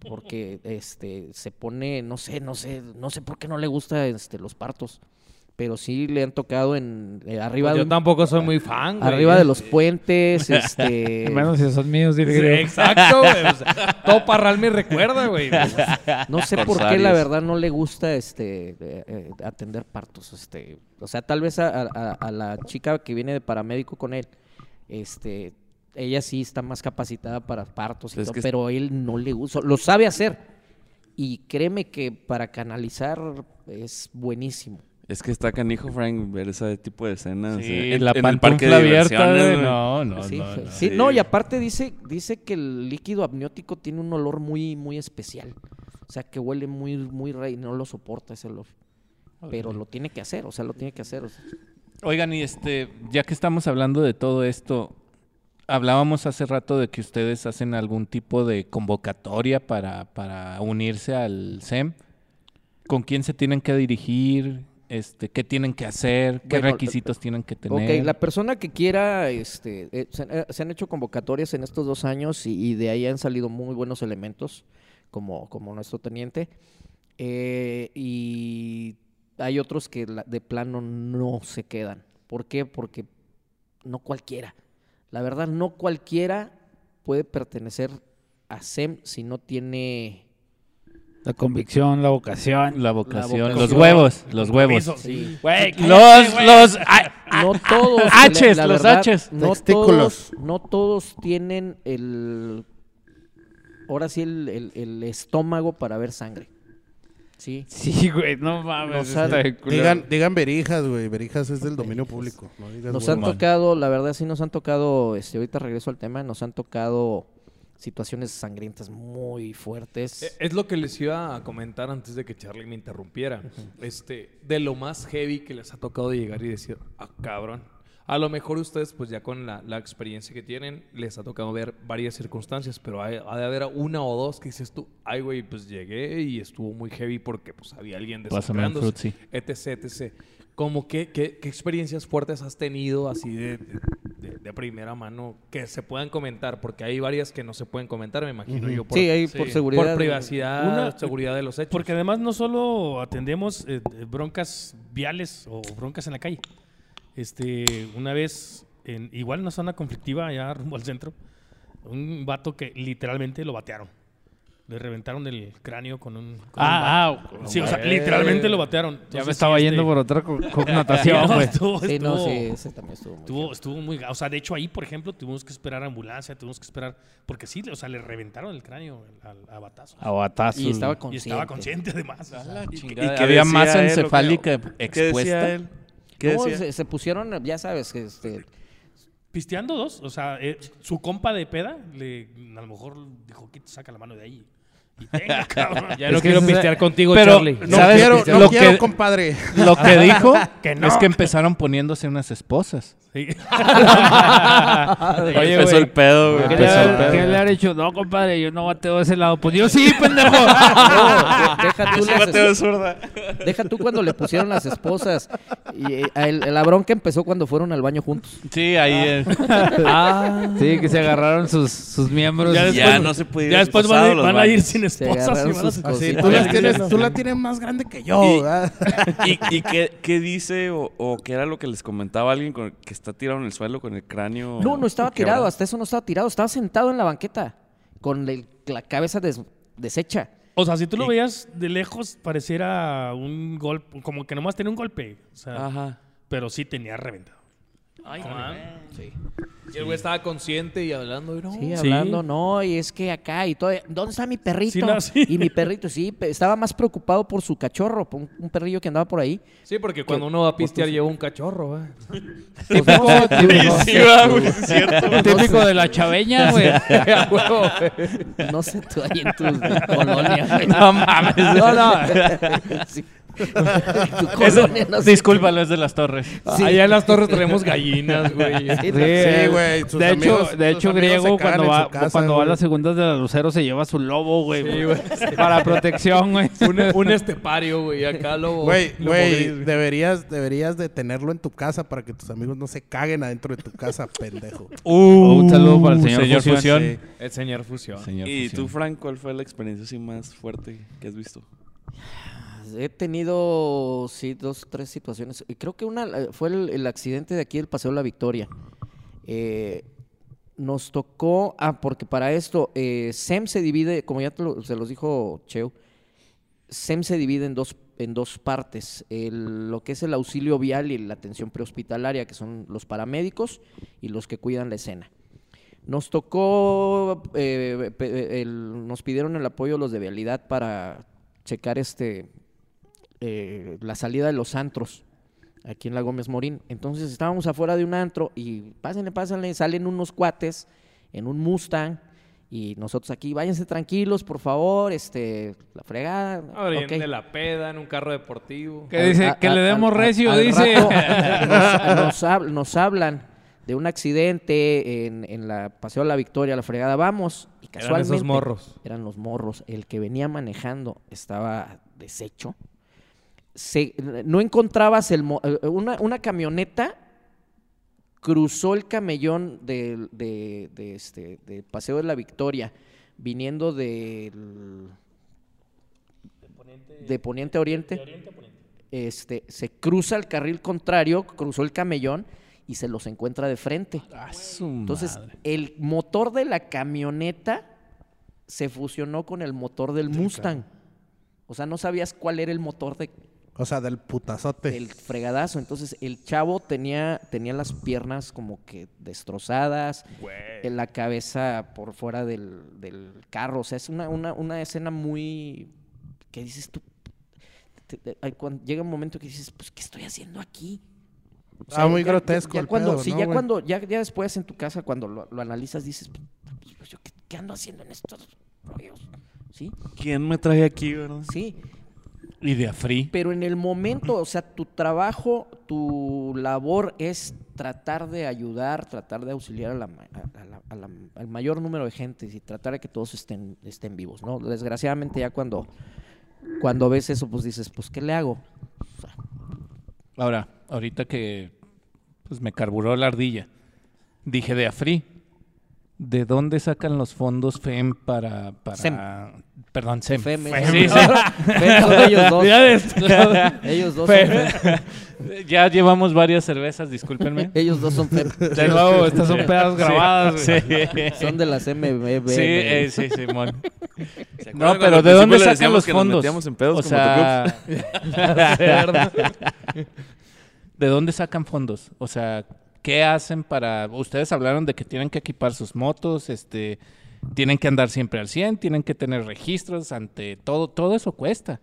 Porque este se pone, no sé, no sé, no sé por qué no le gusta este los partos. Pero sí le han tocado en eh, arriba Pues de yo un- tampoco soy muy fan, güey. arriba de los <laughs> puentes, este <laughs> Menos si son míos, Sí, exacto, güey. <laughs> O sea, todo Parral me recuerda, güey. No sé por qué la verdad no le gusta este eh, eh, atender partos, este, o sea, tal vez a, a- a la chica que viene de paramédico con él, este, ella sí está más capacitada para partos y todo, que- pero él no le gusta, lo sabe hacer y créeme que para canalizar es buenísimo. Es que está canijo, Frank, ver ese tipo de escenas. Sí, eh, en- la en el parque de abierta. No, no, sí, no. no. sí, Sí. no, y aparte dice, dice que el líquido amniótico tiene un olor muy, muy especial. O sea, que huele muy, muy rey, no lo soporta ese olor. Pero lo tiene que hacer, o sea, lo tiene que hacer. o sea. Oigan, y este, ya que estamos hablando de todo esto, hablábamos hace rato de que ustedes hacen algún tipo de convocatoria para, para unirse al SEM. ¿Con quién se tienen que dirigir? Este, ¿Qué tienen que hacer? ¿Qué Bueno, requisitos tienen que tener? Ok, la persona que quiera, este, eh, se, eh, se han hecho convocatorias en estos dos años y, y de ahí han salido muy buenos elementos. como, como nuestro teniente. Eh, y hay otros que de plano no se quedan. ¿Por qué? Porque no cualquiera. La verdad, no cualquiera puede pertenecer a SEM si no tiene... La convicción, la vocación. La vocación, vocación. los huevos, los huevos. Sí. Los, los, ah, No todos. La los verdad, haches. No Testículos. todos, no todos tienen el. Ahora sí, el, el- el estómago para ver sangre. Sí. Sí, güey, no mames. Digan, digan Berijas, güey. Berijas es del dominio público. No digas Nos han tocado, la verdad, sí nos han tocado. Este, ahorita regreso al tema. Nos han tocado situaciones sangrientas muy fuertes. Eh, Es lo que les iba a comentar antes de que Charlie me interrumpiera. Este, de lo más heavy que les ha tocado llegar y decir, ah, cabrón. A lo mejor ustedes, pues ya con la, la experiencia que tienen, les ha tocado ver varias circunstancias, pero hay- ha de haber una o dos que dices tú, ay, güey, pues llegué y estuvo muy heavy porque pues había alguien desangrándose, etc, etc. Como que, qué, qué experiencias fuertes has tenido así de, de- de- de primera mano que se puedan comentar? Porque hay varias que no se pueden comentar, me imagino yo. Por, sí, ahí por seguridad. por privacidad, Una- seguridad de los hechos. Porque además no solo atendemos eh, eh, broncas viales o broncas en la calle. Este, una vez, en, igual en una zona conflictiva allá rumbo al centro, un vato que literalmente lo batearon. Le reventaron el cráneo con un... con Ah, ah, Sí, o sea, literalmente lo batearon. Ya me estaba sí, yendo este- por otra co- connotación, <laughs> No, güey. Sí, no, estuvo- sí, ese también estuvo muy Estuvo, muy... O sea, de hecho ahí, por ejemplo, tuvimos que esperar ambulancia, tuvimos que esperar... Porque sí, o sea, le reventaron el cráneo a, a batazos. A batazos. Y estaba Y consciente. estaba consciente además. o sea. ¿Y qué Había masa encefálica ¿Qué decía expuesta. él? ¿Qué No, decía? se, se pusieron, ya sabes, que este, Pisteando dos, o sea, eh, su compa de peda, le, a lo mejor dijo, que saca la mano de ahí. <laughs> Cabrón. Ya Es no quiero pistear contigo, pero- Charlie. No ¿Sabes? quiero, no Lo quiero, que- compadre. Lo que <laughs> dijo Que no. es que empezaron poniéndose unas esposas. Sí. <laughs> Oye, Empezó el pedo, güey. ¿Qué, le, pedo. ¿Qué le ha dicho? No, compadre, yo no bateo de ese lado. Pues yo sí, pendejo. no, de- deja tú Yo bateo de zurda. Deja tú cuando le pusieron las esposas. Y eh, el, la bronca empezó cuando fueron al baño juntos. Sí, ahí. eh, Sí, que se agarraron sus, sus miembros. Ya y- Ya no se puede ir Ya después van, van a ir sin Se esposas. y agarraron van a- sus Así, cositas. tú, las tienes, tú la tienes más grande que yo, Y- ¿verdad? <laughs> ¿Y, y qué, qué dice o, o qué era lo que les comentaba alguien con- que está tirado en el suelo con el cráneo? No, no estaba quebrado? tirado, hasta eso no estaba tirado, estaba sentado en la banqueta con el- la cabeza des- deshecha. O sea, si tú lo veías de lejos, pareciera un golpe, como que nomás tenía un golpe. O sea, Ajá. pero sí tenía reventado. Y el güey estaba consciente y hablando. y no. Sí, Sí. hablando, no, y es que acá y todo. ¿Dónde está mi perrito? Sí, no, <laughs> sí. Y mi perrito, sí, pe- estaba más preocupado por su cachorro, por un, un perrillo que andaba por ahí. Sí, porque cuando uno va a pistear lleva un cachorro, ¿eh? <laughs> <laughs> Sí, va, güey, es cierto. típico de la chaveña, güey. No sé tú ahí en tu colonia. güey. no mames. No, no. Sí. <laughs> Colonia, no sé. Discúlpalo, es de las torres. Allá en las torres tenemos gallinas, güey. <laughs> Sí, Sí, güey. sus De hecho, de sus hecho amigos griego cagan cuando en va, su casa, cuando va a güey. las segundas de la Lucero se lleva su lobo, güey. <laughs> Para protección, güey. Un, un estepario, güey. Acá lo. Güey, lo güey, güey. deberías, deberías de tenerlo en tu casa para que tus amigos no se caguen adentro de tu casa, pendejo. un saludo para el señor Fusión. Fusión. Sí. El señor Fusión. Señor ¿Y Fusión. tú, Frank, cuál fue la experiencia así más fuerte que has visto? He tenido, sí, dos, tres situaciones. Creo que una fue el, accidente de aquí del Paseo La Victoria. Eh, nos tocó, ah, porque para esto, eh, SEM se divide, como ya te se los dijo Cheo, SEM se divide en dos, en dos partes, lo que es el auxilio vial y la atención prehospitalaria, que son los paramédicos y los que cuidan la escena. Nos tocó, eh, nos pidieron el apoyo los de vialidad para checar este eh, la salida de los antros aquí en la Gómez Morín. Entonces estábamos afuera de un antro y pásenle, pásenle, salen unos cuates en un Mustang y nosotros aquí, váyanse tranquilos, por favor, este, la fregada. Ahora ok. de la peda en un carro deportivo. Que dice que le demos al- recio, al dice. rato <laughs> nos, nos hab- nos hablan de un accidente en, en la Paseo de la Victoria, la fregada, vamos. Y Eran casualmente esos morros. eran los morros. El que venía manejando estaba deshecho. Se- no encontrabas el eh, una, una camioneta cruzó el camellón del- de, de este, de Paseo de la Victoria, viniendo del, de poniente a oriente. Este, se cruza el carril contrario, cruzó el camellón y se los encuentra de frente. Ah, Entonces, madre. el motor de la camioneta se fusionó con el motor del Mustang. O sea, no sabías cuál era el motor de, O sea, del putazote. del fregadazo. Entonces, el chavo tenía, tenía las piernas como que destrozadas, en la cabeza por fuera del, del carro. O sea, es una, una, una escena muy... ¿Qué dices tú? Te- te- hay cuan- llega un momento que dices, pues, ¿qué estoy haciendo aquí? O Ah, muy ya- ya- grotesco Ya, el cuando, pedo, sí, ¿no, ya güey? cuando, ya, ya después en tu casa, cuando lo, lo analizas, dices, pues, yo, ¿qué, qué ando haciendo en estos rollos? ¿Sí? ¿Quién me trae aquí, verdad? Sí. Y de afri. Pero en el momento, o sea, tu trabajo, tu labor es tratar de ayudar, tratar de auxiliar a la ma- a- a la- a la- al mayor número de gente y tratar de que todos estén, estén vivos, ¿no? Desgraciadamente ya cuando, cuando ves eso, pues dices, pues, ¿qué le hago? Ahora, ahorita que pues me carburó la ardilla, dije de Afri. ¿De dónde sacan los fondos FEM para... para SEM. Perdón, SEM. Fem, Sí, <laughs> sí. Fem son ellos dos. <laughs> <laughs> ellos dos son Fem. Ya llevamos varias cervezas, discúlpenme. Ellos dos son Fem. De nuevo, estas son pedas grabadas. Sí, güey. sí. Son de las MBB. Sí, eh, sí, Simón. ¿Se No, pero ¿de dónde sacan los que nos fondos? metíamos en pedos o sea, ¿de dónde sacan fondos? O sea, ¿qué hacen para...? Ustedes hablaron de que tienen que equipar sus motos, este, tienen que andar siempre al 100, tienen que tener registros ante todo, todo eso cuesta.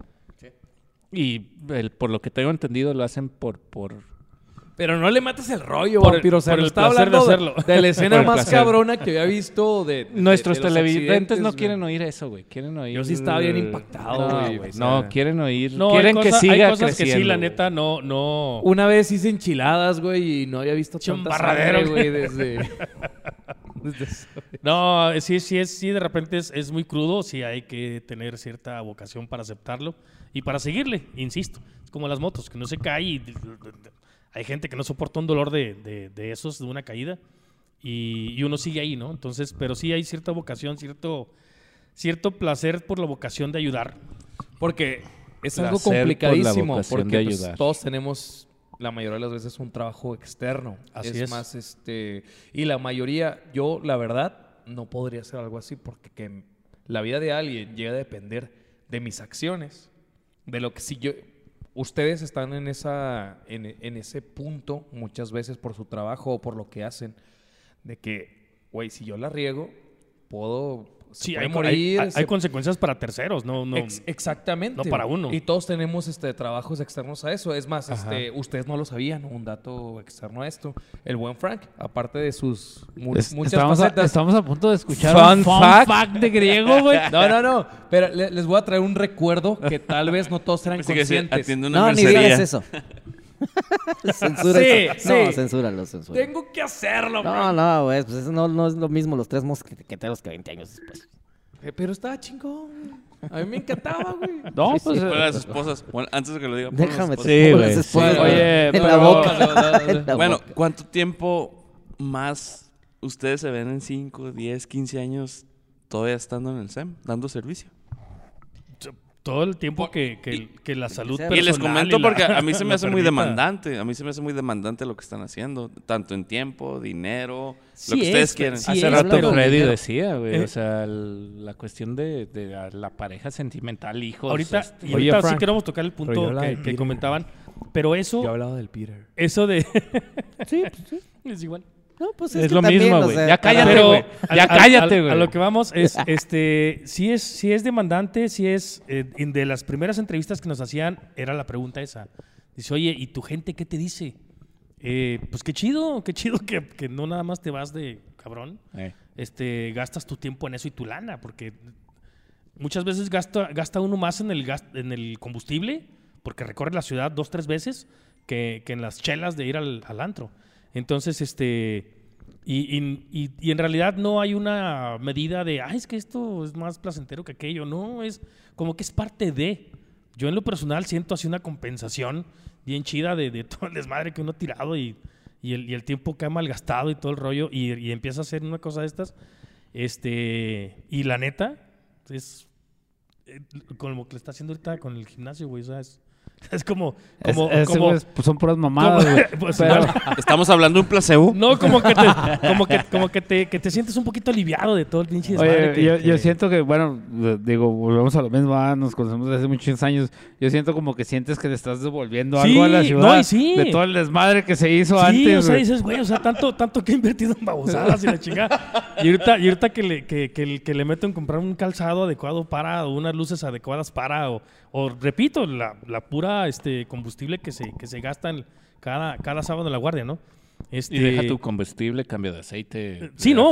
Y el- por lo que tengo entendido lo hacen por... por Pero no le mates el rollo, Por el- vampiro. Sea, por el de hablando de, hacerlo. de la escena <laughs> el más placer. cabrona que había visto de, de- Nuestros de televidentes no quieren oír eso, güey. Quieren oír... Yo sí estaba bien impactado, No, güey, güey, o sea. no, quieren oír... No, quieren hay, que siga hay cosas que sí, creciendo, la neta, no, no. Una vez hice enchiladas, güey, y no había visto Che, un tanta barradero, sangre, güey, desde... <laughs> No, sí, sí, sí, de repente es, es muy crudo, sí hay que tener cierta vocación para aceptarlo y para seguirle, insisto. Es como las motos, que no se cae y hay gente que no soporta un dolor de, de- de esos, de una caída, y, y uno sigue ahí, ¿no? Entonces, pero sí hay cierta vocación, cierto, cierto placer por la vocación de ayudar. Porque es Placer algo por complicadísimo, vocación porque pues, todos tenemos, la mayoría de las veces, un trabajo externo. Así es, es. más, este... Y la mayoría, yo, la verdad, no podría hacer algo así, porque que la vida de alguien llega a depender de mis acciones. De lo que si yo... Ustedes están en, esa, en, ese punto muchas veces por su trabajo o por lo que hacen, de que, güey, si yo la riego, puedo... se Sí, puede hay, morir, hay- hay se consecuencias para terceros, no, no. Ex- exactamente. no para uno. Y todos tenemos este, trabajos externos a eso. Es más, este, ustedes no lo sabían, un dato externo a esto. El buen Frank, aparte de sus mu- Es- muchas estamos, a, estamos a punto de escuchar Fun un fun fact. fact de griego, güey. <laughs> No, no, no. Pero le- les voy a traer un recuerdo que tal vez no todos eran conscientes. No, ni digas eso. <laughs> <laughs> Censura Sí, eso. No, sí. censúralo, censúralo. Tengo que hacerlo, No, Frank. no, güey, pues eso no, no es lo mismo los tres mosqueteros que 20 años después. Eh, Pero estaba chingón. A mí me encantaba, güey. <laughs> No, Sí, pues. sí. eh, las esposas. Bueno, antes de que lo diga. Déjame Sí, güey, las esposas, sí. Oye, en pero- la boca. <laughs> Bueno. ¿cuánto tiempo más ustedes se ven en 5, 10, 15 años todavía estando en el SEM, dando servicio? Todo el tiempo que, que, que la salud Y Y les personal comento la- porque a mí <laughs> se me hace muy demandante. A mí se me hace muy demandante lo que están haciendo. Tanto en tiempo, dinero, Sí lo que ustedes es, quieren. sí Hace es, rato de Freddy dinero. decía, güey, Eh. o sea, el- la cuestión de, de la, la pareja sentimental, hijos. Ahorita, este, y ahorita sí Frank, queremos tocar el punto que, comentaban. Pero eso, Yo hablaba del Peter. eso de... <laughs> Sí, pues sí. es igual. No, pues Es que lo también, mismo, o güey. sea, Ya cállate, Pero güey. Ya cállate, güey. A lo que vamos <laughs> es, este, sí es, sí es demandante, sí es, eh, de las primeras entrevistas que nos hacían, era la pregunta esa. Dice, oye, ¿y tu gente qué te dice? Eh, pues qué chido, qué chido que, que no nada más te vas de cabrón. Eh. Este, gastas tu tiempo en eso y tu lana, porque muchas veces gasta, gasta uno más en el, gas- en el combustible, porque recorre la ciudad dos, tres veces, que, que en las chelas de ir al, al antro. Entonces, este, y, y- y- en realidad no hay una medida de, ah, es que esto es más placentero que aquello. No, es como que es parte de. Yo en lo personal siento así una compensación bien chida de, de <laughs> todo el desmadre que uno ha tirado y, el, y el tiempo que ha malgastado y todo el rollo y, empieza a hacer una cosa de estas. Este, y la neta, es eh, con lo que le está haciendo ahorita con el gimnasio, güey. O sea, es, <laughs> es como. Es- como, como- es- pues, son puras mamadas, como- güey. <laughs> pues, Pero-. <laughs> Estamos hablando de un placebo. No, como que te, como que, como que te, que te sientes un poquito aliviado de todo el pinche desmadre. Oye, que- yo, que- yo siento que, bueno, digo, volvemos a lo mismo, ah, nos conocemos desde hace muchos años. Yo siento como que sientes que le estás devolviendo Sí, algo a la no, ciudad y sí. de todo el desmadre que se hizo Sí, antes. o sea, dices, güey, o sea, tanto, tanto que he invertido en babosadas y la chingada. Y ahorita, y ahorita que, le, que, que, le- que le meto en comprar un calzado adecuado para, o unas luces adecuadas para, o, o repito, la, la pura este, combustible que se, que se gasta en cada, cada sábado en la guardia, ¿no? Este, Y deja tu combustible, cambio de aceite. Sí, no,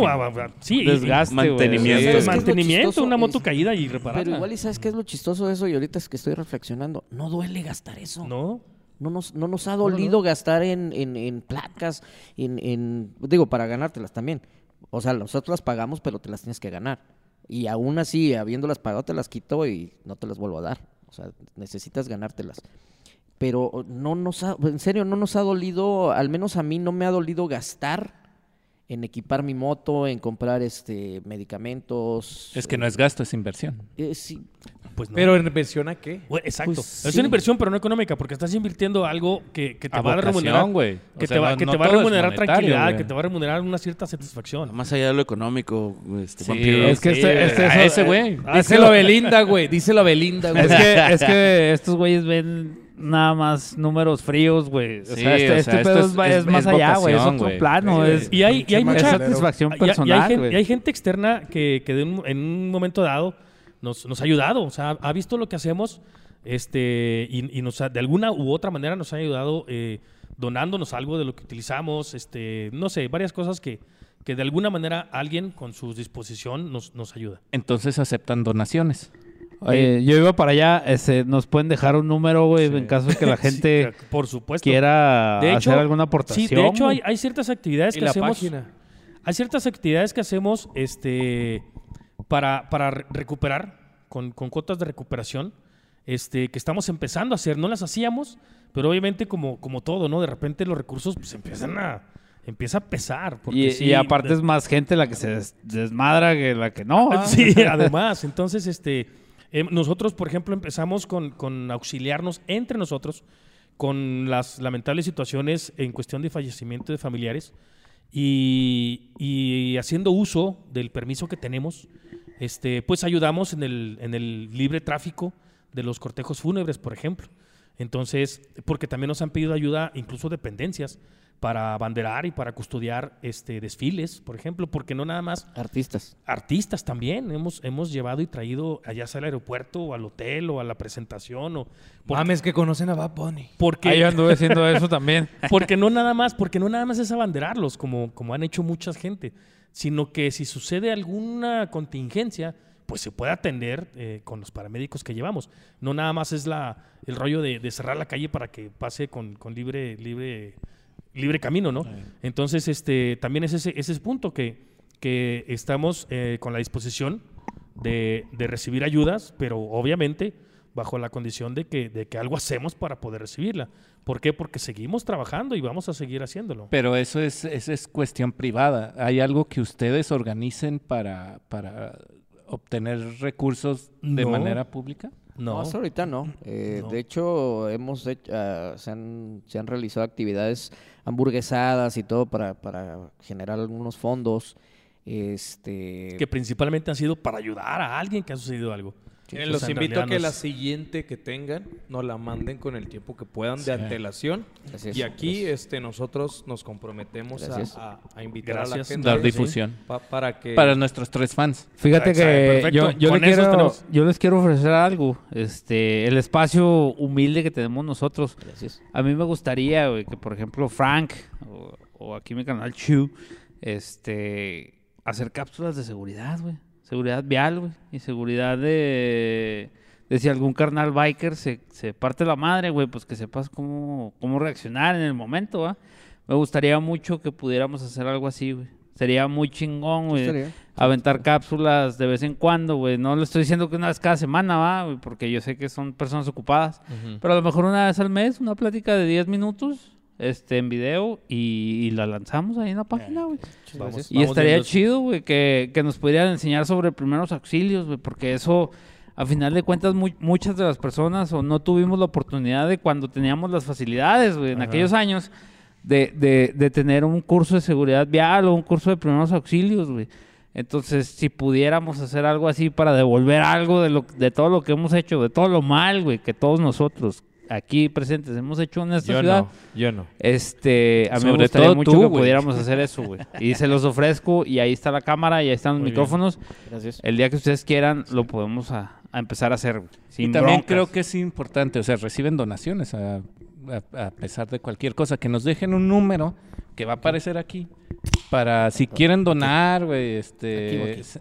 sí. Desgaste. Mantenimiento. Sí. ¿Sabes qué es lo mantenimiento, una moto Es- caída y repararla. Pero igual, ¿y sabes qué es lo chistoso de eso? Y ahorita es que estoy reflexionando. No duele gastar eso. ¿No? No nos, no nos ha dolido gastar en, en, en placas, en, en- digo, para ganártelas también. O sea, nosotros las pagamos, pero te las tienes que ganar. Y aún así, habiéndolas pagado, te las quito y no te las vuelvo a dar. O sea, necesitas ganártelas. Pero no nos ha, en serio, no nos ha dolido, al menos a mí no me ha dolido gastar en equipar mi moto, en comprar este medicamentos. Es que no es gasto, es inversión. Eh, sí, Pues no. Pero en inversión a qué? Güey, exacto. Pues, es sí. una inversión, pero no económica, porque estás invirtiendo algo que, que te A va a remunerar. güey. O Que sea, te va, no- que no te va a remunerar tranquilidad, güey. que te va a remunerar una cierta satisfacción. Más allá de lo económico, este, Sí, vampiro. Es que sí, este- este a ese güey. Ah, Díselo a Belinda, güey. Díselo a Belinda, güey. Es que, es que <laughs> estos güeyes ven nada más números fríos, güey. O Sí, sea, este, o sea, este pedo es- es, es es- más es allá, güey. Es otro güey. plano. Sí, es, Y hay, y hay mucha satisfacción y hay- y hay, personal, gen- güey. y hay gente externa que, que de un- en un momento dado nos, nos ha ayudado, o sea, ha visto lo que hacemos este, y, y nos ha- de alguna u otra manera nos ha ayudado eh, donándonos algo de lo que utilizamos, este, no sé, varias cosas que, que de alguna manera alguien con su disposición nos, nos ayuda. Entonces aceptan donaciones. Oye, yo iba para allá. Este, nos pueden dejar un número, güey, en caso de que la <laughs> Sí, gente por supuesto. quiera De hecho, hacer alguna aportación. Sí, de hecho hay, ciertas actividades que la hacemos. página. Hay ciertas actividades que hacemos este, para, para re- recuperar, con, con cuotas de recuperación, este, que estamos empezando a hacer. No las hacíamos, pero obviamente como, como todo, ¿no? De repente los recursos pues, empiezan a, empieza a pesar. Porque Y, sí, y aparte de- es más gente la que se des- desmadra que la que no. ¿ah? Sí, <laughs> además. Entonces, este, em, nosotros, por ejemplo, empezamos con, con auxiliarnos entre nosotros con las lamentables situaciones en cuestión de fallecimiento de familiares y, y haciendo uso del permiso que tenemos, este, pues ayudamos en el, en el libre tráfico de los cortejos fúnebres, por ejemplo. Entonces, porque también nos han pedido ayuda, incluso dependencias, para banderar y para custodiar este, desfiles, por ejemplo, porque no nada más artistas. artistas también hemos, hemos llevado y traído allá sea al aeropuerto o al hotel o a la presentación o porque, Mames que conocen a Bad Bunny. porque, Ahí yo anduve haciendo eso también. <laughs> porque no nada más porque no nada más es abanderarlos como, como han hecho mucha gente sino que si sucede alguna contingencia pues se puede atender eh, con los paramédicos que llevamos no nada más es la el rollo de, de cerrar la calle para que pase con, con libre libre libre camino no entonces este también es ese ese punto que que estamos eh, con la disposición de, de recibir ayudas, pero obviamente bajo la condición de que, de que algo hacemos para poder recibirla. ¿Por qué? Porque seguimos trabajando y vamos a seguir haciéndolo. Pero eso es, eso es cuestión privada. ¿Hay algo que ustedes organicen para, para obtener recursos de No. manera pública? No, No, hasta ahorita no. Eh, No. De hecho, hemos hecho, ah, se, han, se han realizado actividades hamburguesadas y todo para, para generar algunos fondos. Este, que principalmente han sido para ayudar a alguien que ha sucedido algo. Miren, O los invito a que la siguiente que tengan nos la manden con el tiempo que puedan de antelación. Gracias, y aquí gracias. este nosotros nos comprometemos a, Gracias. a- a invitar Gracias. a la gente Dar Sí. difusión. pa- para que Para nuestros tres fans. Fíjate Exacto, que yo, yo, Con le esos quiero, tenemos. yo les quiero ofrecer algo. Este, el espacio humilde que tenemos nosotros. Gracias. A mí me gustaría, que por ejemplo Frank o, o aquí mi canal Chu, este, hacer cápsulas de seguridad, güey. Seguridad vial, güey. Y seguridad de, de si algún carnal biker se, se parte la madre, güey, pues que sepas cómo, cómo reaccionar en el momento, ¿va? Me gustaría mucho que pudiéramos hacer algo así, güey. Sería muy chingón, güey. Aventar cápsulas de vez en cuando, güey. No le estoy diciendo que una vez cada semana, va, güey, porque yo sé que son personas ocupadas. Pero a lo mejor una vez al mes, una plática de 10 minutos, este, en video, y, y la lanzamos ahí en la página, güey. Vamos- Y estaría viendo chido, güey, que, que nos pudieran enseñar sobre primeros auxilios, güey, porque eso a final de cuentas mu- muchas de las personas o no tuvimos la oportunidad de cuando teníamos las facilidades, güey, en Ajá. aquellos años, de, de, de tener un curso de seguridad vial o un curso de primeros auxilios, güey. Entonces, si pudiéramos hacer algo así para devolver algo de, lo, de todo lo que hemos hecho, de todo lo mal, güey, que todos nosotros aquí presentes hemos hecho en esta Yo ciudad, no, yo no. este, a mí me Sobre gustaría todo mucho tú, que pudiéramos hacer eso, güey. <laughs> Y se los ofrezco y ahí está la cámara y ahí están los Muy bien. micrófonos. Gracias. El día que ustedes quieran, lo podemos a, a empezar a hacer, güey. Sin y también broncas. creo que es importante, o sea, reciben donaciones a, a- a pesar de cualquier cosa, que nos dejen un número que va a aparecer aquí para si quieren donar, güey, este... Aquí aquí.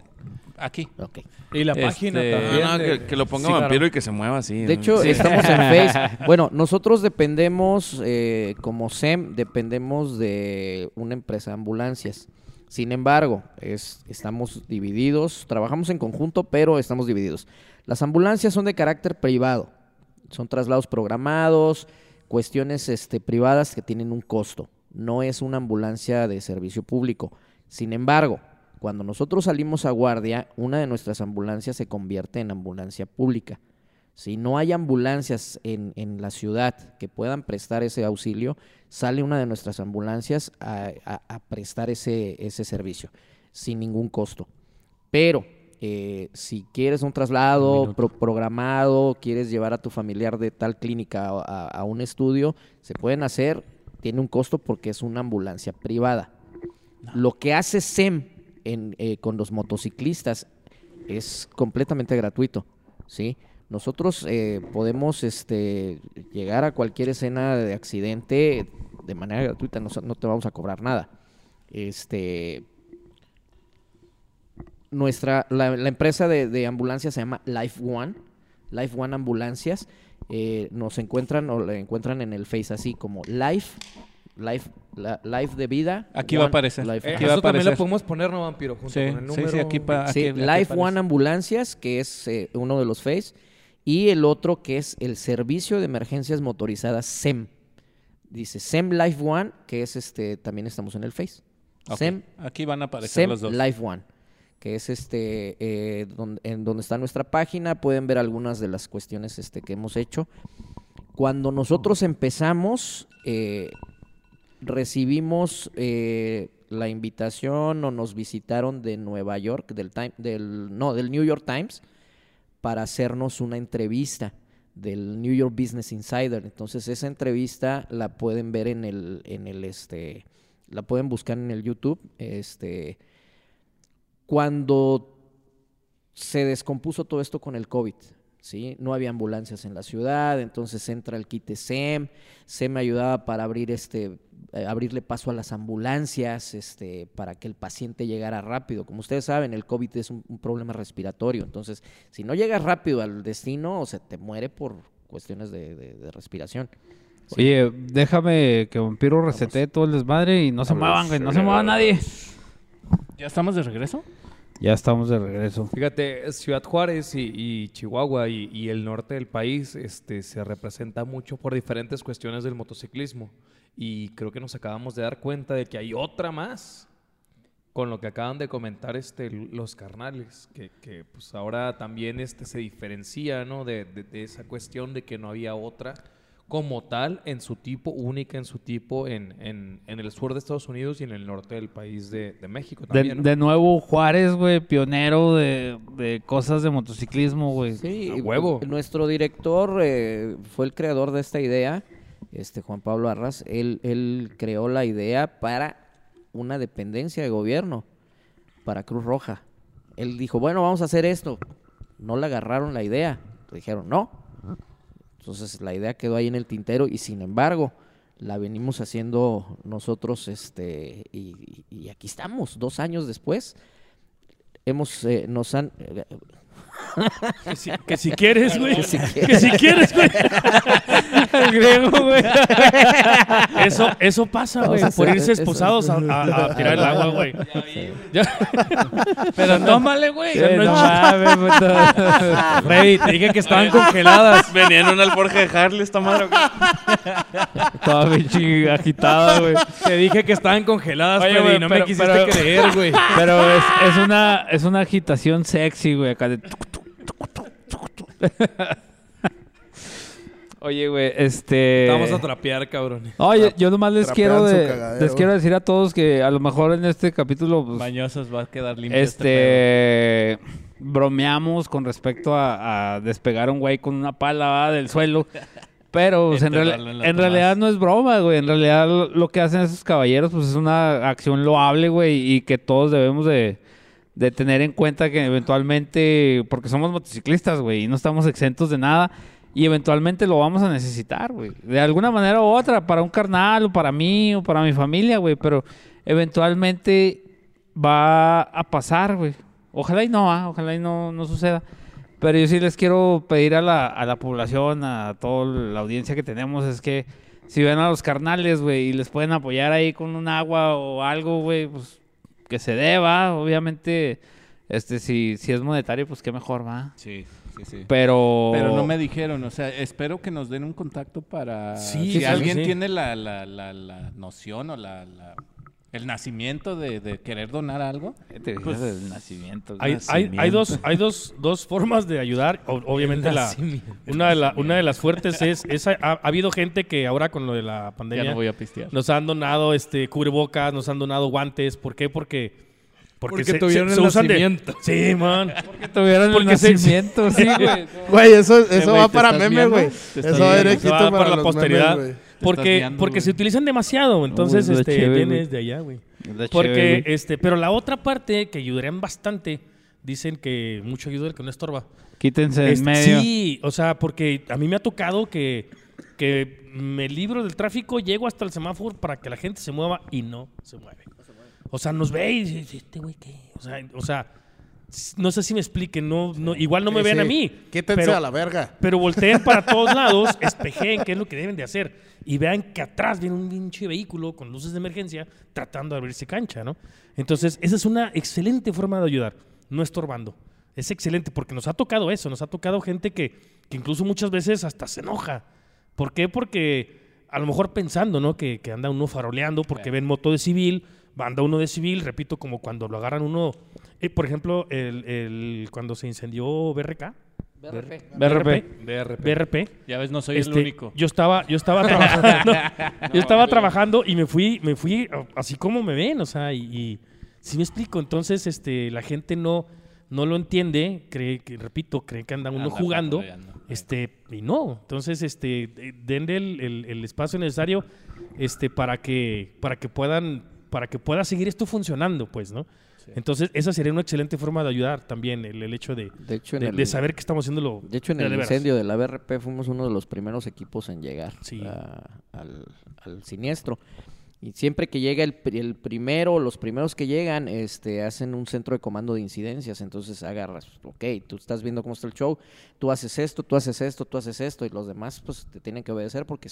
Aquí. Ok. Y la Este- página No, también. No, no, de- que, que lo ponga Sí, claro. vampiro y que se mueva así. De ¿no? hecho, Sí. estamos en <laughs> Face. Bueno, nosotros dependemos, eh, como SEM, dependemos de una empresa de ambulancias. Sin embargo, es, estamos divididos, trabajamos en conjunto, pero estamos divididos. Las ambulancias son de carácter privado, son traslados programados, cuestiones este, privadas que tienen un costo. No es una ambulancia de servicio público. Sin embargo, cuando nosotros salimos a guardia, una de nuestras ambulancias se convierte en ambulancia pública. Si no hay ambulancias en, en la ciudad que puedan prestar ese auxilio, sale una de nuestras ambulancias a, a- a prestar ese, ese servicio sin ningún costo. Pero eh, si quieres un traslado pro- programado, quieres llevar a tu familiar de tal clínica a, a- a un estudio, se pueden hacer, tiene un costo porque es una ambulancia privada. Lo que hace SEM en, eh, con los motociclistas es completamente gratuito, ¿sí? Nosotros eh, podemos este, llegar a cualquier escena de accidente de manera gratuita, no, no te vamos a cobrar nada. Este, nuestra, la, empresa de, de ambulancias se llama Life One, Life One Ambulancias. eh, nos encuentran o la encuentran en el Face así como Life, Life, la- Life de vida. Aquí va a One aparecer. Life Eh, Aquí va a también lo podemos poner, ¿no, Vampiro? Junto Sí, con el sí, sí, número. aquí pa- Sí, aquí- aquí Life aparece. One Ambulancias, que es eh, uno de los Face, y el otro que es el Servicio de Emergencias Motorizadas SEM. Dice SEM Life One, que es este, también estamos en el Face. SEM, Aquí van a aparecer SEM los dos. Life One, que es este, eh, donde, en donde está nuestra página, pueden ver algunas de las cuestiones este, que hemos hecho. Cuando nosotros empezamos, eh, recibimos eh, la invitación o nos visitaron de Nueva York, del, Time, del, no, del New York Times, para hacernos una entrevista del New York Business Insider. Entonces esa entrevista la pueden ver en el, en el este, la pueden buscar en el YouTube. Este, cuando se descompuso todo esto con el COVID, ¿sí? No había ambulancias en la ciudad, entonces entra el kit SEM, SEM me ayudaba para abrir este, eh, abrirle paso a las ambulancias, este, para que el paciente llegara rápido. Como ustedes saben, el COVID es un, un problema respiratorio, entonces si no llegas rápido al destino, o sea, te muere por cuestiones de, de- de respiración. Oye, déjame que Vampiro resete todo el desmadre y no se muevan, güey. No se mueva nadie. ¿Ya estamos de regreso? Ya estamos de regreso. Fíjate, Ciudad Juárez y, Chihuahua y, el norte del país este, se representa mucho por diferentes cuestiones del motociclismo. Y creo que nos acabamos de dar cuenta de que hay otra más con lo que acaban de comentar este, los carnales, que, que, pues ahora también este, se diferencia ¿no? de- de esa cuestión de que no había otra como tal en su tipo, única en su tipo en, en- en el sur de Estados Unidos y en el norte del país de, de México De, también. ¿no? de nuevo, Juárez, güey, pionero de, de cosas de motociclismo, güey. Sí, A huevo. nuestro director eh, fue el creador de esta idea, este Juan Pablo Arras. Él, él creó la idea para una dependencia de gobierno, para Cruz Roja. Él dijo, bueno, vamos a hacer esto. No le agarraron la idea. Le dijeron, no. Entonces la idea quedó ahí en el tintero y sin embargo la venimos haciendo nosotros este y, aquí estamos dos años después hemos eh, nos han Que si, que si quieres, <laughs> güey. Que si quieres, güey. <laughs> El griego, güey. <laughs> Eso, eso pasa, güey. Por irse esposados a, a- a tirar el agua, güey. Ya. <laughs> Pero tómale, güey. Sí, no. <laughs> Freddy, te dije que estaban congeladas. Venía en una alforja de Harley esta madre. ¿o qué? Toda pinche agitada, güey. Te dije que estaban congeladas, Oye, Freddy, güey, y no pero- me quisiste pero- creer, güey. Pero es, es una, es una agitación sexy, güey, acá de... Oye, güey, este... Vamos a trapear, cabrón. Oye, yo nomás les quiero, de- cagadero. les quiero decir a todos que a lo mejor en este capítulo pues, Bañosos va a quedar limpio este este bromeamos con respecto a, a despegar a un güey con una pala ¿va? del suelo. Pero pues, en, Enterrarlo en realidad no es broma, güey. En realidad lo, lo que hacen esos caballeros pues es una acción loable, güey, y que todos debemos de, de tener en cuenta que eventualmente, porque somos motociclistas, güey, y no estamos exentos de nada, y eventualmente lo vamos a necesitar, güey. De alguna manera u otra, para un carnal, o para mí, o para mi familia, güey, pero eventualmente va a pasar, güey. Ojalá y no, ah, ojalá y no, no suceda. Pero yo sí les quiero pedir a la, a la población, a toda la audiencia que tenemos, es que si ven a los carnales, güey, y les pueden apoyar ahí con un agua o algo, güey, pues que se deba. Obviamente, este, si, si es monetario, pues qué mejor, va. Sí, sí, sí. Pero... Pero no me dijeron, o sea, espero que nos den un contacto para... Sí, si alguien sí. tiene la, la, la, la noción o la, la- el nacimiento de, de querer donar algo. Te Pues, del nacimiento. Hay, hay, hay dos, hay dos, dos formas de ayudar. O- obviamente la, una, de la- una de las fuertes es, es ha, ha habido gente que ahora con lo de la Ya pandemia no voy a pistear. nos han donado este cubrebocas, nos han donado guantes. ¿Por qué? Porque Porque tuvieron el usan de- nacimiento. <laughs> Sí, man. tuvieron el Porque se- nacimiento, sí, <laughs> güey. Güey, eso, eso va ¿te para meme, güey. ¿Te Eso va directito Se para, para la posteridad. memes. Porque, viendo, porque se utilizan demasiado. Entonces, Uy, este, chévere, vienes güey. de allá, güey. Porque, chévere, este, pero la otra parte que ayudarían bastante, dicen que mucho ayuda el que no estorba. Quítense en Este, medio. Sí, o sea, porque a mí me ha tocado que, que me libro del tráfico, llego hasta el semáforo para que la gente se mueva y no se mueve. O sea, nos ve y dice, este güey qué. O sea, o sea, s- no sé si me expliquen, no, no, igual no me Sí, vean sí. a mí. Quítense pero- a la verga. pero volteen <laughs> para todos lados, espejeen qué es lo que deben de hacer y vean que atrás viene un pinche vehículo con luces de emergencia tratando de abrirse cancha, ¿no? Entonces, esa es una excelente forma de ayudar, no estorbando. Es excelente porque nos ha tocado eso, nos ha tocado gente que, que incluso muchas veces hasta se enoja. ¿Por qué? Porque a lo mejor pensando, ¿no? Que, que anda uno faroleando porque ven moto de civil, anda uno de civil, repito, como cuando lo agarran uno, eh, por ejemplo, el, el- cuando se incendió BRK. BRP. BRP. BRP. BRP. Ya ves, no soy Este, el único. Yo estaba, yo estaba trabajando, <laughs> yo estaba trabajando y me fui, me fui a- así como me ven, o sea, y, y sí me explico. Entonces, este, la gente no, no lo entiende, cree que, repito, cree que anda uno Anda jugando, este, y no. Entonces, este, de- denle el, el- el espacio necesario, este, para que, para que puedan, para que pueda seguir esto funcionando, pues, ¿no? Entonces, esa sería una excelente forma de ayudar también, el, el hecho de, De hecho, en de, el- de saber que estamos haciéndolo. De hecho, en de el veras. incendio de la BRP fuimos uno de los primeros equipos en llegar Sí. a- al, al siniestro. Y siempre que llega el, el primero, los primeros que llegan, este, hacen un centro de comando de incidencias. Entonces agarras, ok, tú estás viendo cómo está el show, tú haces esto, tú haces esto, tú haces esto, y los demás pues te tienen que obedecer porque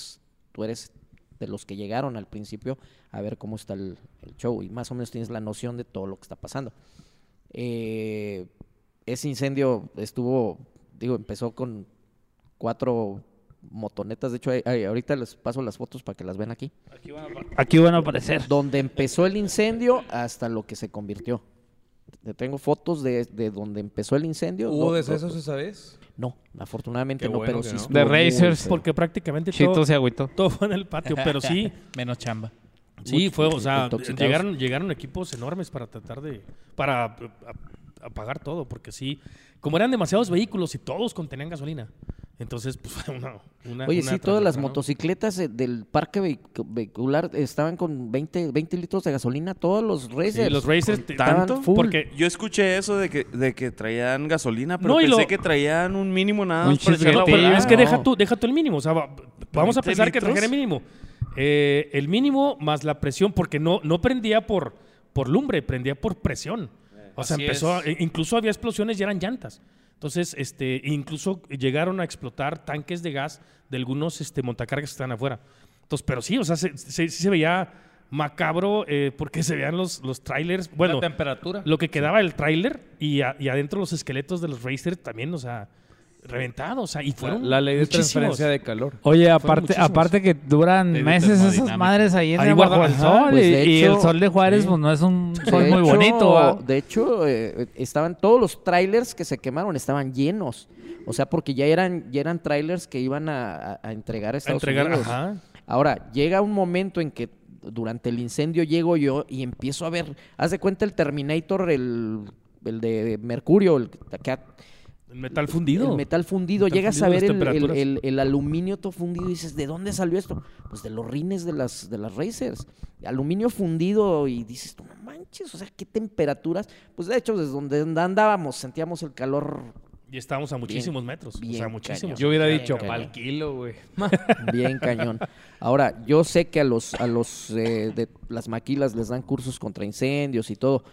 tú eres de los que llegaron al principio a ver cómo está el, el show y más o menos tienes la noción de todo lo que está pasando. Eh, ese incendio estuvo, digo, empezó con cuatro motonetas. De hecho, ahí- ahí, ahorita les paso las fotos para que las vean aquí. Aquí van a aparecer. Donde empezó el incendio hasta lo que se convirtió. Te Tengo fotos de, de donde empezó el incendio. ¿Hubo decesos esa vez? No, afortunadamente Qué no, bueno pero que sí no. estuvo De muy Racers. feo. Porque prácticamente Chito todo, se agüitó. todo fue en el patio, pero sí, <laughs> Menos chamba. sí Mucho- fue, o sea, intoxicados. llegaron, llegaron equipos enormes para tratar de, para a- a- apagar todo, porque sí, como eran demasiados vehículos y todos contenían gasolina, entonces pues fue <laughs> una, una Oye, una sí, todas las motocicletas eh, del parque vehicu- vehicular estaban con 20, 20 litros de gasolina, todos los racers. Sí, los racers ¿Tanto? full. porque Yo escuché eso de que, de que traían gasolina, pero No, pensé lo- que traían un mínimo nada Un más para la es que No. deja tú, deja tú el mínimo. O sea, va- vamos a 20 pensar que trajera el mínimo. Eh, el mínimo más la presión, porque no, no prendía por, por lumbre, prendía por presión. O sea, Así empezó, a- es. e- incluso había explosiones y eran llantas. Entonces, este, incluso llegaron a explotar tanques de gas de algunos este, montacargas que estaban afuera. Entonces, pero sí, o sea, se, se- sí se veía macabro eh, porque se veían los, los trailers. Bueno, la temperatura. lo que quedaba del tráiler y, a- y adentro los esqueletos de los racers también, o sea, reventado, o sea, y fueron la ley de muchísimos. transferencia de calor. Oye, aparte, muchísimos. aparte que duran Ley de meses esas termodinámica. madres ahí en Ahí el bajo guarda- el ajá, sol. pues, y, de y el sol de Juárez, sí. pues no es un De sol muy hecho- bonito. ¿va? De hecho, eh, estaban todos los trailers que se quemaron estaban llenos. O sea, porque ya eran, ya eran trailers que iban a, a- a entregar a A Estados entregar, Unidos. ajá. Ahora, llega un momento en que durante el incendio llego yo y empiezo a ver, haz de cuenta el Terminator, el, el de Mercurio, el, que- El metal fundido. el metal fundido, Metal llegas fundido a ver el, el- temperaturas. el- el aluminio todo fundido y dices, ¿de dónde salió esto? Pues de los rines de las, de las Racers. Aluminio fundido y dices, tú no manches, o sea, ¿qué temperaturas? Pues de hecho, desde donde andábamos sentíamos el calor Y estábamos a muchísimos metros. o sea, muchísimos. cañón. Yo hubiera Bien, dicho, pa'l kilo, güey. <laughs> bien cañón. Ahora, yo sé que a los, a los eh, de las maquilas les dan cursos contra incendios y todo.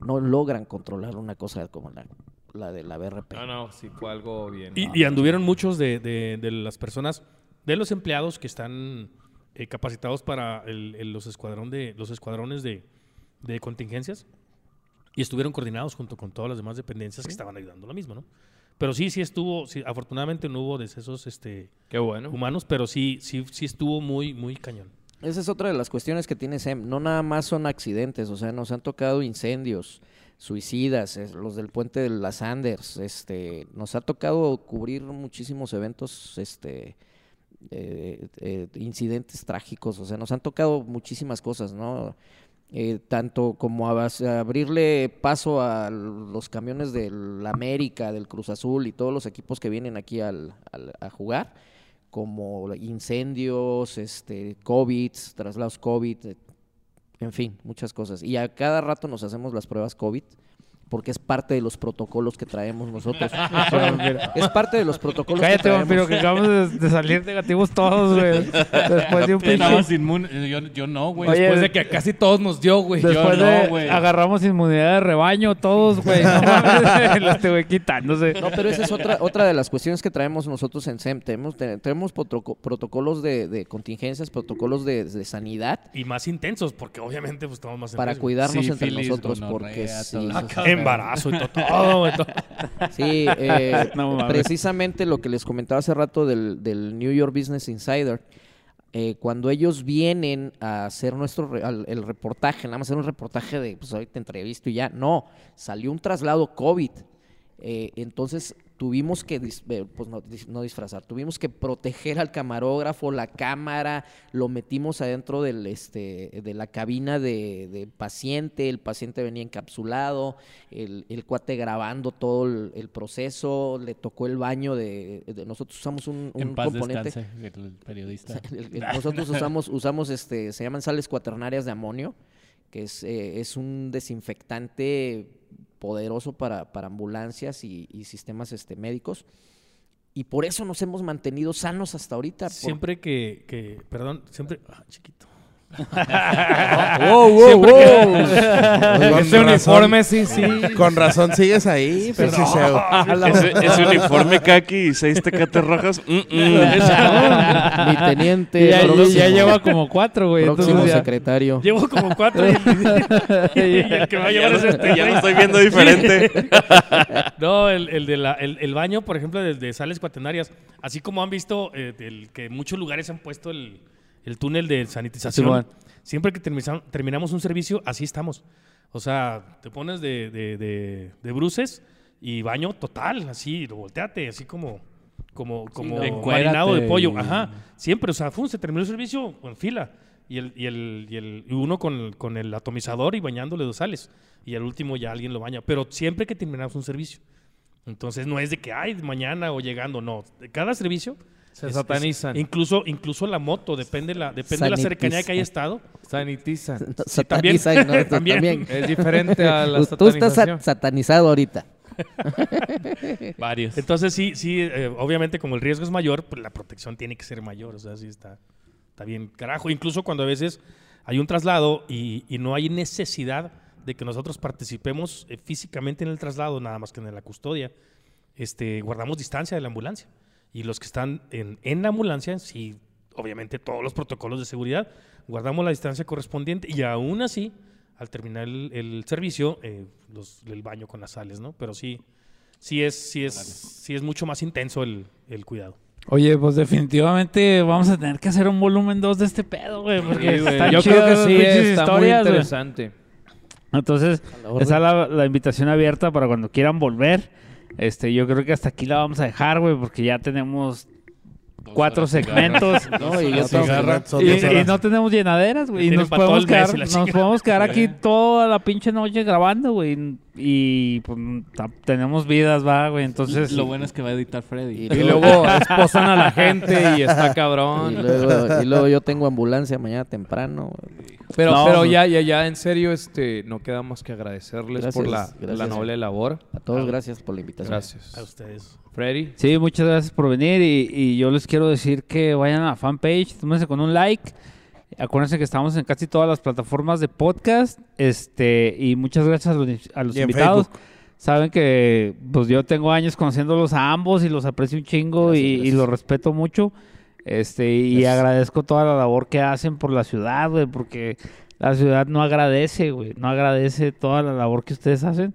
No logran controlar una cosa como la, la de la BRP. No, no, sí fue algo bien. Y, y anduvieron muchos de, de- de las personas, de los empleados que están eh, capacitados para el- el- los, escuadrón de, los escuadrones de, de contingencias y estuvieron coordinados junto con todas las demás dependencias que estaban ayudando lo mismo, ¿no? Pero sí, sí estuvo, sí, afortunadamente no hubo decesos este, Qué bueno. humanos, pero sí, sí, sí estuvo muy, muy cañón. Esa es otra de las cuestiones que tiene SEM. No nada más son accidentes, o sea, nos han tocado incendios, suicidas, los del puente de las Anders, este, nos ha tocado cubrir muchísimos eventos, este, eh, eh, incidentes trágicos, o sea, nos han tocado muchísimas cosas, ¿no? Eh, tanto como abrirle paso a los camiones del América, del Cruz Azul y todos los equipos que vienen aquí al- al- a jugar, como incendios, este, COVID, traslados COVID, en fin, muchas cosas. Y a cada rato nos hacemos las pruebas COVID porque es parte de los protocolos que traemos nosotros. <laughs> es parte de los protocolos Cállate, que traemos. vampiro, que acabamos de, de salir negativos todos, güey. Después de un pinche... Inmune. Yo, yo no, güey. Oye, Después de que casi todos nos dio, güey. Después no, de güey. agarramos inmunidad de rebaño todos, güey. No mames, <laughs> la estoy quitándose. No, pero esa es otra, otra de las cuestiones que traemos nosotros en SEM. Tenemos, te- tenemos protoco- protocolos de, de contingencias, protocolos de, de sanidad Y más intensos, porque obviamente pues, estamos más para cuidarnos entre nosotros. Porque sí, Embarazo y todo. <laughs> todo, güey, todo. Sí, eh, <laughs> No precisamente lo que les comentaba hace rato del, del New York Business Insider. eh, cuando ellos vienen a hacer nuestro re- al- el reportaje, nada más hacer un reportaje de, pues ahorita entrevisto y ya, no, salió un traslado COVID. Eh, entonces tuvimos que, eh, pues no, dis- no disfrazar, tuvimos que proteger al camarógrafo, la cámara, lo metimos adentro del, este, de la cabina de, de paciente, el paciente venía encapsulado, el, el cuate grabando todo el, el proceso, le tocó el baño de, de- nosotros usamos un, un En paz componente. descanse el periodista. <laughs> El- nosotros usamos, usamos este, se llaman sales cuaternarias de amonio, que es, eh, es un desinfectante poderoso para, para ambulancias y, sistemas este, médicos. Y por eso nos hemos mantenido sanos hasta ahorita. Siempre que, que, perdón, siempre, ah, chiquito. <laughs> Wow, wow, Siempre wow. <laughs> Ese uniforme, sí, sí. Con razón sigues ahí, pues, Sheo. <laughs> Ese, ese uniforme kaki y seis tecates rojas. mm, mm. Mi teniente, ya, lleva como cuatro, güey. próximo ya- secretario. Llevo como cuatro y, y el que va a llevar es este Ya lo estoy viendo diferente. No, el, el de la, el, el baño, por ejemplo, de, de sales cuaternarias. Así como han visto eh, del que en muchos lugares han puesto el, el túnel de sanitización. Siempre que terminamos un servicio, así estamos. O sea, te pones de, de, de, de bruces y baño total, así, volteate, así como, como, como no. marinado de pollo. Ajá. Siempre, o sea, fum, se terminó el servicio en fila. Y, el, y, el, y, el, y uno con, con el atomizador y bañándole dos sales. Y al último ya alguien lo baña. Pero siempre que terminamos un servicio. Entonces no es de que, ay, mañana o llegando, no. De cada servicio. Se es- satanizan. es- incluso, incluso la moto, depende, la, depende de la cercanía que haya estado. Sanitizan. Sí, también. Satanizan, <laughs> También. también. Es diferente a la <laughs> Tú estás satanizado ahorita. <laughs> Varios. Entonces sí, sí, eh, obviamente como el riesgo es mayor, pues la protección tiene que ser mayor. O sea, sí está, está bien carajo. Incluso cuando a veces hay un traslado y, y no hay necesidad de que nosotros participemos eh, físicamente en el traslado, nada más que en la custodia, este, guardamos distancia de la ambulancia. Y los que están en, en la ambulancia, sí, obviamente todos los protocolos de seguridad, guardamos la distancia correspondiente y aún así, al terminar el, el servicio, eh, los- el baño con las sales, ¿no? Pero sí, sí es, sí es, sí es mucho más intenso el, el cuidado. Oye, pues definitivamente vamos a tener que hacer un volumen 2 de este pedo, güey. Porque Sí, están Yo creo que sí, pinches está muy historias, interesante. Entonces, A la orden. está la, la invitación abierta para cuando quieran volver. Este, yo creo que hasta aquí la vamos a dejar, güey, porque ya tenemos cuatro segmentos. No, y Y, y no tenemos llenaderas, güey. Y nos podemos quedar, nos podemos aquí toda la pinche noche grabando, güey. Y pues tenemos vidas, va, güey. Entonces, Lo bueno es que va a editar Freddy. Y Y luego <laughs> esposan a la gente y está <laughs> cabrón. Y luego, y luego yo tengo ambulancia mañana temprano. Pero, No, pero ya, ya, ya, en serio, este, no queda más que agradecerles por la, Gracias, gracias. la noble labor. A todos gracias por la invitación. Gracias. A ustedes. Freddy. Sí, muchas gracias por venir y, y yo les quiero decir que vayan a la fanpage, tómense con un like. Acuérdense que estamos en casi todas las plataformas de podcast. Este, y muchas gracias a los, a invitados. Facebook. Saben que pues yo tengo años conociéndolos a ambos y los aprecio un chingo Gracias, y, y los respeto mucho. Este, y Gracias. agradezco toda la labor que hacen por la ciudad, güey, porque la ciudad no agradece, güey, no agradece toda la labor que ustedes hacen.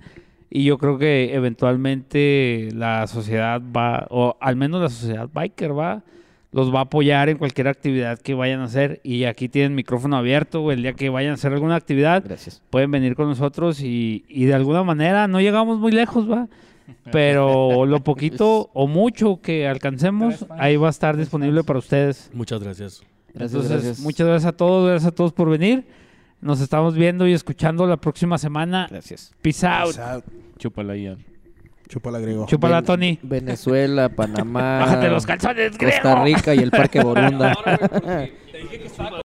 Y yo creo que eventualmente la sociedad va, o al menos la sociedad biker va, los va a apoyar en cualquier actividad que vayan a hacer. Y aquí tienen micrófono abierto, güey, el día que vayan a hacer alguna actividad, Gracias. pueden venir con nosotros y, y de alguna manera no llegamos muy lejos, va. <laughs> Pero lo poquito o mucho que alcancemos, ahí va a estar disponible para ustedes. Muchas gracias. Gracias, Entonces, gracias. muchas gracias a todos, gracias a todos por venir. Nos estamos viendo y escuchando la próxima semana. Gracias. Peace out. O sea, Chúpala ya. chúpala griego. Chúpala, Ven- Tony. Venezuela, <laughs> Panamá, Bájate los calzones, Costa. Rica y el Parque Borunda. <laughs>